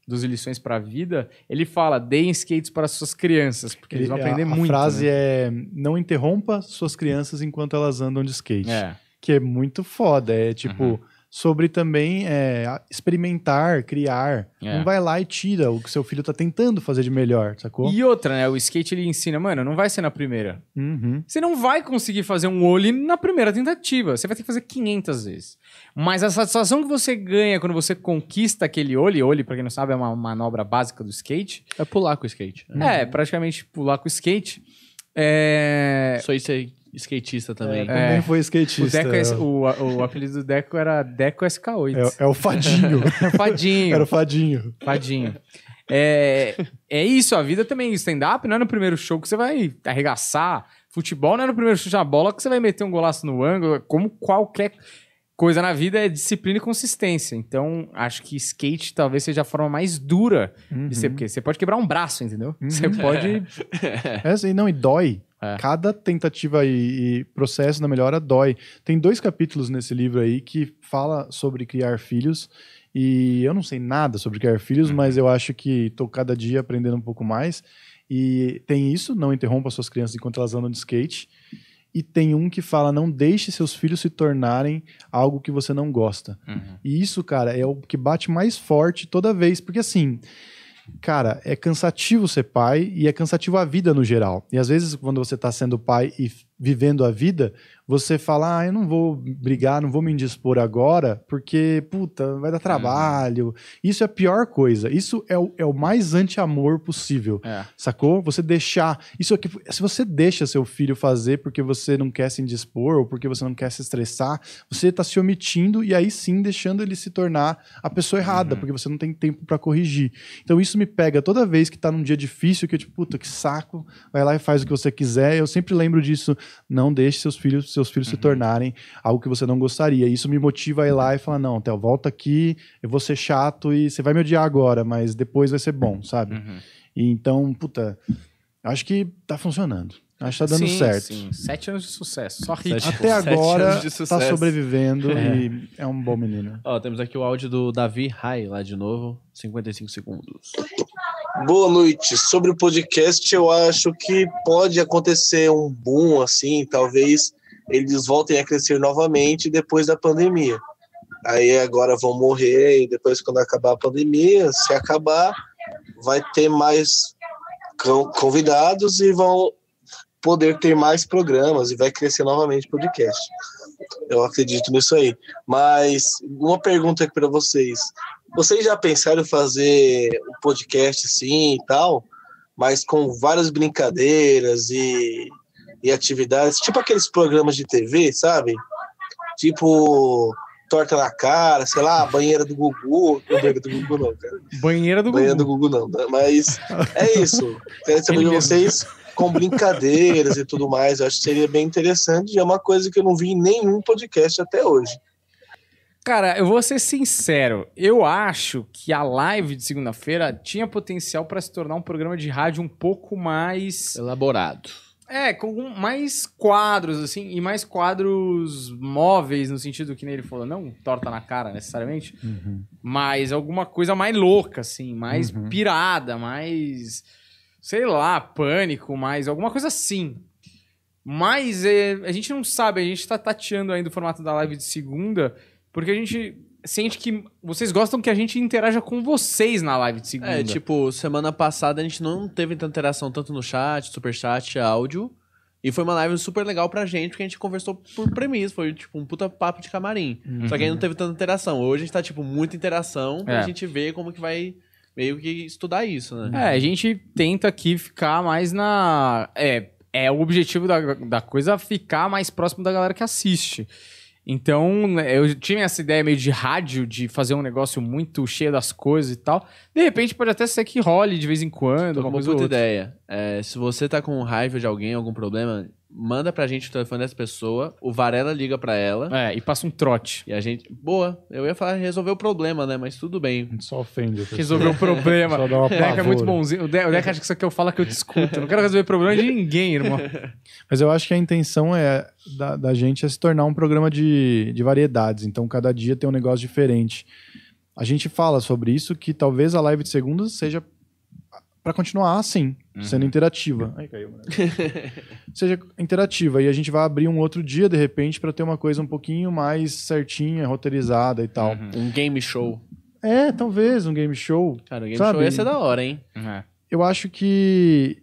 Dos lições pra vida, ele fala: deem skates para suas crianças, porque eles vão aprender a, muito. A frase né? é: não interrompa suas crianças enquanto elas andam de skate. É. Que é muito foda. É tipo, Uhum. Sobre também é, experimentar, criar. É. Não vai lá e tira o que seu filho tá tentando fazer de melhor, sacou? E outra, né? O skate ele ensina, mano, não vai ser na primeira. Uhum. Você não vai conseguir fazer um ollie na primeira tentativa. Você vai ter que fazer 500 vezes. Mas a satisfação que você ganha quando você conquista aquele ollie, ollie, pra quem não sabe, é uma manobra básica do skate. É pular com o skate. É, praticamente pular com o skate. É... Sou isso aí, skatista também. É, também foi O, skatista. Deco, S- o, o apelido do Deco era Deco SK8. É, é o fadinho. <laughs> Fadinho. Era o fadinho. Fadinho. É, é isso, a vida também. Stand-up não é no primeiro show que você vai arregaçar. Futebol não é no primeiro chute na bola que você vai meter um golaço no ângulo. Como qualquer coisa na vida é disciplina e consistência. Então, acho que skate talvez seja a forma mais dura Uhum. de ser, porque você pode quebrar um braço, entendeu? Você pode. É assim, não, e dói. É. Cada tentativa e, e processo da melhora dói. Tem dois capítulos nesse livro aí que fala sobre criar filhos. E eu não sei nada sobre criar filhos, Uhum. mas eu acho que tô cada dia aprendendo um pouco mais. E tem isso, não interrompa suas crianças enquanto elas andam de skate. E tem um que fala, não deixe seus filhos se tornarem algo que você não gosta. E isso, cara, é o que bate mais forte toda vez, porque assim, cara, é cansativo ser pai e é cansativo a vida no geral. E às vezes, quando você tá sendo pai e vivendo a vida, você fala, ah, eu não vou brigar, não vou me indispor agora, porque, puta, vai dar trabalho. Isso é a pior coisa. Isso é o, é o mais anti-amor possível. É. Sacou? Você deixar. Isso aqui, se você deixa seu filho fazer porque você não quer se indispor ou porque você não quer se estressar, você tá se omitindo e aí sim deixando ele se tornar a pessoa errada, porque você não tem tempo pra corrigir. Então isso me pega toda vez que tá num dia difícil, que eu tipo, puta, que saco, vai lá e faz o que você quiser. Eu sempre lembro disso, não deixe seus filhos, seus filhos se tornarem algo que você não gostaria. Isso me motiva a ir lá e falar, não, Theo, volta aqui, eu vou ser chato e você vai me odiar agora, mas depois vai ser bom, sabe? Uhum. E então, puta, acho que tá funcionando. Acho que tá dando Sim, certo. sim. Sete anos de sucesso. Só hit. Sete- Até Sete agora anos de tá sobrevivendo e é um bom menino. Ó, temos aqui o áudio do Davi Rai lá de novo. 55 segundos. Boa noite. Sobre o podcast, eu acho que pode acontecer um boom assim, talvez eles voltem a crescer novamente depois da pandemia. Aí agora vão morrer e depois quando acabar a pandemia, se acabar, vai ter mais con- convidados e vão poder ter mais programas e vai crescer novamente o podcast. Eu acredito nisso aí. Mas uma pergunta aqui para vocês. Vocês já pensaram em fazer um podcast assim e tal, mas com várias brincadeiras e, e atividades, tipo aqueles programas de TV, sabe? Tipo torta na cara, sei lá, banheira do Gugu, não banheira do Gugu não, cara. Banheira do Banheira do Gugu. Gugu não, né? mas é isso. <laughs> Quero saber de vocês com brincadeiras e tudo mais. Eu acho que seria bem interessante e é uma coisa que eu não vi em nenhum podcast até hoje. Cara, eu vou ser sincero. Eu acho que a live de segunda-feira tinha potencial pra se tornar um programa de rádio um pouco mais. Elaborado. É, com mais quadros, assim, e mais quadros móveis, no sentido que nem ele falou, não torta na cara necessariamente, mas alguma coisa mais louca, assim, mais Uhum. pirada, mais. sei lá, pânico, mais alguma coisa assim. Mas é, a gente não sabe, a gente tá tateando ainda o formato da live de segunda, porque a gente sente que vocês gostam que a gente interaja com vocês na live de segunda. É, tipo, semana passada a gente não teve tanta interação tanto no chat, superchat, áudio. E foi uma live super legal pra gente, porque a gente conversou por premissa, foi tipo um puta papo de camarim. Só que aí não teve tanta interação. Hoje a gente tá, tipo, muita interação pra É. gente ver como que vai meio que estudar isso, né? É, a gente tenta aqui ficar mais na. É, é o objetivo da, da coisa ficar mais próximo da galera que assiste. Então, né, eu tinha essa ideia meio de rádio, de fazer um negócio muito cheio das coisas e tal. De repente, pode até ser que role de vez em quando, uma outra. ideia. É, se você tá com raiva de alguém, algum problema, manda pra gente o telefone dessa pessoa, o Varela liga pra ela. É, e passa um trote. E a gente. Boa, eu ia falar resolver o problema, né? Mas tudo bem. Só ofende. Resolver o problema. <laughs> Só dá uma O Deca é muito bonzinho. O Deca, o Deca acha que isso aqui eu falo que eu discuto. Eu não quero resolver problema de ninguém, irmão. <laughs> Mas eu acho que a intenção é da, da gente é se tornar um programa de, de variedades. Então, cada dia tem um negócio diferente. A gente fala sobre isso, que talvez a live de segunda seja para continuar assim, sendo interativa. Ai, caiu, moleque. <laughs> seja interativa. E a gente vai abrir um outro dia, de repente, para ter uma coisa um pouquinho mais certinha, roteirizada e tal. Um game show. É, talvez um game show. Cara, o game Sabe? show ia ser da hora, hein? É. Eu acho que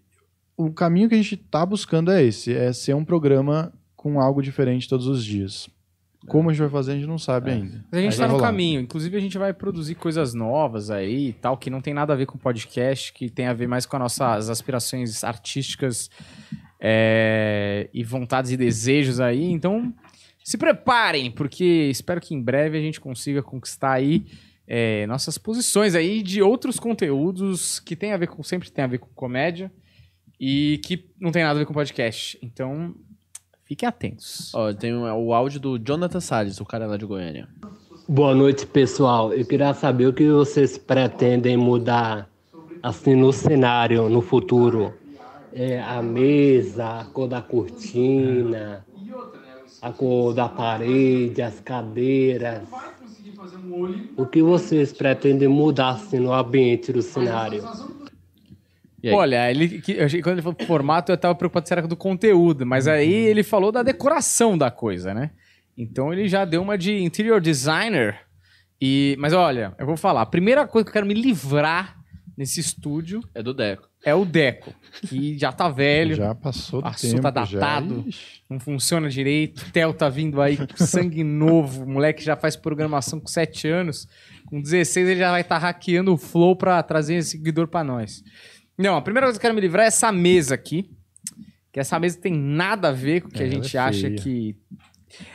o caminho que a gente tá buscando é esse, é ser um programa com algo diferente todos os dias. Como a gente vai fazer, a gente não sabe ainda. Mas a gente tá vai no rolar. caminho. Inclusive, a gente vai produzir coisas novas aí e tal, que não tem nada a ver com podcast, que tem a ver mais com as nossas aspirações artísticas é, e vontades e desejos aí. Então, se preparem, porque espero que em breve a gente consiga conquistar aí é, nossas posições aí de outros conteúdos que tem a ver com, sempre tem a ver com comédia e que não tem nada a ver com podcast. Então, fiquem atentos. Ó, tem o, o áudio do Jonathan Salles, o cara lá de Goiânia. Boa noite, pessoal. Eu queria saber o que vocês pretendem mudar assim no cenário, no futuro. É, a mesa, a cor da cortina, a cor da parede, as cadeiras. O que vocês pretendem mudar assim, no ambiente do cenário? E aí? Olha, ele, que- eu achei que quando ele falou formato, eu tava preocupado se era do conteúdo, mas aí ele falou da decoração da coisa, né? Então ele já deu uma de interior designer. E, mas olha, eu vou falar, a primeira coisa que eu quero me livrar nesse estúdio É do Deco. é o Deco, que já tá velho, Já passou do Passou, tempo. tá já. datado. Ixi. não funciona direito. O Theo tá vindo aí com sangue <laughs> novo. O moleque já faz programação com 7 anos. Com 16 ele já vai estar hackeando o Flow pra trazer esse seguidor pra nós. Não, a primeira coisa que eu quero me livrar é essa mesa aqui. Que essa mesa tem nada a ver com o que É, a gente é acha que.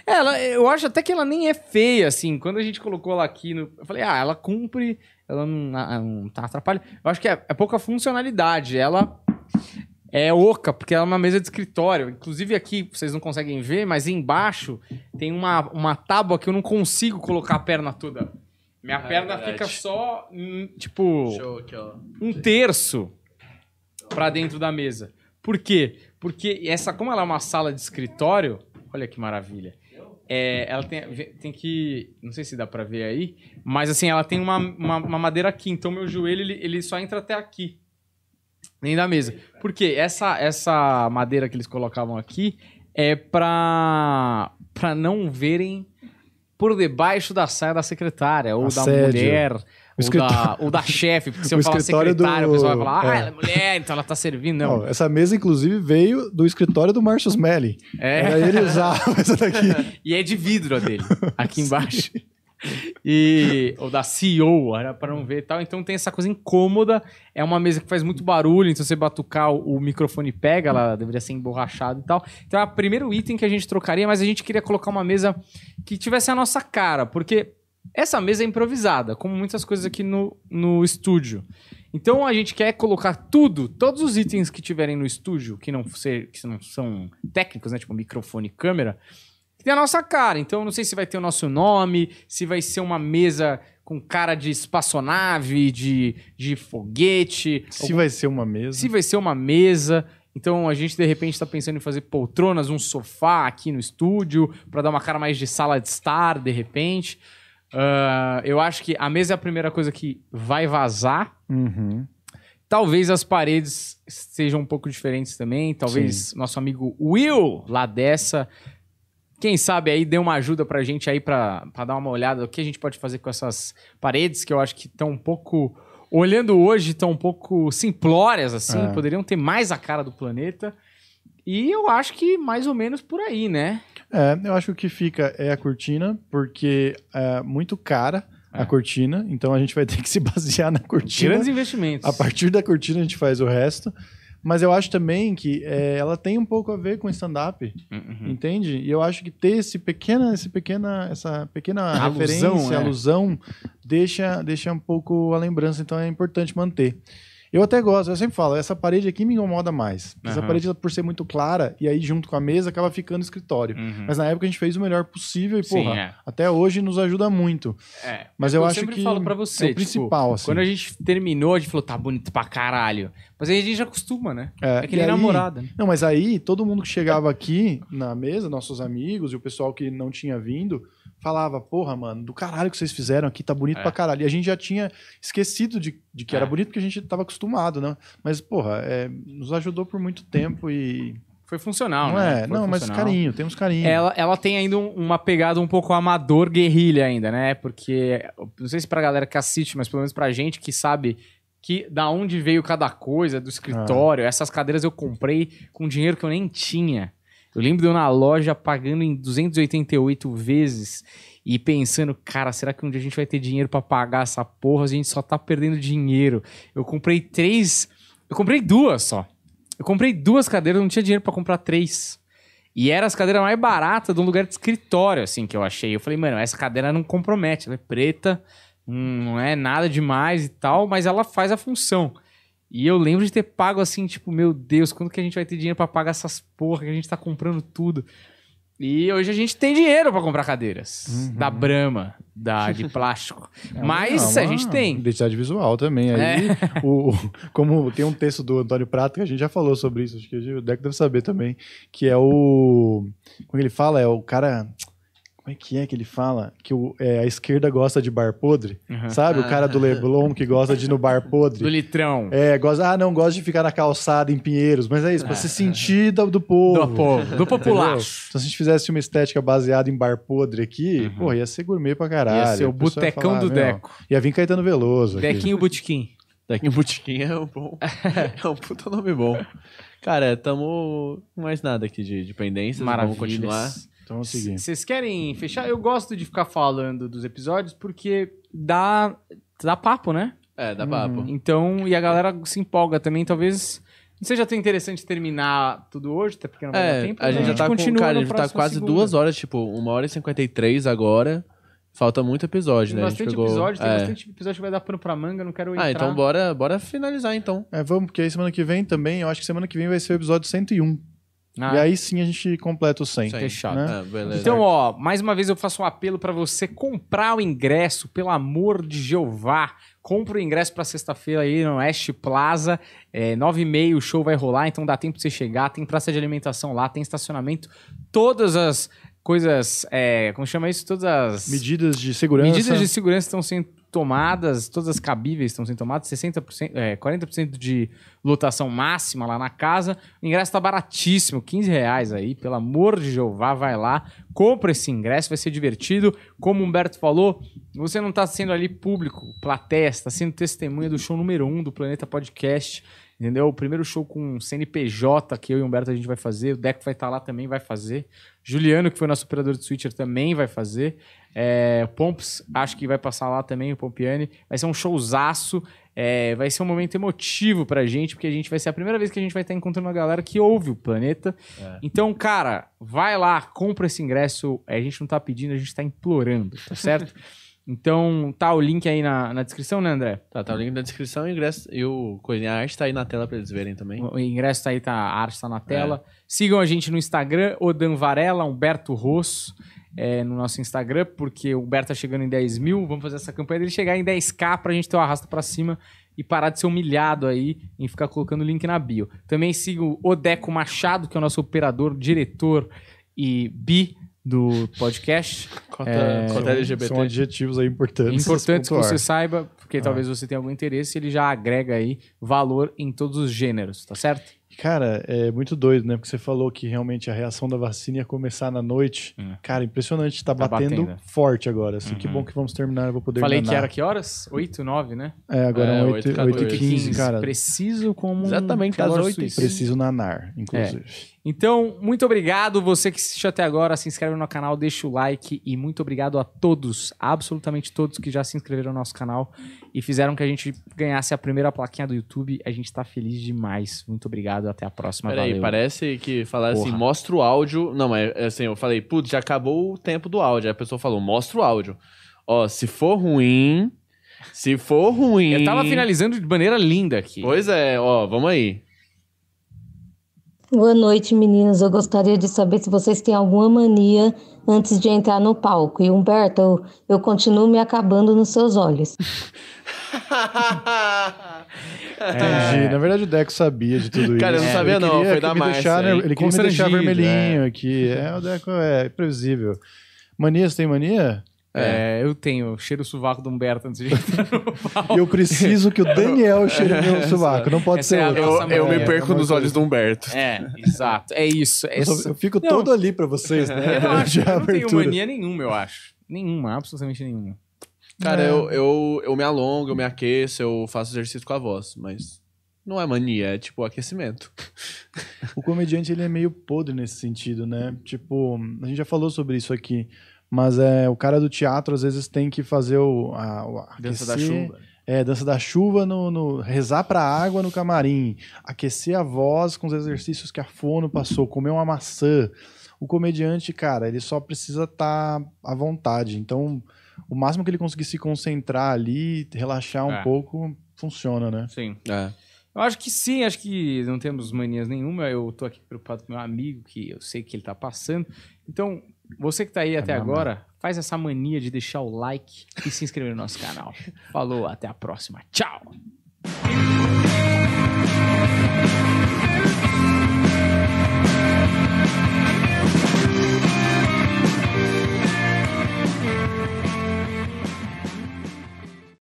Ela, eu acho até que ela nem é feia, assim. Quando a gente colocou ela aqui no. Eu falei, ah, ela cumpre, ela não, ah, não tá atrapalha. Eu acho que é, é pouca funcionalidade. Ela é oca, porque ela é uma mesa de escritório. Inclusive aqui, vocês não conseguem ver, mas embaixo tem uma, uma tábua que eu não consigo colocar a perna toda. Minha perna verdade. fica só, hum, tipo, Show aqui, ó. um terço pra dentro da mesa. Por quê? Porque essa, como ela é uma sala de escritório, olha que maravilha. É, ela tem, tem que. Não sei se dá pra ver aí, mas assim, ela tem uma, uma, uma madeira aqui, então meu joelho ele, ele só entra até aqui. Nem da mesa. Por quê? Essa, essa madeira que eles colocavam aqui é pra, pra não verem por debaixo da saia da secretária, ou da Assédio. Mulher, ou da, escritório- ou da chefe. Porque se <laughs> eu o falar escritório secretária, do- o pessoal vai falar, ah, é. ela é mulher, então ela tá servindo. Não. Ó, essa mesa, inclusive, veio do escritório do Marcius Melly. É. Era ele usava <laughs> essa daqui. E é de vidro a dele, aqui <laughs> embaixo. E ou da CEO, era para não ver e tal. Então tem essa coisa incômoda. É uma mesa que faz muito barulho, então você batucar o, o microfone pega, ela deveria ser emborrachada e tal. Então é o primeiro item que a gente trocaria, mas a gente queria colocar uma mesa que tivesse a nossa cara, porque essa mesa é improvisada, como muitas coisas aqui no, no estúdio. Então a gente quer colocar tudo, todos os itens que tiverem no estúdio, que não, ser, que não são técnicos, né? Tipo microfone e câmera, que tem a nossa cara. Então, eu não sei se vai ter o nosso nome, se vai ser uma mesa com cara de espaçonave, de, de foguete, Se vai ser uma mesa. se vai ser uma mesa. Então, a gente, de repente, está pensando em fazer poltronas, um sofá aqui no estúdio, para dar uma cara mais de sala de estar, de repente. Ah, eu acho que a mesa é a primeira coisa que vai vazar. Uhum. Talvez as paredes sejam um pouco diferentes também. Talvez nosso amigo Will, lá dessa, quem sabe aí dê uma ajuda pra gente aí pra, pra dar uma olhada o que a gente pode fazer com essas paredes, que eu acho que estão um pouco. Olhando hoje, estão um pouco simplórias, assim, É. poderiam ter mais a cara do planeta. E eu acho que mais ou menos por aí, né? É, eu acho que o que fica é a cortina, porque é muito cara É. a cortina, então a gente vai ter que se <laughs> basear na cortina. Grandes investimentos. A partir da cortina a gente faz o resto. Mas eu acho também que é, ela tem um pouco a ver com stand-up, Uhum. entende? E eu acho que ter esse pequena, esse pequena, essa pequena Alusão, referência, né? alusão, deixa, deixa um pouco a lembrança, então é importante manter. Eu até gosto, eu sempre falo, essa parede aqui me incomoda mais. Essa Aham. parede, por ser muito clara, e aí junto com a mesa, acaba ficando escritório. Uhum. Mas na época a gente fez o melhor possível e, Sim, porra, é. até hoje nos ajuda muito. É. Mas É eu que acho sempre que falo pra você, é o tipo, principal, assim. Quando a gente terminou, a gente falou, tá bonito pra caralho. Mas aí a gente já acostuma, né? É, que e nem aí- namorada. né? Não, mas aí todo mundo que chegava aqui na mesa, nossos amigos e o pessoal que não tinha vindo, falava, porra, mano, do caralho que vocês fizeram aqui, tá bonito É. pra caralho. E a gente já tinha esquecido de, de que É. era bonito porque a gente tava acostumado, né? Mas, porra, é, nos ajudou por muito tempo e. Foi funcional, não né? é, Foi não, mas funcional. carinho, temos carinho. Ela, ela tem ainda um- uma pegada um pouco amador guerrilha ainda, né? Porque, não sei se pra galera que assiste, mas pelo menos pra gente que sabe que da onde veio cada coisa, do escritório, essas cadeiras eu comprei com dinheiro que eu nem tinha. Eu lembro de eu na loja pagando em 288 vezes e pensando, cara, será que um dia a gente vai ter dinheiro pra pagar essa porra? A gente só tá perdendo dinheiro. Eu comprei três. Eu comprei duas só. Eu comprei duas cadeiras, não tinha dinheiro pra comprar três. E era as cadeiras mais baratas de um lugar de escritório, assim, que eu achei. Eu falei, mano, essa cadeira não compromete, ela é preta, hum, não é nada demais e tal, mas ela faz a função. E eu lembro de ter pago assim, tipo, meu Deus, quando que a gente vai ter dinheiro pra pagar essas porra que a gente tá comprando tudo? E hoje a gente tem dinheiro pra comprar cadeiras. Da Brahma, da, de <laughs> plástico. É mas uma- a gente tem. Identidade visual também. Aí, o, o- como tem um texto do Antônio Prato que a gente já falou sobre isso, acho que o Deco deve saber também, que é o. Como ele fala? É o cara. Como é que é que ele fala? Que o, é, a esquerda gosta de bar podre. Uhum. Sabe? O cara do Leblon que gosta de ir no bar podre. Do litrão. É, gosta, ah, não, gosta de ficar na calçada em Pinheiros, mas é isso, pra se sentir do, do povo. Do povo, do populacho. Então, se a gente fizesse uma estética baseada em bar podre aqui, pô, ia ser gourmet pra caralho. Uhum. Ia ser o botecão falar, do meu, Deco. Ia vir Caetano Veloso. aqui. Dequinho Botequim. Daqui um botiquim é um bom. <laughs> é um puta nome bom. Cara, tamo com mais nada aqui de, de pendências. Vamos continuar. Então vamos seguir. Vocês querem fechar? Eu gosto de ficar falando dos episódios porque dá, dá papo, né? É, dá Uhum. papo. Então, e a galera se empolga também. Talvez não seja tão interessante terminar tudo hoje, até porque não vai dar É, tempo. a mas gente já tá com, continua cara, a gente tá quase segunda. duas horas, tipo, uma hora e cinquenta e três agora. Falta muito episódio, Tem né? A gente bastante pegou- episódio, tem é. bastante episódio que vai dar pano pra manga, não quero entrar. Ah, então bora, bora finalizar então. É, vamos, porque aí semana que vem também, eu acho que semana que vem vai ser o episódio 101. Ah, E aí sim a gente completa o 100. Sim. Fechado. né? Ah. Então, ó, mais uma vez eu faço um apelo pra você comprar o ingresso, pelo amor de Jeová. Compra o ingresso pra sexta-feira aí no West Plaza. É, nove e meia o show vai rolar, então dá tempo pra você chegar. Tem praça de alimentação lá, tem estacionamento. Todas as coisas, é, como chama isso? Todas as Medidas de segurança. medidas de segurança estão sendo tomadas, todas as cabíveis estão sendo tomadas, 60%, é, 40% de lotação máxima lá na casa. O ingresso tá baratíssimo, 15 reais aí, pelo amor de Jeová, vai lá, compra esse ingresso, vai ser divertido. Como o Humberto falou, você não tá sendo ali público, plateia, você tá sendo testemunha do show número 1 um do Planeta Podcast. Entendeu? O primeiro show com CNPJ que eu e o Humberto a gente vai fazer. O Deco vai estar lá também, vai fazer. Juliano, que foi nosso operador de switcher, também vai fazer. É, Pomps, acho que vai passar lá também, o Pompiani. Vai ser um showzaço. É, vai ser um momento emotivo pra gente, porque a gente vai ser a primeira vez que a gente vai estar encontrando uma galera que ouve o planeta. Então, cara, vai lá, compra esse ingresso. A gente não tá pedindo, a gente tá implorando, tá certo? <laughs> então, tá o link aí na, na descrição, né, André? Tá, tá o link na descrição e o ingresso e o coisa, a arte tá aí na tela pra eles verem também. O ingresso tá aí, tá, a arte tá na tela. Sigam a gente no Instagram, Odan Varela, Humberto Rosso, é, no nosso Instagram, porque o Humberto tá chegando em 10 mil. Vamos fazer essa campanha dele chegar em 10k pra gente ter o arrasta pra cima e parar de ser humilhado aí em ficar colocando o link na bio. Também sigam o Odeco Machado, que é o nosso operador, diretor e bi do podcast. Cota, É, cota São- LGBT. São adjetivos aí importantes. importante que você saiba, porque talvez você tenha algum interesse, ele já agrega aí valor em todos os gêneros, tá certo? Cara, é muito doido, né? Porque você falou que realmente a reação da vacina ia começar na noite. Hum. Cara, impressionante. Tá, Tá batendo, batendo. forte agora. Assim, que Uhum. bom que vamos terminar. Eu vou poder Falei que enganar. era que horas? 8, 9, né? É, agora É, é, 8 8, e 8 e 14. 15, cara. Preciso como um Exatamente às relógio 8 e suíço. Preciso nanar, inclusive. Então, muito obrigado. Você que assistiu até agora, se inscreve no canal, deixa o like. E muito obrigado a todos, absolutamente todos que já se inscreveram no nosso canal e fizeram que a gente ganhasse a primeira plaquinha do YouTube. A gente tá feliz demais. Muito obrigado. Até a próxima. Peraí, Valeu. parece que falar assim, mostra o áudio. Não, mas assim, eu falei, putz, já acabou o tempo do áudio. Aí a pessoa falou, mostra o áudio. Ó, se for ruim. Se for ruim. Eu tava finalizando de maneira linda aqui. Pois é, ó, vamos aí. Boa noite, meninas. Eu gostaria de saber se vocês têm alguma mania antes de entrar no palco. E Humberto, eu, eu continuo me acabando nos seus olhos. <laughs> Entendi. Na verdade, o Deco sabia de tudo isso. É. Cara, eu não Ele sabia não, queria foi da Márcia deixar, né. Ele queria me deixar vermelhinho aqui. É, o Deco é previsível. Mania, você tem mania? É, eu tenho cheiro o sovaco do Humberto antes de entrar no <laughs> palco. E eu preciso que o Daniel cheire meu <laughs> sovaco. Não pode Essa ser é outro. nossa Eu, eu me perco nos olhos do Humberto. É, exato. É isso. Eu, só- eu fico Não. todo ali pra vocês, né? Eu, não <laughs> acho, eu não tenho mania nenhuma, eu acho. Nenhuma, absolutamente nenhuma. Cara, É. eu, eu, eu me alongo, eu me aqueço, eu faço exercício com a voz, mas não é mania, é tipo aquecimento. <laughs> O comediante ele é meio podre nesse sentido, né? Tipo, a gente já falou sobre isso aqui, mas é o cara do teatro às vezes tem que fazer o a, o Dança da chuva. É, dança da chuva no, no rezar pra água no camarim, aquecer a voz com os exercícios que a fono passou, comer uma maçã. O comediante, cara, ele só precisa estar à vontade. Então, o máximo que ele conseguir se concentrar ali, relaxar um É. pouco, funciona, né? Sim. É. Eu acho que sim, acho que não temos manias nenhuma. Eu tô aqui preocupado com meu amigo, que eu sei que ele tá passando. Então, você que tá aí até mamar. agora, faz essa mania de deixar o like e se inscrever no nosso canal. Falou, até a próxima. Tchau!